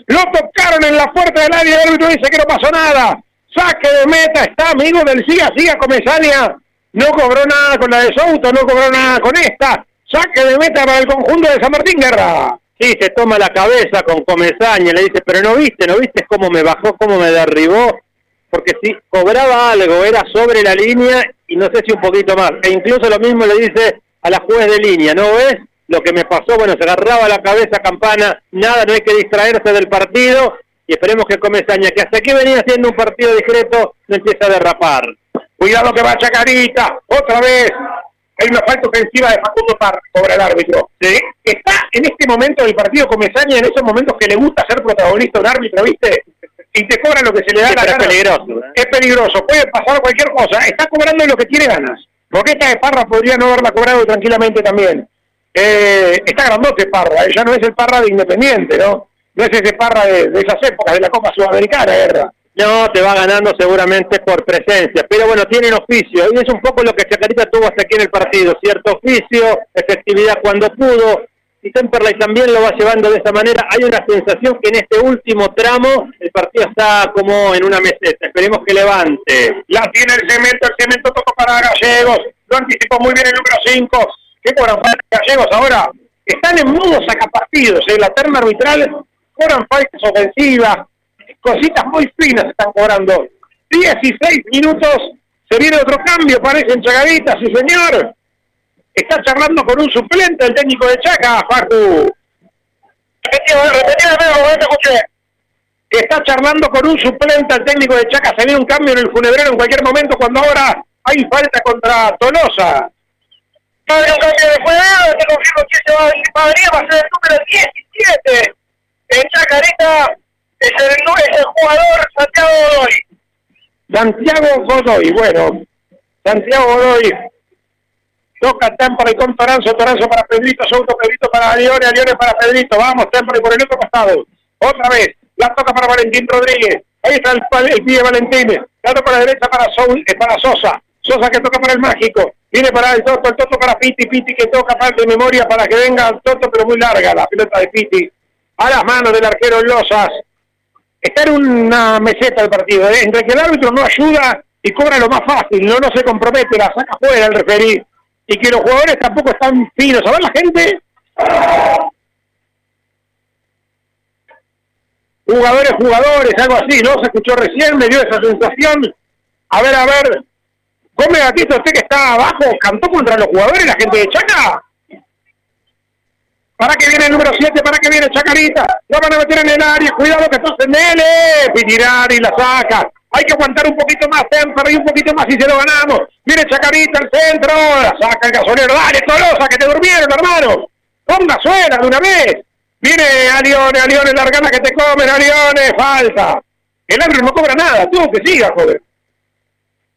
Lo tocaron en la puerta del área, el árbitro dice que no pasó nada. Saque de meta, está amigo del siga, siga Comesaña. No cobró nada con la de Souto, no cobró nada con esta. Saque de meta para el conjunto de San Martín Guerra. Sí, se toma la cabeza con Comesaña, le dice, pero no viste, no viste cómo me bajó, cómo me derribó, porque si cobraba algo, era sobre la línea y no sé si un poquito más. E incluso lo mismo le dice a la juez de línea, ¿no ves? Lo que me pasó, bueno, se agarraba la cabeza Campana, nada, no hay que distraerse del partido y esperemos que Comesaña, que hasta aquí venía siendo un partido discreto, no empiece a derrapar. Cuidado que va Chacarita, otra vez. Hay una falta ofensiva de Facundo para cobra el árbitro. ¿Sí? Está en este momento del partido Comesaña, en esos momentos que le gusta ser protagonista un árbitro, ¿viste? Y te cobra lo que se le da Sí, la pero es gana. peligroso, ¿eh? Es peligroso, puede pasar cualquier cosa. Está cobrando lo que tiene ganas. Porque esta de Parra podría no haberla cobrado tranquilamente también. Eh, está grandote Parra, eh, ya no es el Parra de Independiente, ¿no? No es ese Parra de, de esas épocas de la Copa Sudamericana, ¿verdad? No, te va ganando seguramente por presencia, pero bueno, tienen oficio y es un poco lo que Chacarita tuvo hasta aquí en el partido, cierto oficio, efectividad cuando pudo, y Temperley también lo va llevando de esa manera. Hay una sensación que en este último tramo el partido está como en una meseta, esperemos que levante. La tiene el cemento, el cemento tocó para Gallegos, lo anticipó muy bien el número 5. ¿Qué faltas Gallegos ahora? Están en modo sacapartidos, en la terna arbitral cobran faltas ofensivas, cositas muy finas están cobrando. 16 minutos, se viene otro cambio, parece en Chacarita, sí señor. Está charlando con un suplente el técnico de Chaca, Facu. Está charlando con un suplente al técnico de Chaca, se viene un cambio en el funebrero en cualquier momento cuando ahora hay falta contra Tolosa. Va a haber un cambio de juego, te confirmo que se va, va a venir, va a ser el número 17. En Chacarita es el, es el jugador Santiago Godoy. Santiago Godoy, bueno, Santiago Godoy toca Tempore con Toranzo, Toranzo para Pedrito, Souto, Pedrito para Leone, Leone para Pedrito, vamos, Tempore por el otro costado, otra vez, la toca para Valentín Rodríguez, ahí está el, el pie Valentín, toca para la derecha para, Soul- eh, para Sosa, Sosa que toca para el Mágico, viene para el Toto, el Toto para Piti, Piti que toca para de memoria para que venga el Toto, pero muy larga la pelota de Piti, a las manos del arquero Losas, está en una meseta el partido, ¿eh? entre que el árbitro no ayuda y cobra lo más fácil, no, no se compromete, la saca fuera el referí, y que los jugadores tampoco están finos. A ver la gente. Jugadores, jugadores, algo así, ¿no? Se escuchó recién, me dio esa sensación. A ver, a ver. Come gatito, usted que está abajo, cantó contra los jugadores, la gente de Chaca. ¿Para que viene el número 7? ¿Para que viene Chacarita? Lo van a meter en el área. Cuidado que estás en él. Pitirar y la saca. Hay que aguantar un poquito más, Temper, y un poquito más y se lo ganamos. Viene Chacarita al centro. La saca el gasolero. Dale, Tolosa, que te durmieron, hermano. Ponga suena de una vez. Viene Alione, Alione, largana que te comen, Alione. Falta. El árbitro no cobra nada. Tú que siga, joder.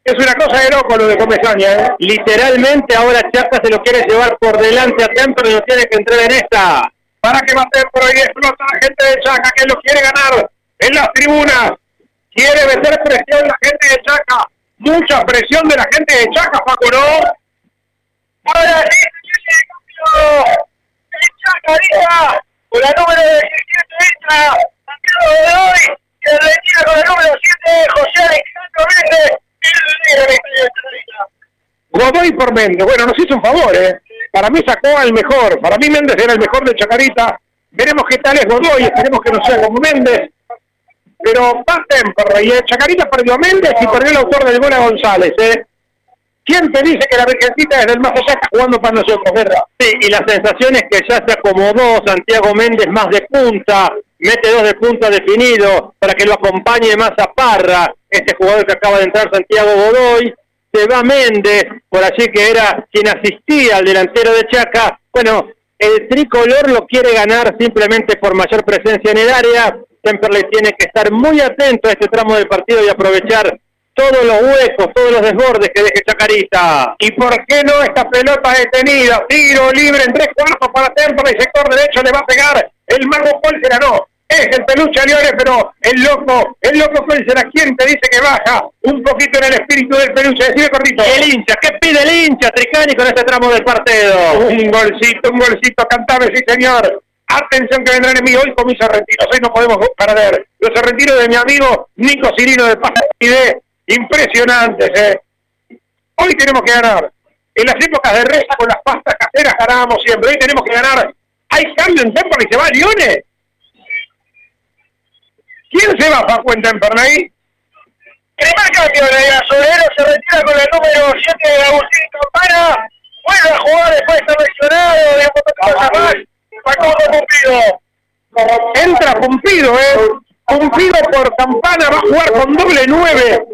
Es una cosa de loco lo de Comesaña, ¿eh? Literalmente ahora Chaca se lo quiere llevar por delante a Temper y no tiene que entrar en esta. para que Mateo por ahí explota la gente de Chaca que lo quiere ganar en las tribunas. Quiere meter presión la gente de Chaca. Mucha presión de la gente de Chaca, Paco, ¿no? Ahora sí, señores, cambio en Chacarita. Con la número 17 entra Santiago Godoy, que retira con el número 7 José Alejandro Méndez, Godoy por Méndez. Bueno, nos hizo un favor, ¿eh? Para mí sacó al mejor. Para mí Méndez era el mejor de Chacarita. Veremos qué tal es Godoy. Esperemos que no sea como Méndez. Pero va Temperley, ¿eh? Chacarita perdió a Méndez y perdió el autor del gol a González, ¿eh? ¿Quién te dice que la Virgencita desde el más allá está jugando para nosotros, verdad? Sí, y la sensación es que ya se acomodó Santiago Méndez más de punta, mete dos de punta definido para que lo acompañe más a Parra, este jugador que acaba de entrar Santiago Godoy, se va Méndez, por allí que era quien asistía al delantero de Chaca, bueno, el tricolor lo quiere ganar simplemente por mayor presencia en el área, Temperley tiene que estar muy atento a este tramo del partido y aprovechar todos los huecos, todos los desbordes que deje Chacarita. ¿Y por qué no esta pelota detenida? Tiro libre en tres cuartos para Temperley, sector derecho le va a pegar el mago Paul se ganó. Es el peluche Leones, pero el loco, el loco será quien te dice que baja un poquito en el espíritu del peluche. Decime cortito. El hincha, ¿qué pide el hincha, Tricani, con este tramo del partido? Un golcito, un golcito, cantame, sí señor. Atención que vendrán en mí hoy con mis arrentinos. Hoy no podemos perder. Los arrentinos de mi amigo Nico Cirino de Paz y de impresionantes, eh. Hoy tenemos que ganar. En las épocas de reza con las pastas caseras ganábamos siempre. Hoy tenemos que ganar. Hay cambio en tiempo y se va Liones. ¿Quién se va Facu en Temperley? Primer cambio de Gasolero se retira con el número 7 de Agustín Campana. Vuelve a jugar después de estar lesionado de un más. Facundo Cumplido. Entra Pumpido, ¿eh? Pumpido por Campana va a jugar con doble nueve.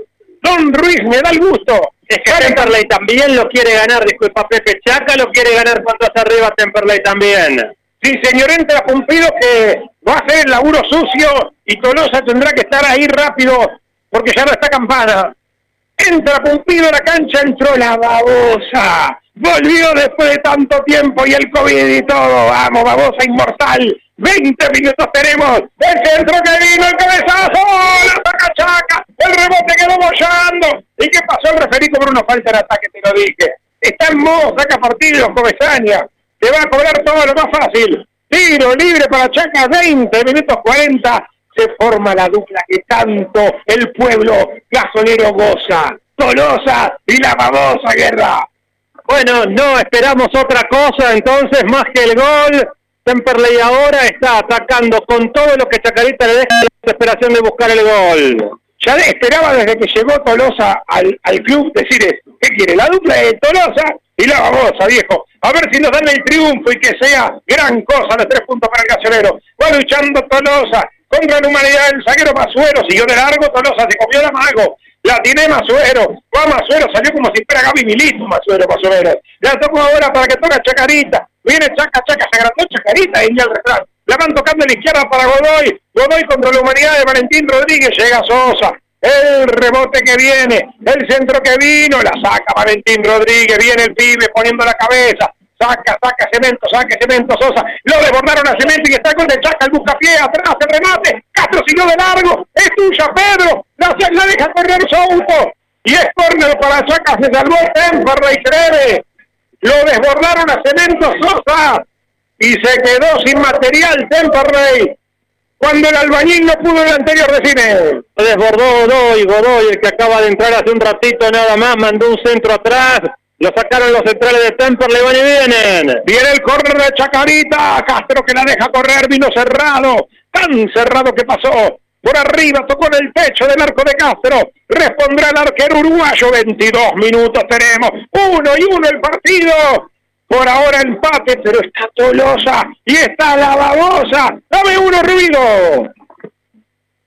Don Ruiz, me da el gusto. Es que Temperley también lo quiere ganar, disculpa Pepe. Chaca lo quiere ganar cuando hacia arriba Temperley también. Sí, señor, entra Pumpido que va a hacer el laburo sucio y Tolosa tendrá que estar ahí rápido porque ya no está Campana. Entra Pumpido a la cancha, entró la babosa. Volvió después de tanto tiempo y el COVID y todo. Vamos, babosa inmortal. 20 minutos tenemos. El centro que vino, el cabezazo. La saca Chaca. El rebote quedó bollando. ¿Y qué pasó? El referí por una falta de ataque, te lo dije. Está en modo, saca partido, Comesaña. Te va a cobrar todo lo más fácil. Tiro libre para Chaca, 20 minutos 40. Se forma la dupla que tanto el pueblo gasolero goza. Tolosa y la babosa guerra. Bueno, no esperamos otra cosa entonces más que el gol. Temperley ahora está atacando con todo lo que Chacarita le deja la desesperación de buscar el gol. Ya esperaba desde que llegó Tolosa al, al club decir esto. ¿Qué quiere? La dupla de Tolosa y la babosa, viejo. A ver si nos dan el triunfo y que sea gran cosa los tres puntos para el gasolero. Va luchando Tolosa contra la humanidad el zaguero Masuero. Siguió de largo, Tolosa se comió la mago. La tiene Masuero. Va Masuero, salió como si fuera Gaby Milito, Masuero, Masuero. La toco ahora para que toque Chacarita. Viene Chaca, Chaca, se agrandó Chacarita y ya el refrán. La van tocando a la izquierda para Godoy. Godoy contra la humanidad de Valentín Rodríguez. Llega Sosa. El rebote que viene. El centro que vino. La saca Valentín Rodríguez. Viene el pibe poniendo la cabeza. Saca, saca cemento, saca cemento Sosa. Lo desbordaron a cemento y está con el Chaca, el buscapié atrás, el remate. Castro siguió de largo. Es tuya, Pedro. La, la deja correr su auto. Y es córner para Chaca. Se salvó Temperley Creve. Lo desbordaron a cemento Sosa. Y se quedó sin material Temperley. Cuando el albañil no pudo el anterior decime. Lo desbordó Godoy, Godoy, el que acaba de entrar hace un ratito nada más, mandó un centro atrás. Lo sacaron los centrales de Temperley, van y vienen. Viene el córner de Chacarita. Castro que la deja correr, vino cerrado. Tan cerrado que pasó. Por arriba tocó en el pecho del arco de Castro. Respondrá el arquero uruguayo. 22 minutos tenemos. Uno y uno el partido. Por ahora empate, pero está Tolosa y está la babosa. Dame uno, ruido.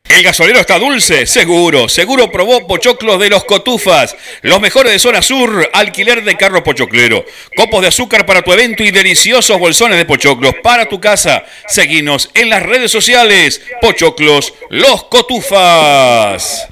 El gasolero está dulce, seguro. Seguro probó pochoclos de los cotufas. Los mejores de zona sur, alquiler de carro pochoclero. Copos de azúcar para tu evento y deliciosos bolsones de pochoclos para tu casa. Seguinos en las redes sociales. Pochoclos, los cotufas.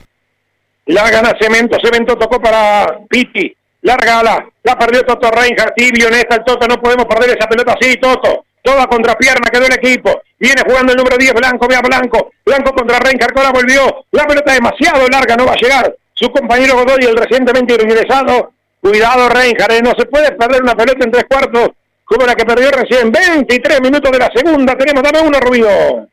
La gana Cemento, Cemento tocó para Piti. Lárgala, la perdió Toto Reinhardt, tibio en el Toto, no podemos perder esa pelota así, Toto. Toda contrapierna quedó el equipo. Viene jugando el número 10, Blanco, vea Blanco. Blanco contra Reinhardt, ahora volvió. La pelota demasiado larga, no va a llegar. Su compañero Godoy, el recientemente ingresado. Cuidado Reinhardt, eh, no se puede perder una pelota en tres cuartos como la que perdió recién. 23 minutos de la segunda, tenemos, dame uno, Rubio.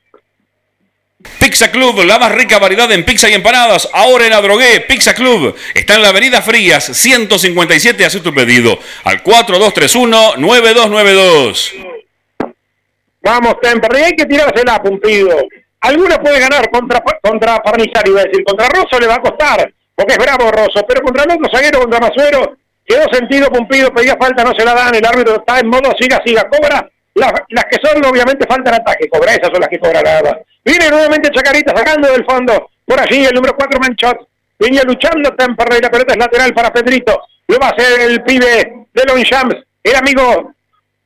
Pizza Club, la más rica variedad en pizza y empanadas. Ahora en Adrogué, Pizza Club. Está en la Avenida Frías, 157. Haz tu pedido al 4231-9292. Vamos, Temperley, hay que tirársela, Pumpido. Alguna puede ganar contra, contra Parnizari, iba a decir. Contra Rosso le va a costar, porque es bravo Rosso. Pero contra el otro zaguero, contra Masuero, quedó sentido Pumpido, pedía falta, no se la dan. El árbitro está en modo siga, siga. Cobra las, las que son, obviamente, falta de ataque. Cobra, esas son las que cobra verdad. Viene nuevamente Chacarita sacando del fondo. Por allí el número 4 Manchot. Venía luchando Temperley. La pelota es lateral para Pedrito. Lo va a hacer el pibe de Longchamps. El amigo,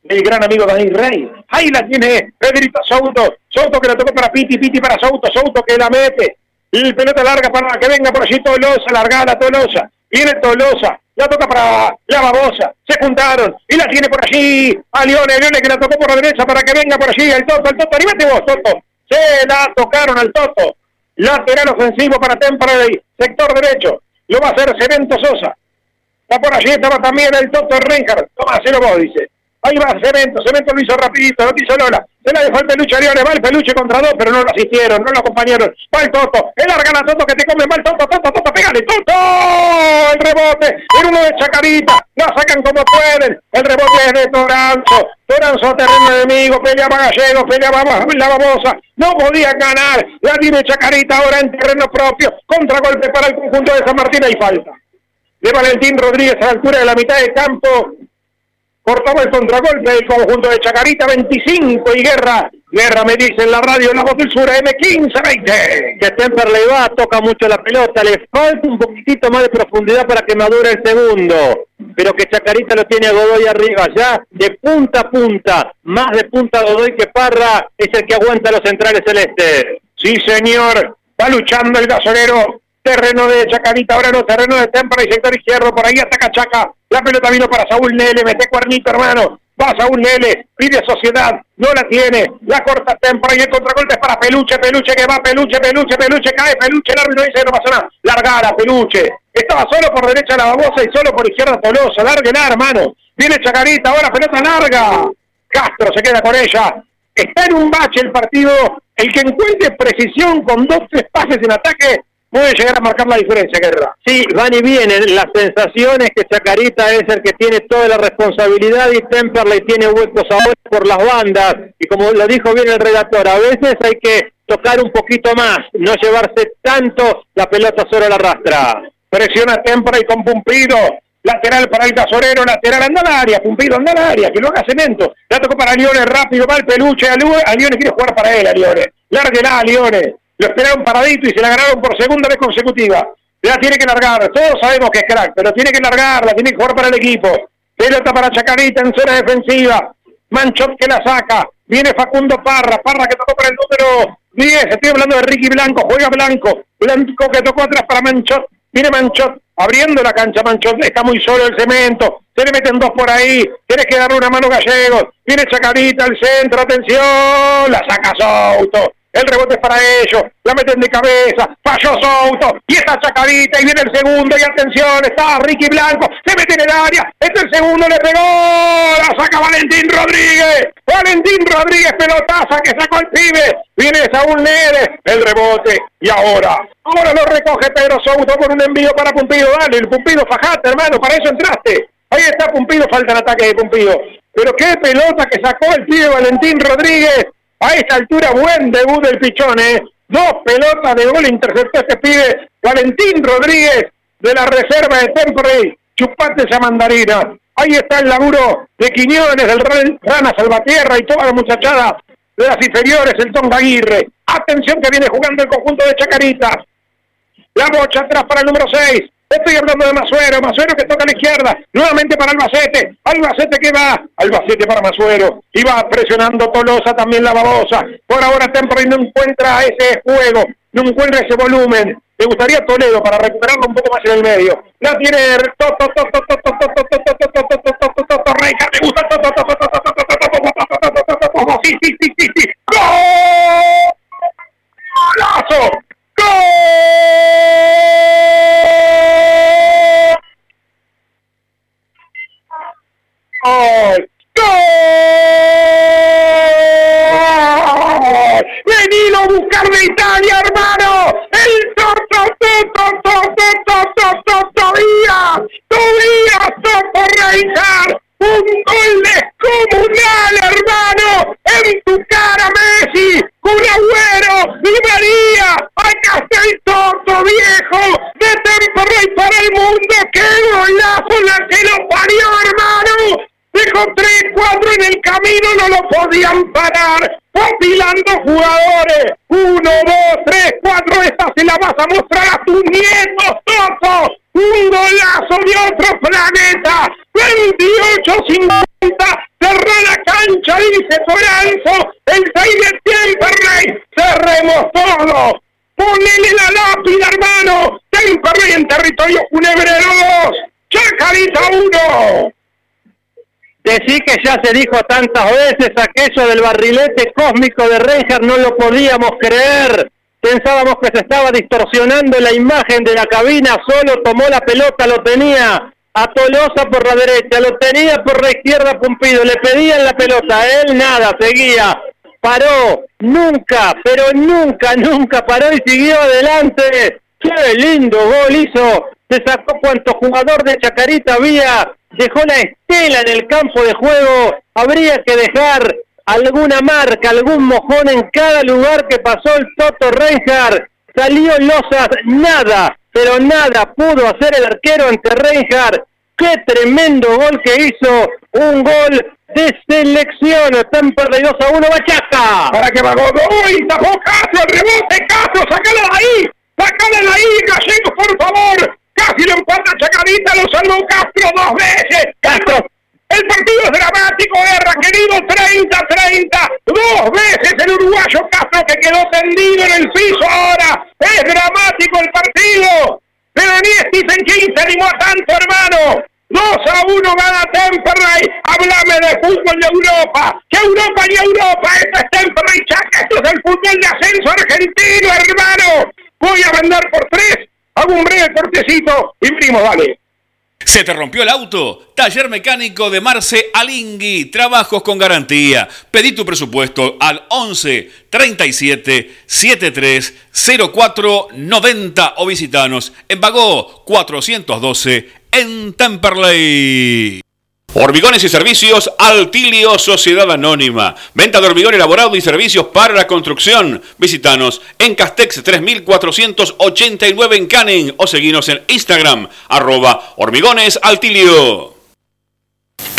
el gran amigo Daniel Rey. Ahí la tiene Pedrito Souto. Souto que la tocó para Piti. Piti para Souto. Souto que la mete. Y pelota larga para que venga por allí Tolosa. Largada Tolosa. Viene Tolosa. La toca para la babosa. Se juntaron. Y la tiene por allí a Leone. Leone que la tocó por la derecha para que venga por allí el Toto. El Toto. Anímate vos, Toto. Se la tocaron al Toto. Lateral ofensivo para Temperley, sector derecho. Lo va a hacer Cemento Sosa. Está por allí, estaba también el Toto Reinhardt. Toma, cero vos, dice. Ahí va Cemento, Cemento lo hizo rapidito, lo hizo Lola. Se la dejó el peluche a Leone, va el peluche contra dos, pero no lo asistieron, no lo acompañaron. Va el Toto, el larga la Toto que te come, va el Toto, Toto, Toto, pégale, Toto. El rebote, el uno de Chacarita, la sacan como pueden. El rebote es de Toranzo. Toranzo a terreno enemigo, peleaba Gallego, peleaba la babosa. No podía ganar. La tiene Chacarita ahora en terreno propio. Contragolpe para el conjunto de San Martín y falta. De Valentín Rodríguez a la altura de la mitad del campo. Cortaba el contragolpe del conjunto de Chacarita, 25 y Guerra. Guerra me dice en la radio en la voz del sur, M15-20. Que Temperley va, toca mucho la pelota, le falta un poquitito más de profundidad para que madure el segundo. Pero que Chacarita lo tiene a Godoy arriba, ya de punta a punta, más de punta a Godoy que Parra, es el que aguanta los centrales celestes. Sí, señor. Va luchando el gasolero. Terreno de Chacarita, ahora no, terreno de Temperley, sector izquierdo, por ahí ataca Chaca. La pelota vino para Saúl Nele, mete cuernito, hermano. Va Saúl Nele, pide sociedad, no la tiene. La corta Temperley, el contragolpe es para Peluche, Peluche que va, Peluche, Peluche, Peluche, cae, Peluche, el árbitro dice no pasa nada. Largara, Peluche. Estaba solo por derecha la babosa y solo por izquierda Tolosa. Lárguela, hermano. Viene Chacarita, ahora pelota larga. Castro se queda con ella. Está en un bache el partido. El que encuentre precisión con dos, tres pases en ataque puede llegar a marcar la diferencia, Guerra. Sí, van y vienen. Las sensaciones que Chacarita es el que tiene toda la responsabilidad y Temperley tiene huecos ahora por las bandas. Y como lo dijo bien el redactor, a veces hay que tocar un poquito más, no llevarse tanto la pelota solo a la rastra. Presiona Temperley con Pumpido. Lateral para el Casorero, lateral anda al área, Pumpido anda al área, que lo haga cemento. La tocó para Lione, rápido, va el peluche, a a Lione quiere jugar para él, a Lione. Lárguela a Lione. Lo esperaron paradito y se la ganaron por segunda vez consecutiva. La tiene que largar, todos sabemos que es crack, pero tiene que largarla, tiene que jugar para el equipo. Pelota para Chacarita en zona defensiva. Manchot que la saca. Viene Facundo Parra, Parra que tocó para el número 10. Estoy hablando de Ricky Blanco, juega Blanco. Blanco que tocó atrás para Manchot. Viene Manchot, abriendo la cancha Manchot, está muy solo el cemento. Se le meten dos por ahí. Tienes que darle una mano Gallegos. Viene Chacarita al centro, atención. La saca Souto. El rebote es para ellos, la meten de cabeza, falló Souto, y está Chacarita, y viene el segundo, y atención, está Ricky Blanco, se mete en el área, este el segundo, le pegó, la saca Valentín Rodríguez, Valentín Rodríguez, pelotaza que sacó el pibe, viene Saúl Neres, el rebote, y ahora, ahora lo recoge Pedro Souto con un envío para Pumpido, dale, el Pumpido, fajate hermano, para eso entraste, ahí está Pumpido, falta el ataque de Pumpido, pero qué pelota que sacó el pibe Valentín Rodríguez, a esta altura, buen debut del Pichón, ¿eh? Dos pelotas de gol interceptó este pibe Valentín Rodríguez de la reserva de Temperley. Chupate esa mandarina. Ahí está el laburo de Quiñones, del Rana Salvatierra y toda la muchachada de las inferiores, el Tonga Aguirre. Atención que viene jugando el conjunto de Chacarita. La bocha atrás para el número 6. Estoy hablando de Masuero, Masuero que toca a la izquierda, nuevamente para Albacete, Albacete que va, Albacete para Masuero, y va presionando Tolosa también la babosa. Por ahora Temperley no encuentra ese juego, no encuentra ese volumen. Me gustaría Toledo para recuperarlo un poco más en el medio. La tiene Toto, Toto, ¡Gol! ¡Venilo a buscar de Italia! Se dijo tantas veces aquello del barrilete cósmico de Reinhardt, no lo podíamos creer. Pensábamos que se estaba distorsionando la imagen de la cabina, solo tomó la pelota, lo tenía a Tolosa por la derecha, lo tenía por la izquierda Pumpido, le pedían la pelota, él nada, seguía, paró, nunca, pero nunca, nunca paró y siguió adelante. Qué lindo gol hizo, se sacó cuanto jugador de Chacarita había, dejó la estela en el campo de juego, habría que dejar alguna marca, algún mojón en cada lugar que pasó el Toto Reinhardt, salió Losas, nada, pero nada pudo hacer el arquero ante Reinhardt. Qué tremendo gol que hizo, un gol de selección. Están perdidos a uno, Bachaca. Para que va Godoy, tapó Castro, el rebote, Castro, sácala de ahí, sácala de ahí, Gallegos, por favor. Casi lo empata Chacarita, lo salvó Castro dos veces. Castro, el partido es dramático, guerra, querido, 30-30. Dos veces el uruguayo Castro que quedó tendido en el piso ahora. Es dramático el partido. Pero ni Stephen King se animó a tanto, hermano. 2 a 1 gana Temperley. Háblame de fútbol de Europa. Que Europa y Europa. Esto es Temperley Chaca. Esto es el fútbol de ascenso argentino, hermano. Voy a vender por tres. Hago un breve cortecito y primo, dale. ¿Se te rompió el auto? Taller mecánico de Marce Alingui. Trabajos con garantía. Pedí tu presupuesto al 11 37 73 04 90 o visitanos en Bagó 412 en Temperley. Hormigones y servicios Altilio Sociedad Anónima. Venta de hormigón elaborado y servicios para la construcción. Visítanos en Castex 3489 en Canning o seguinos en Instagram arroba hormigones Altilio.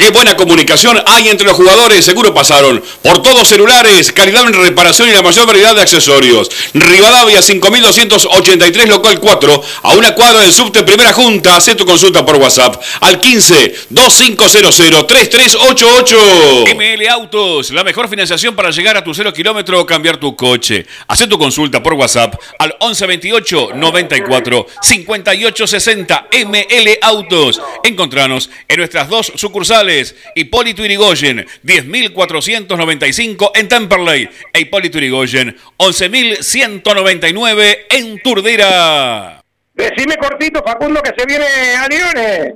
Qué buena comunicación hay entre los jugadores. Seguro pasaron por todos celulares, calidad en reparación y la mayor variedad de accesorios. Rivadavia 5283 local 4, a una cuadra del subte Primera Junta. Haz tu consulta por WhatsApp al 15 2500 3388. ML Autos, la mejor financiación para llegar a tu cero kilómetro o cambiar tu coche. Haz tu consulta por WhatsApp al 1128 94 58 60. ML Autos. Encontranos en nuestras dos sucursales. Hipólito Irigoyen, 10.495 en Temperley. E Hipólito Irigoyen, 11.199 en Turdera. Decime cortito, Facundo, que se viene a Liones.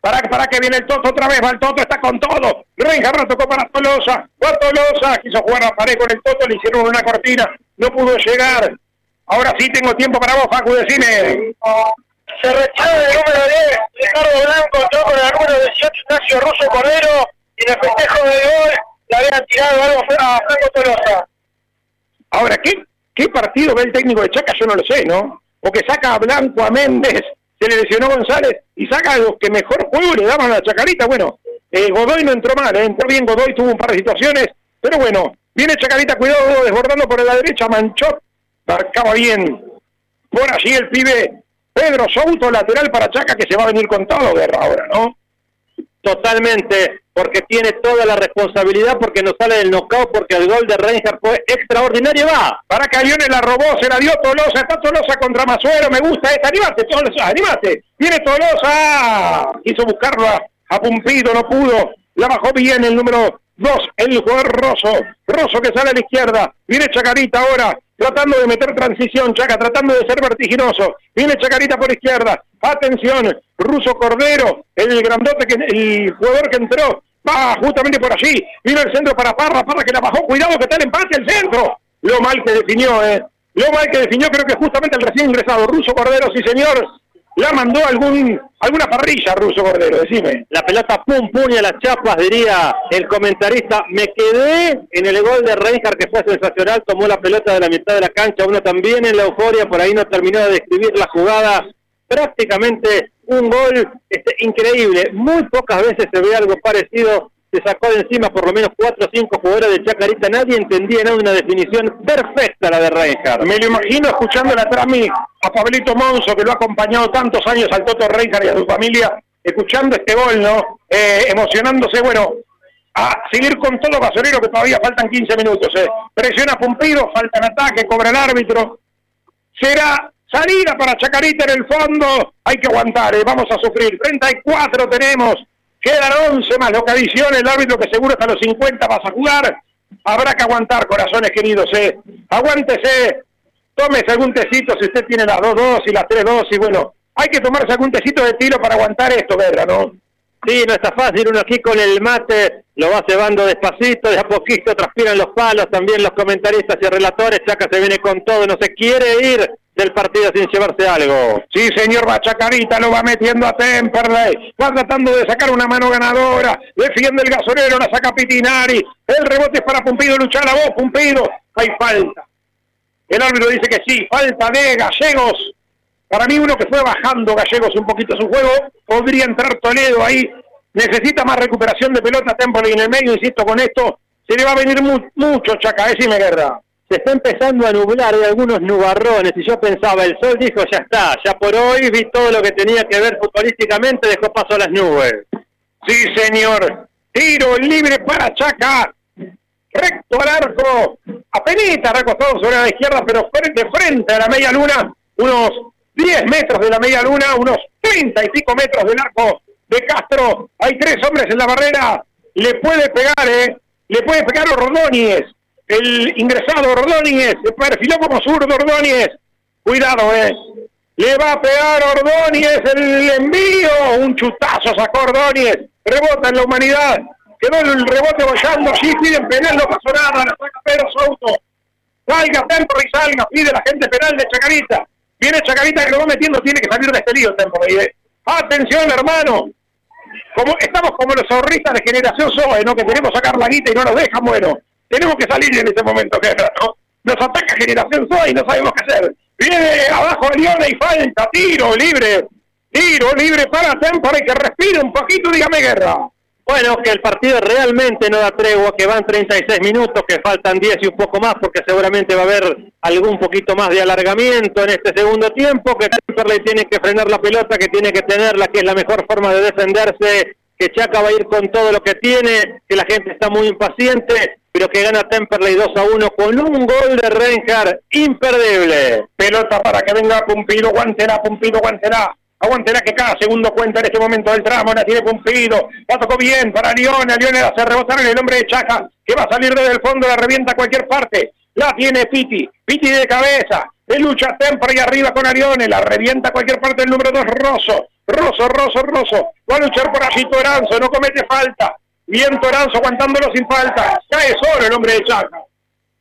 Para, para que viene el Toto otra vez, va el Toto, está con todo. Reinhardt tocó para Tolosa. Fue Tolosa, quiso jugar a pared con el Toto, le hicieron una cortina, no pudo llegar. Ahora sí tengo tiempo para vos, Facu, decime. Se retira el número 10, Ricardo Blanco, entró con el número 18, Ignacio Russo Cordero, y en el festejo de gol le habían tirado algo a Franco Tolosa. Ahora, ¿qué, ¿qué partido ve el técnico de Chaca? Yo no lo sé, ¿no? Porque saca a Blanco, a Méndez, se le lesionó González, y saca a los que mejor juego le daban a la Chacarita. Bueno, eh, Godoy no entró mal, ¿eh? entró bien Godoy, tuvo un par de situaciones, pero bueno, viene Chacarita, cuidado, desbordando por la derecha, Manchot, marcaba bien. Por allí el pibe Pedro Souto, lateral para Chaca, que se va a venir con todo, Guerra, ahora, ¿no? Totalmente, porque tiene toda la responsabilidad, porque no sale del knockout, porque el gol de Reinhardt fue extraordinario. Va, Para que Aviones la robó, se la dio Tolosa, está Tolosa contra Masuero, me gusta esta, animate, Tolosa, animate. Viene Tolosa, quiso buscarlo a, a Pumpido, no pudo, la bajó bien el número 2, el jugador Rosso, Rosso que sale a la izquierda, viene Chacarita ahora, tratando de meter transición, Chaca, tratando de ser vertiginoso, viene Chacarita por izquierda, atención, Ruso Cordero, el grandote, que el jugador que entró, va justamente por allí, vino el centro para Parra, Parra que la bajó, cuidado que está el empate al centro, lo mal que definió, eh, lo mal que definió creo que justamente el recién ingresado, Ruso Cordero, sí señor, la mandó algún alguna parrilla Ruso Cordero, decime. La pelota pum pum y a las chapas, diría el comentarista. Me quedé en el gol de Reinhardt que fue sensacional, tomó la pelota de la mitad de la cancha, uno también en la euforia, por ahí no terminó de describir la jugada. Prácticamente un gol este, increíble. Muy pocas veces se ve algo parecido. Se sacó de encima por lo menos cuatro o cinco jugadores de Chacarita. Nadie entendía nada, una definición perfecta la de Reinhardt. Me lo imagino escuchando la trami a Pablito Monzo, que lo ha acompañado tantos años al Toto Reinhardt y a su familia, escuchando este gol, ¿no? Eh, emocionándose, bueno, a seguir con todo basurero que todavía faltan 15 minutos. Eh. Presiona Pumpido, falta en ataque, cobra el árbitro. Será salida para Chacarita en el fondo. Hay que aguantar, eh. vamos a sufrir. 34 tenemos. Quedan 11 más lo que adiciona el árbitro que seguro hasta los 50 vas a jugar. Habrá que aguantar, corazones queridos, ¿eh? Aguántese, tómese algún tecito si usted tiene las dos dosis, las tres dosis, bueno, hay que tomarse algún tecito de tiro para aguantar esto, Guerra, ¿no? Sí, no está fácil, uno aquí con el mate lo va cebando despacito, de a poquito transpiran los palos, también los comentaristas y relatores, Chaca se viene con todo, no se quiere ir del partido sin llevarse algo. Sí, señor Bachacarita, lo va metiendo a Temperley, va tratando de sacar una mano ganadora, defiende el gasolero, la saca Pitinari, el rebote es para Pumpido, luchar a vos, Pumpido, hay falta. El árbitro dice que sí, falta de Gallegos, para mí uno que fue bajando Gallegos un poquito su juego, podría entrar Toledo ahí. Necesita más recuperación de pelota Temple en el medio, insisto con esto, se le va a venir mucho Chaca, decime guerra. Se está empezando a nublar, hay algunos nubarrones y yo pensaba, el sol dijo ya está, ya por hoy vi todo lo que tenía que ver futbolísticamente, dejó paso a las nubes. Sí señor, tiro libre para Chaca, recto al arco, apenas recostado sobre la izquierda, pero de frente a la media luna, unos 10 metros de la media luna, unos 30 y pico metros del arco de Castro. Hay tres hombres en la barrera. Le puede pegar, ¿eh? Le puede pegar Ordóñez. El ingresado Ordóñez. Se perfiló como zurdo Ordóñez. Cuidado, ¿eh? Le va a pegar Ordóñez el envío. Un chutazo sacó Ordóñez. Rebota en la humanidad. Quedó el rebote bollando. Sí, piden penal, no pasó nada. La saca Pedro Souto. Salga, Tempro y salga. Pide la gente penal de Chacarita. Viene Chacarita que lo va metiendo, tiene que salir de este lío Tempo. Atención, hermano. Como, estamos como los ahorristas de generación SOE, ¿no? Que tenemos que sacar la guita y no nos dejan, bueno. Tenemos que salir en este momento, ¿no? Nos ataca generación SOE y no sabemos qué hacer. Viene abajo Leone y falta, tiro libre. Tiro libre para y que respire un poquito, dígame guerra. Bueno, que el partido realmente no da tregua, que van 36 minutos, que faltan 10 y un poco más, porque seguramente va a haber algún poquito más de alargamiento en este segundo tiempo, que Temperley tiene que frenar la pelota, que tiene que tenerla, que es la mejor forma de defenderse, que Chaca va a ir con todo lo que tiene, que la gente está muy impaciente, pero que gana Temperley 2 a 1 con un gol de Reinhardt imperdible. Pelota para que venga Pumpido, guantera, Pumpido, guantera Aguantará que cada segundo cuenta en este momento del tramo, la tiene cumplido, la tocó bien para Lione, Lione hace rebotar en el hombre de Chaca, que va a salir desde el fondo, la revienta a cualquier parte, la tiene Piti, Piti de cabeza, de lucha tempra y arriba con Arione, la revienta a cualquier parte el número 2, Rosso, Rosso, Rosso, Rosso, va a luchar por allí Toranzo, no comete falta, bien Toranzo aguantándolo sin falta, cae solo el hombre de Chaca,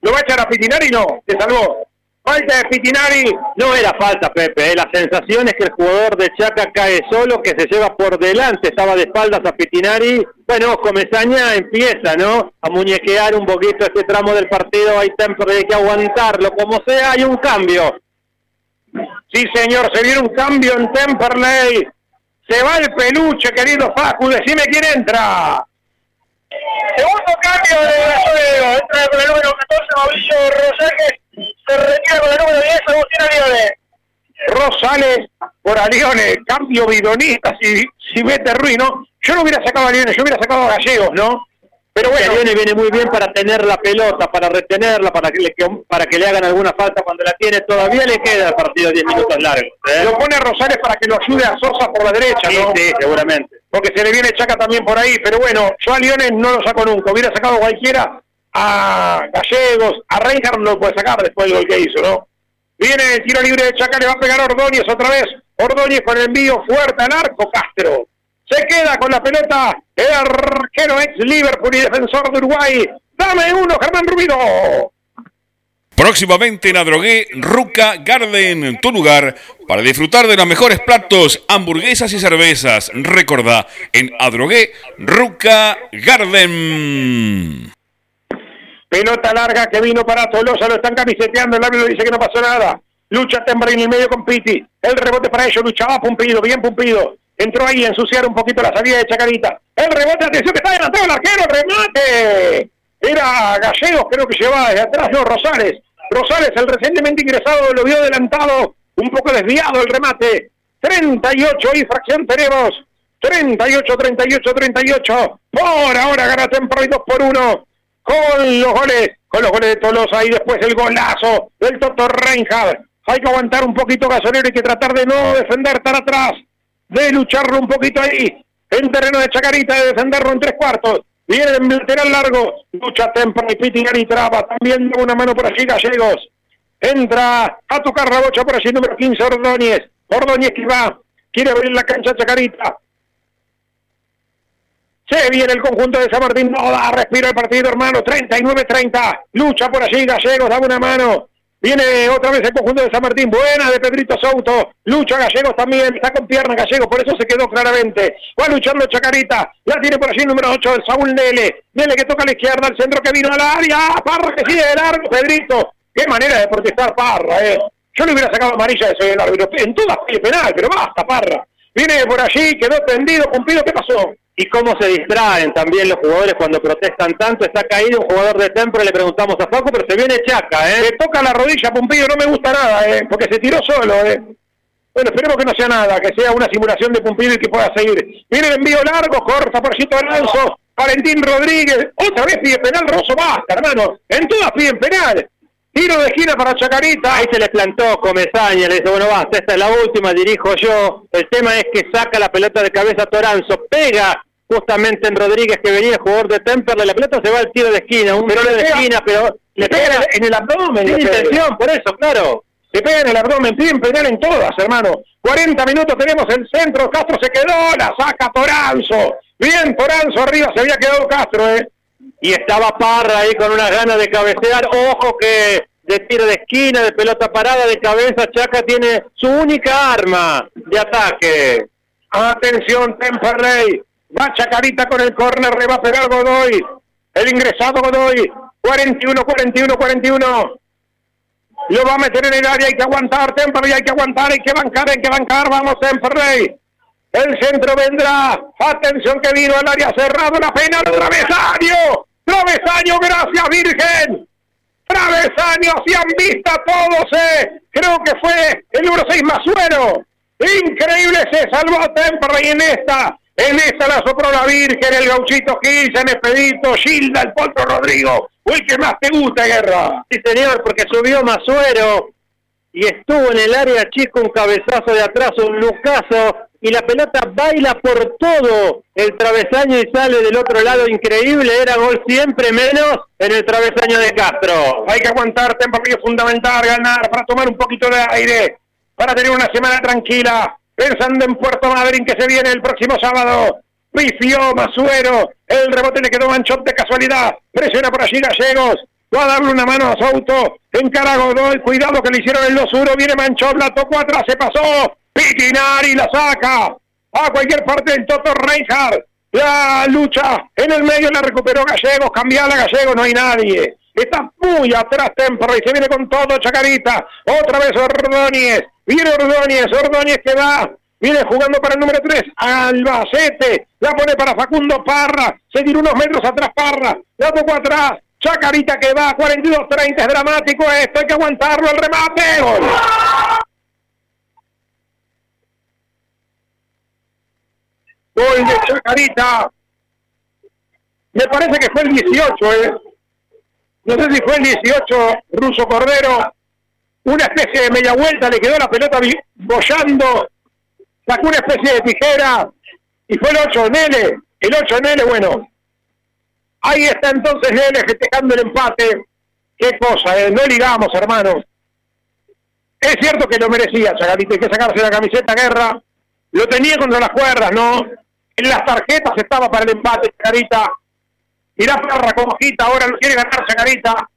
lo va a echar a Pitinari, no, se salvó, Falta de Pitinari. No era falta, Pepe. ¿eh? La sensación es que el jugador de Chaca cae solo, que se lleva por delante. Estaba de espaldas a Pitinari. Bueno, Comesaña empieza, ¿no? A muñequear un poquito este tramo del partido. Hay tiempo hay que aguantarlo. Como sea, hay un cambio. Sí, señor, se viene un cambio en Temperley. Se va el peluche, querido Facu. Decime quién entra. Segundo cambio de Gasolero. Entra con el número 14, Mauricio Rosales se retira con el número 10 Agustín Alione. Rosales por Alione, cambio bidonista si, si mete. Yo no hubiera sacado a yo hubiera sacado a Gallegos, ¿no? Pero bueno, Alione viene muy bien para tener la pelota, para retenerla, para que le, para que le hagan alguna falta cuando la tiene. Todavía le queda el partido 10 minutos largos. ¿eh? Lo pone Rosales para que lo ayude a Sosa por la derecha, ¿no? Sí, seguramente. Porque se le viene Chaca también por ahí. Pero bueno, yo a Leones no lo saco nunca. Hubiera sacado cualquiera a Gallegos, a Reinhardt no lo puede sacar después del gol que hizo, ¿no? Viene el tiro libre de Chaca, le va a pegar a Ordóñez otra vez. Ordóñez con el envío fuerte al arco, Castro. Se queda con la pelota el arquero ex Liverpool y defensor de Uruguay. Dame uno, Germán Rubido. Próximamente en Adrogué, Ruca Garden, tu lugar para disfrutar de los mejores platos, hamburguesas y cervezas. Recordá, en Adrogué, Ruca Garden. Pelota larga que vino para Tolosa, lo están camiseteando, el árbitro dice que no pasó nada. Lucha Tembra en el medio con Piti. El rebote para ellos, luchaba Pumpido, bien Pumpido. Entró ahí a ensuciar un poquito la salida de Chacarita. El rebote, atención que está adelantado el arquero, remate. Era Gallegos, creo que llevaba desde atrás, no, Rosales. Rosales, el recientemente ingresado, lo vio adelantado, un poco desviado el remate. 38 y fracción tenemos. 38, 38, 38. Por ahora gana Tempro y 2 por 1 con los goles, con los goles de Tolosa y después el golazo del Toto Reinhardt. Hay que aguantar un poquito gasolero y que tratar de no defender tan atrás, de lucharlo un poquito ahí. en terreno de Chacarita de defenderlo en tres cuartos. Viene el lateral largo, lucha Temperley, Pitinger y traba, también da una mano por allí Gallegos. Entra a tocar la bocha por allí número 15 Ordóñez. Ordóñez que va, quiere abrir la cancha Chacarita. Se viene el conjunto de San Martín, no da respiro el partido, hermano. 39-30. Lucha por allí, Gallegos, da una mano. Viene otra vez el conjunto de San Martín. Buena de Pedrito Souto. Lucha Gallegos también. Está con pierna Gallegos, por eso se quedó claramente. Va luchando Chacarita. La tiene por allí el número 8, el Saúl Nele. Nele que toca a la izquierda, el centro que vino al área. Parra que sigue de largo, Pedrito. Qué manera de protestar Parra, eh. Yo le hubiera sacado amarilla ese el árbitro. En todas penal, pero basta, Parra. Viene por allí, quedó tendido, cumplido. ¿Qué pasó? Y cómo se distraen también los jugadores cuando protestan tanto. Está caído un jugador de Temple, le preguntamos a Facu, pero se viene Chaca, ¿eh? Le toca la rodilla, Pumpido, no me gusta nada, ¿eh? porque se tiró solo. ¿eh? Bueno, esperemos que no sea nada, que sea una simulación de Pumpido y que pueda seguir. Viene el envío largo, corta por Chito Alonso, Valentín Rodríguez, otra vez pide penal, Rosso, basta, hermano. En todas piden penal. Tiro de esquina para Chacarita. Ahí se le plantó Comesaña, le dice, bueno, basta, esta es la última, dirijo yo. El tema es que saca la pelota de cabeza Toranzo, pega justamente en Rodríguez que venía jugador de Temperley, la pelota se va al tiro de esquina, un tiro le de esquina, pero Le pega en el abdomen. sin le intención, por eso, claro. Se pega en el abdomen, piden penal en todas, hermano. 40 minutos tenemos el centro, Castro se quedó, la saca Toranzo. Bien, Toranzo arriba, se había quedado Castro, ¿eh? Y estaba Parra ahí con unas ganas de cabecear, ojo que de tiro de esquina, de pelota parada, de cabeza, Chaca tiene su única arma de ataque. Atención, Temperley. Va Chacarita con el córner, le va a pegar Godoy. El ingresado Godoy. 41, 41, 41. Lo va a meter en el área, hay que aguantar, Temperley, hay que aguantar, hay que bancar, hay que bancar, vamos Temperley. El centro vendrá. Atención que vino al área cerrado, la pena, travesaño. Travesaño, gracias Virgen. Travesaño, si han visto todos, eh. Creo que fue el número 6 Masuero. Increíble, se salvó Temperley en esta. En esta la sopró la Virgen, el gauchito Gil, San Expedito, Gilda, el Potro Rodrigo. El que más te gusta, Guerra. Sí, señor, porque subió Masuero y estuvo en el área chico un cabezazo de atrás, un lucazo, y la pelota baila por todo el travesaño y sale del otro lado. Increíble, era gol siempre menos en el travesaño de Castro. Hay que aguantar, Temperley es fundamental, ganar para tomar un poquito de aire, para tener una semana tranquila, pensando en Puerto Madryn que se viene el próximo sábado. Pifió Masuero, el rebote le quedó Manchot de casualidad, presiona por allí Gallegos, va a darle una mano a Souto, encara Godoy, cuidado que le hicieron el 2-1, viene Manchot, la tocó atrás, se pasó, Pitinari la saca, a cualquier parte del Toto Reinhardt, la lucha en el medio la recuperó Gallegos, cambiala Gallegos, no hay nadie. Está muy atrás Temperley, se viene con todo Chacarita, otra vez Ordóñez, viene Ordóñez, Ordóñez que va, viene jugando para el número 3, Albacete, la pone para Facundo Parra, se tira unos metros atrás Parra, la tocó atrás, Chacarita que va, 42-30, es dramático esto, hay que aguantarlo, el remate, gol. Gol de Chacarita. Me parece que fue el 18, ¿eh? No sé si fue el 18, Ruso Cordero. Una especie de media vuelta, le quedó la pelota bollando. Sacó una especie de tijera. Y fue el 8, Nele. El 8, Nele, bueno. Ahí está entonces Nele festejando el empate. Qué cosa, ¿eh? No ligamos, hermanos. Es cierto que lo merecía, Chacarita. Hay que sacarse la camiseta, guerra. Lo tenía contra las cuerdas, ¿no? En las tarjetas estaba para el empate, Chacarita. Mirá Parra como agita, ahora lo quiere ganar Chacarita.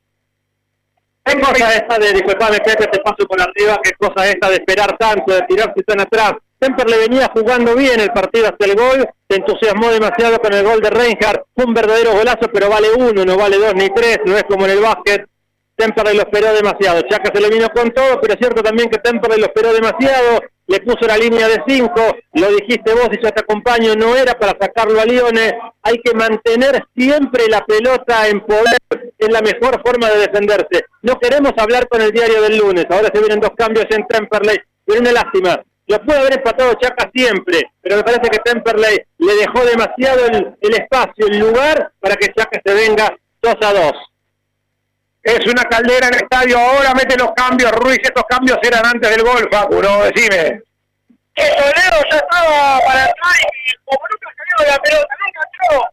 ¿Qué cosa esta de, disculpame Pepe, te paso por arriba, qué cosa esta de esperar tanto, de tirarse tan atrás? Temper le venía jugando bien el partido hasta el gol, se entusiasmó demasiado con el gol de Reinhardt, fue un verdadero golazo, pero vale uno, no vale dos ni tres, no es como en el básquet. Temperley lo esperó demasiado, Chaca se le vino con todo, pero es cierto también que Temperley lo esperó demasiado, le puso la línea de cinco, lo dijiste vos y yo te acompaño, no era para sacarlo a Lione, hay que mantener siempre la pelota en poder, es la mejor forma de defenderse. No queremos hablar con el diario del lunes, ahora se vienen dos cambios en Temperley, pero una lástima. Lo puede haber empatado Chaca siempre, pero me parece que Temperley le dejó demasiado el, el espacio, el lugar para que Chaca se venga 2 a 2. Es una caldera en el estadio, ahora mete los cambios, Ruiz, estos cambios eran antes del gol, Facu, ¿no? Decime. Que Solero ya estaba para entrar y como nunca se de la pelota, nunca entró.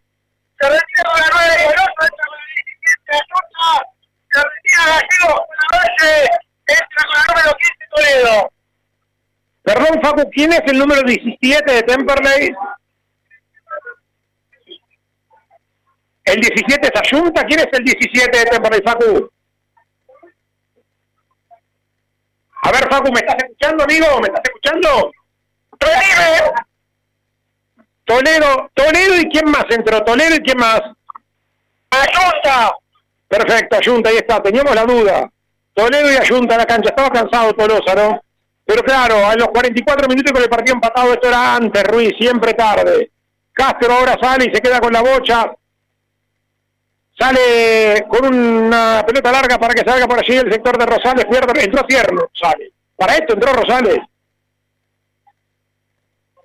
Se retira la 9 de Coloso, entra con la 17 Ayuta, se retira Gallego con la Valle, entra con la número 15 Toledo. Perdón, Facu, ¿quién es el número 17 de Temperley? ¿El 17 es Ayunta? ¿Quién es el 17 de Temperley, Facu? A ver, Facu, ¿me estás escuchando, amigo? ¿Me estás escuchando? Toledo, Toledo, Toledo y quién más entró, Toledo y quién más. Ayuta, Perfecto, Ayunta, ahí está, teníamos la duda. Toledo y Ayunta la cancha, estaba cansado Tolosa, ¿no? Pero claro, a los 44 minutos con el partido empatado, esto era antes, Ruiz, siempre tarde. Castro ahora sale y se queda con la bocha. Sale con una pelota larga para que salga por allí el sector de Rosales, pierde, entró Tierno, sale. Para esto entró Rosales.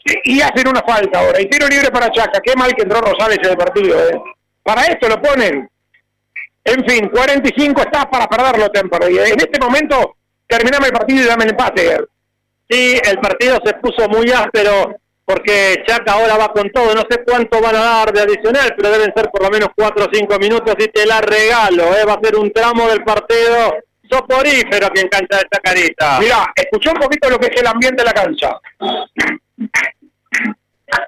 Y y hacen una falta ahora, y tiro libre para Chaca. Qué mal que entró Rosales en el partido, ¿eh? Para esto lo ponen. En fin, 45 está para perderlo Temperley. En este momento, terminame el partido y dame el empate. Sí, el partido se puso muy áspero porque Chaca ahora va con todo. No sé cuánto van a dar de adicional, pero deben ser por lo menos 4 o 5 minutos y te la regalo. ¿eh? Va a ser un tramo del partido soporífero que en cancha de Chacarita. Mira, escuchó un poquito lo que es el ambiente de la cancha.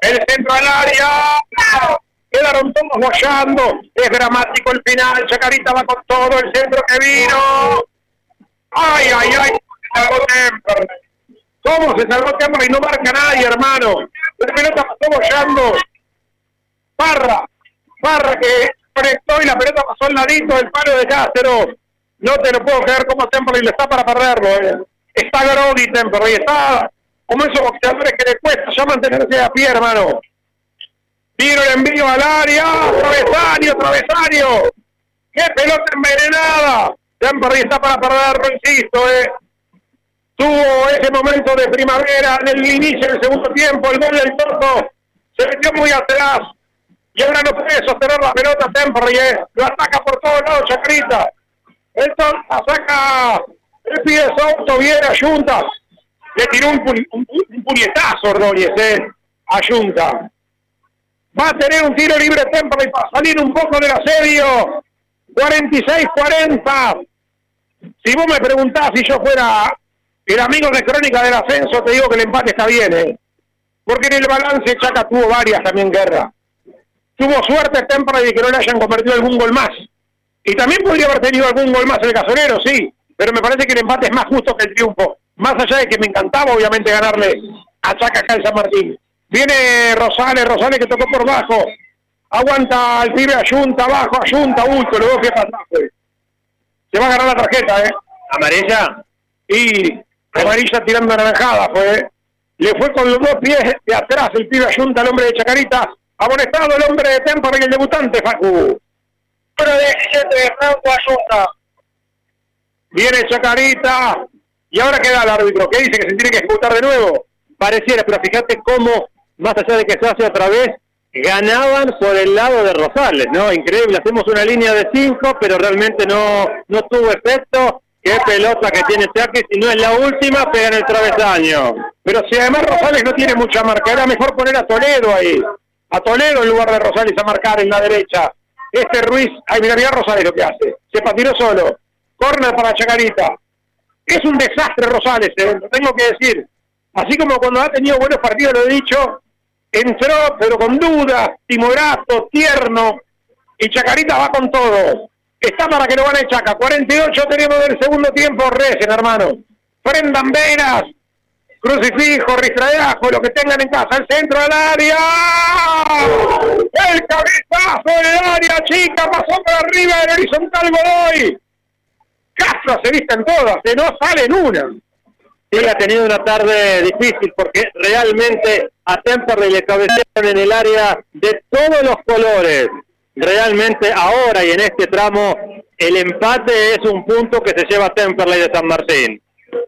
El centro al área. Quedaron todos guayando. Es dramático el final. Chacarita va con todo. El centro que vino. Ay, ay, ay. Temperley. ¿Cómo se salvó Temperley? No marca nadie, hermano. La pelota pasó bollando. Parra. Parra que conectó y la pelota pasó al ladito del palo de Cáceres. No te lo puedo creer cómo Temperley le está para perderlo. eh. Está groggy Temperley. Está como esos boxeadores que le cuesta ya mantenerse a pie, hermano. Tiro el envío al área. Travesario, travesario. ¡Qué pelota envenenada! Temperley está para perderlo, insisto, eh. Tuvo ese momento de primavera en el inicio del segundo tiempo, el gol del Torto se metió muy atrás y ahora no puede sostener la pelota Temperley, eh. lo ataca por todos lados Chacrita. Entonces la saca el pie de Souto, viene a Junta, le tiró un, un puñetazo Ordóñez eh, a Junta. Va a tener un tiro libre Temperley para salir un poco del asedio. 46-40. Si vos me preguntás si yo fuera el amigo de Crónica del Ascenso, te digo que el empate está bien, ¿eh? Porque en el balance Chaca tuvo varias también guerra. Tuvo suerte Temperley de que no le hayan convertido algún gol más. Y también podría haber tenido algún gol más el gasolero, sí. Pero me parece que el empate es más justo que el triunfo. Más allá de que me encantaba, obviamente, ganarle a Chaca acá en San Martín. Viene Rosales, Rosales que tocó por bajo. Aguanta al pibe Ayunta, abajo, Ayunta, pies para atrás, pues. Se va a ganar la tarjeta, ¿eh? ¿Amarilla? y amarilla tirando naranjada fue le fue con los dos pies de atrás el pibe ayunta al hombre de Chacarita amonestado el hombre de Temperley el debutante Facu número 17 de Franco Ayuta. viene Chacarita y ahora queda el árbitro que dice que se tiene que ejecutar de nuevo Pareciera, pero fíjate cómo, más allá de que se hace otra vez, ganaban por el lado de Rosales, ¿no? Increíble, hacemos una línea de 5, pero realmente no, no tuvo efecto. Qué pelota que tiene Chaque, si no es la última, pega en el travesaño. pero si además Rosales no tiene mucha marca era mejor poner a Toledo ahí a Toledo en lugar de Rosales a marcar en la derecha este Ruiz ay mira mira Rosales lo que hace se patinó solo corner para Chacarita es un desastre Rosales, eh, tengo que decir. Así como cuando ha tenido buenos partidos, lo he dicho, entró pero con dudas, timorato, tierno, y Chacarita va con todo. Está para que lo gane Chaca. 48 tenemos del segundo tiempo, recen hermano. Prendan venas, crucifijo, ristradeajo, lo que tengan en casa, el centro del área. El cabezazo del área, chica, pasó por arriba del horizontal Godoy. Castro se vista en todas, que no sale en una. Sí, ha tenido una tarde difícil porque realmente a Temperley le cabecearon en el área de todos los colores. Realmente ahora y en este tramo el empate es un punto que se lleva Temperley de San Martín.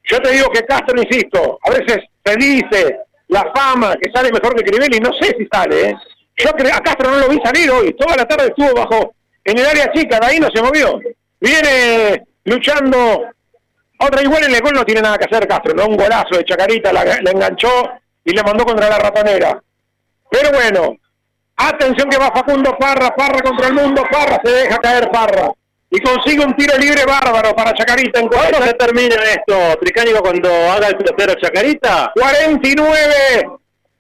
Yo te digo que Castro, insisto, a veces se dice la fama que sale mejor que Crivelli, no sé si sale, ¿eh? Yo a Castro no lo vi salir hoy, toda la tarde estuvo bajo, en el área chica, de ahí no se movió. Viene luchando, otra igual en el gol no tiene nada que hacer Castro, ¿no? Un golazo de Chacarita, la, la enganchó y le mandó contra la ratonera. Pero bueno, Atención que va Facundo Parra, Parra contra el mundo, Parra se deja caer Parra. Y consigue un tiro libre bárbaro para Chacarita en ¿Cuándo se termina esto, Tricánico, cuando haga el tercero Chacarita? 49.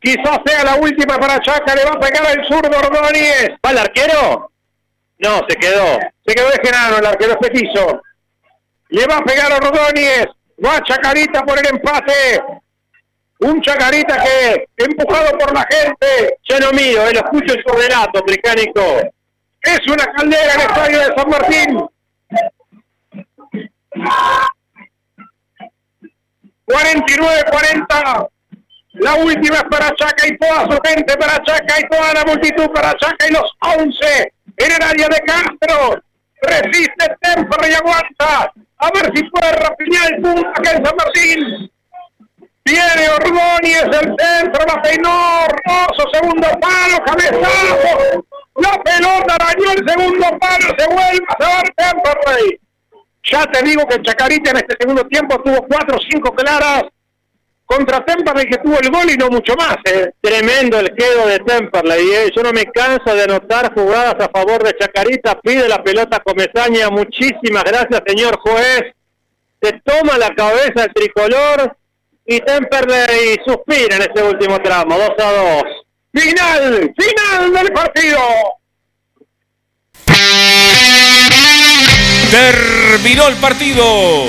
Quizás sea la última para Chaca, le va a pegar el zurdo Ordóñez. ¿Va el arquero? No, se quedó. Se quedó de Genaro, el arquero es petizo. Le va a pegar Ordóñez. Va Chacarita por el empate. Un Chacarita que, empujado por la gente, no miro, eh, lo escucho en su relato, Tricánico. es una caldera en el estadio de San Martín. 49-40. La última es para Chaca y toda su gente para Chaca y toda la multitud para Chaca y los 11 en el área de Castro. Resiste Temper y aguanta. A ver si puede rapiñar el punto acá en San Martín. Viene Ordóñez, el centro, la peinó, segundo palo, cabezazo. La pelota arañó el segundo palo, se vuelve a saber Temperley. Ya te digo que Chacarita en este segundo tiempo tuvo cuatro o cinco claras contra Temperley que tuvo el gol y no mucho más. ¿eh? Tremendo el quedo de Temperley. eh. Yo no me canso de anotar jugadas a favor de Chacarita. Pide la pelota Comesaña. Muchísimas gracias, señor juez. Se toma la cabeza el tricolor y Temperley suspira en ese último tramo. 2 a 2. Final, final del partido. Terminó el partido.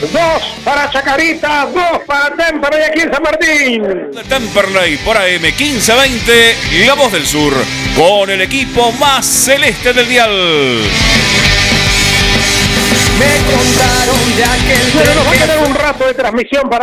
Dos para Chacarita, dos para Temperley aquí en San Martín. de Temperley por AM 1520, La Voz del Sur, con el equipo más celeste del dial. Me contaron de aquel Bueno, nos va a quedar un rato de transmisión para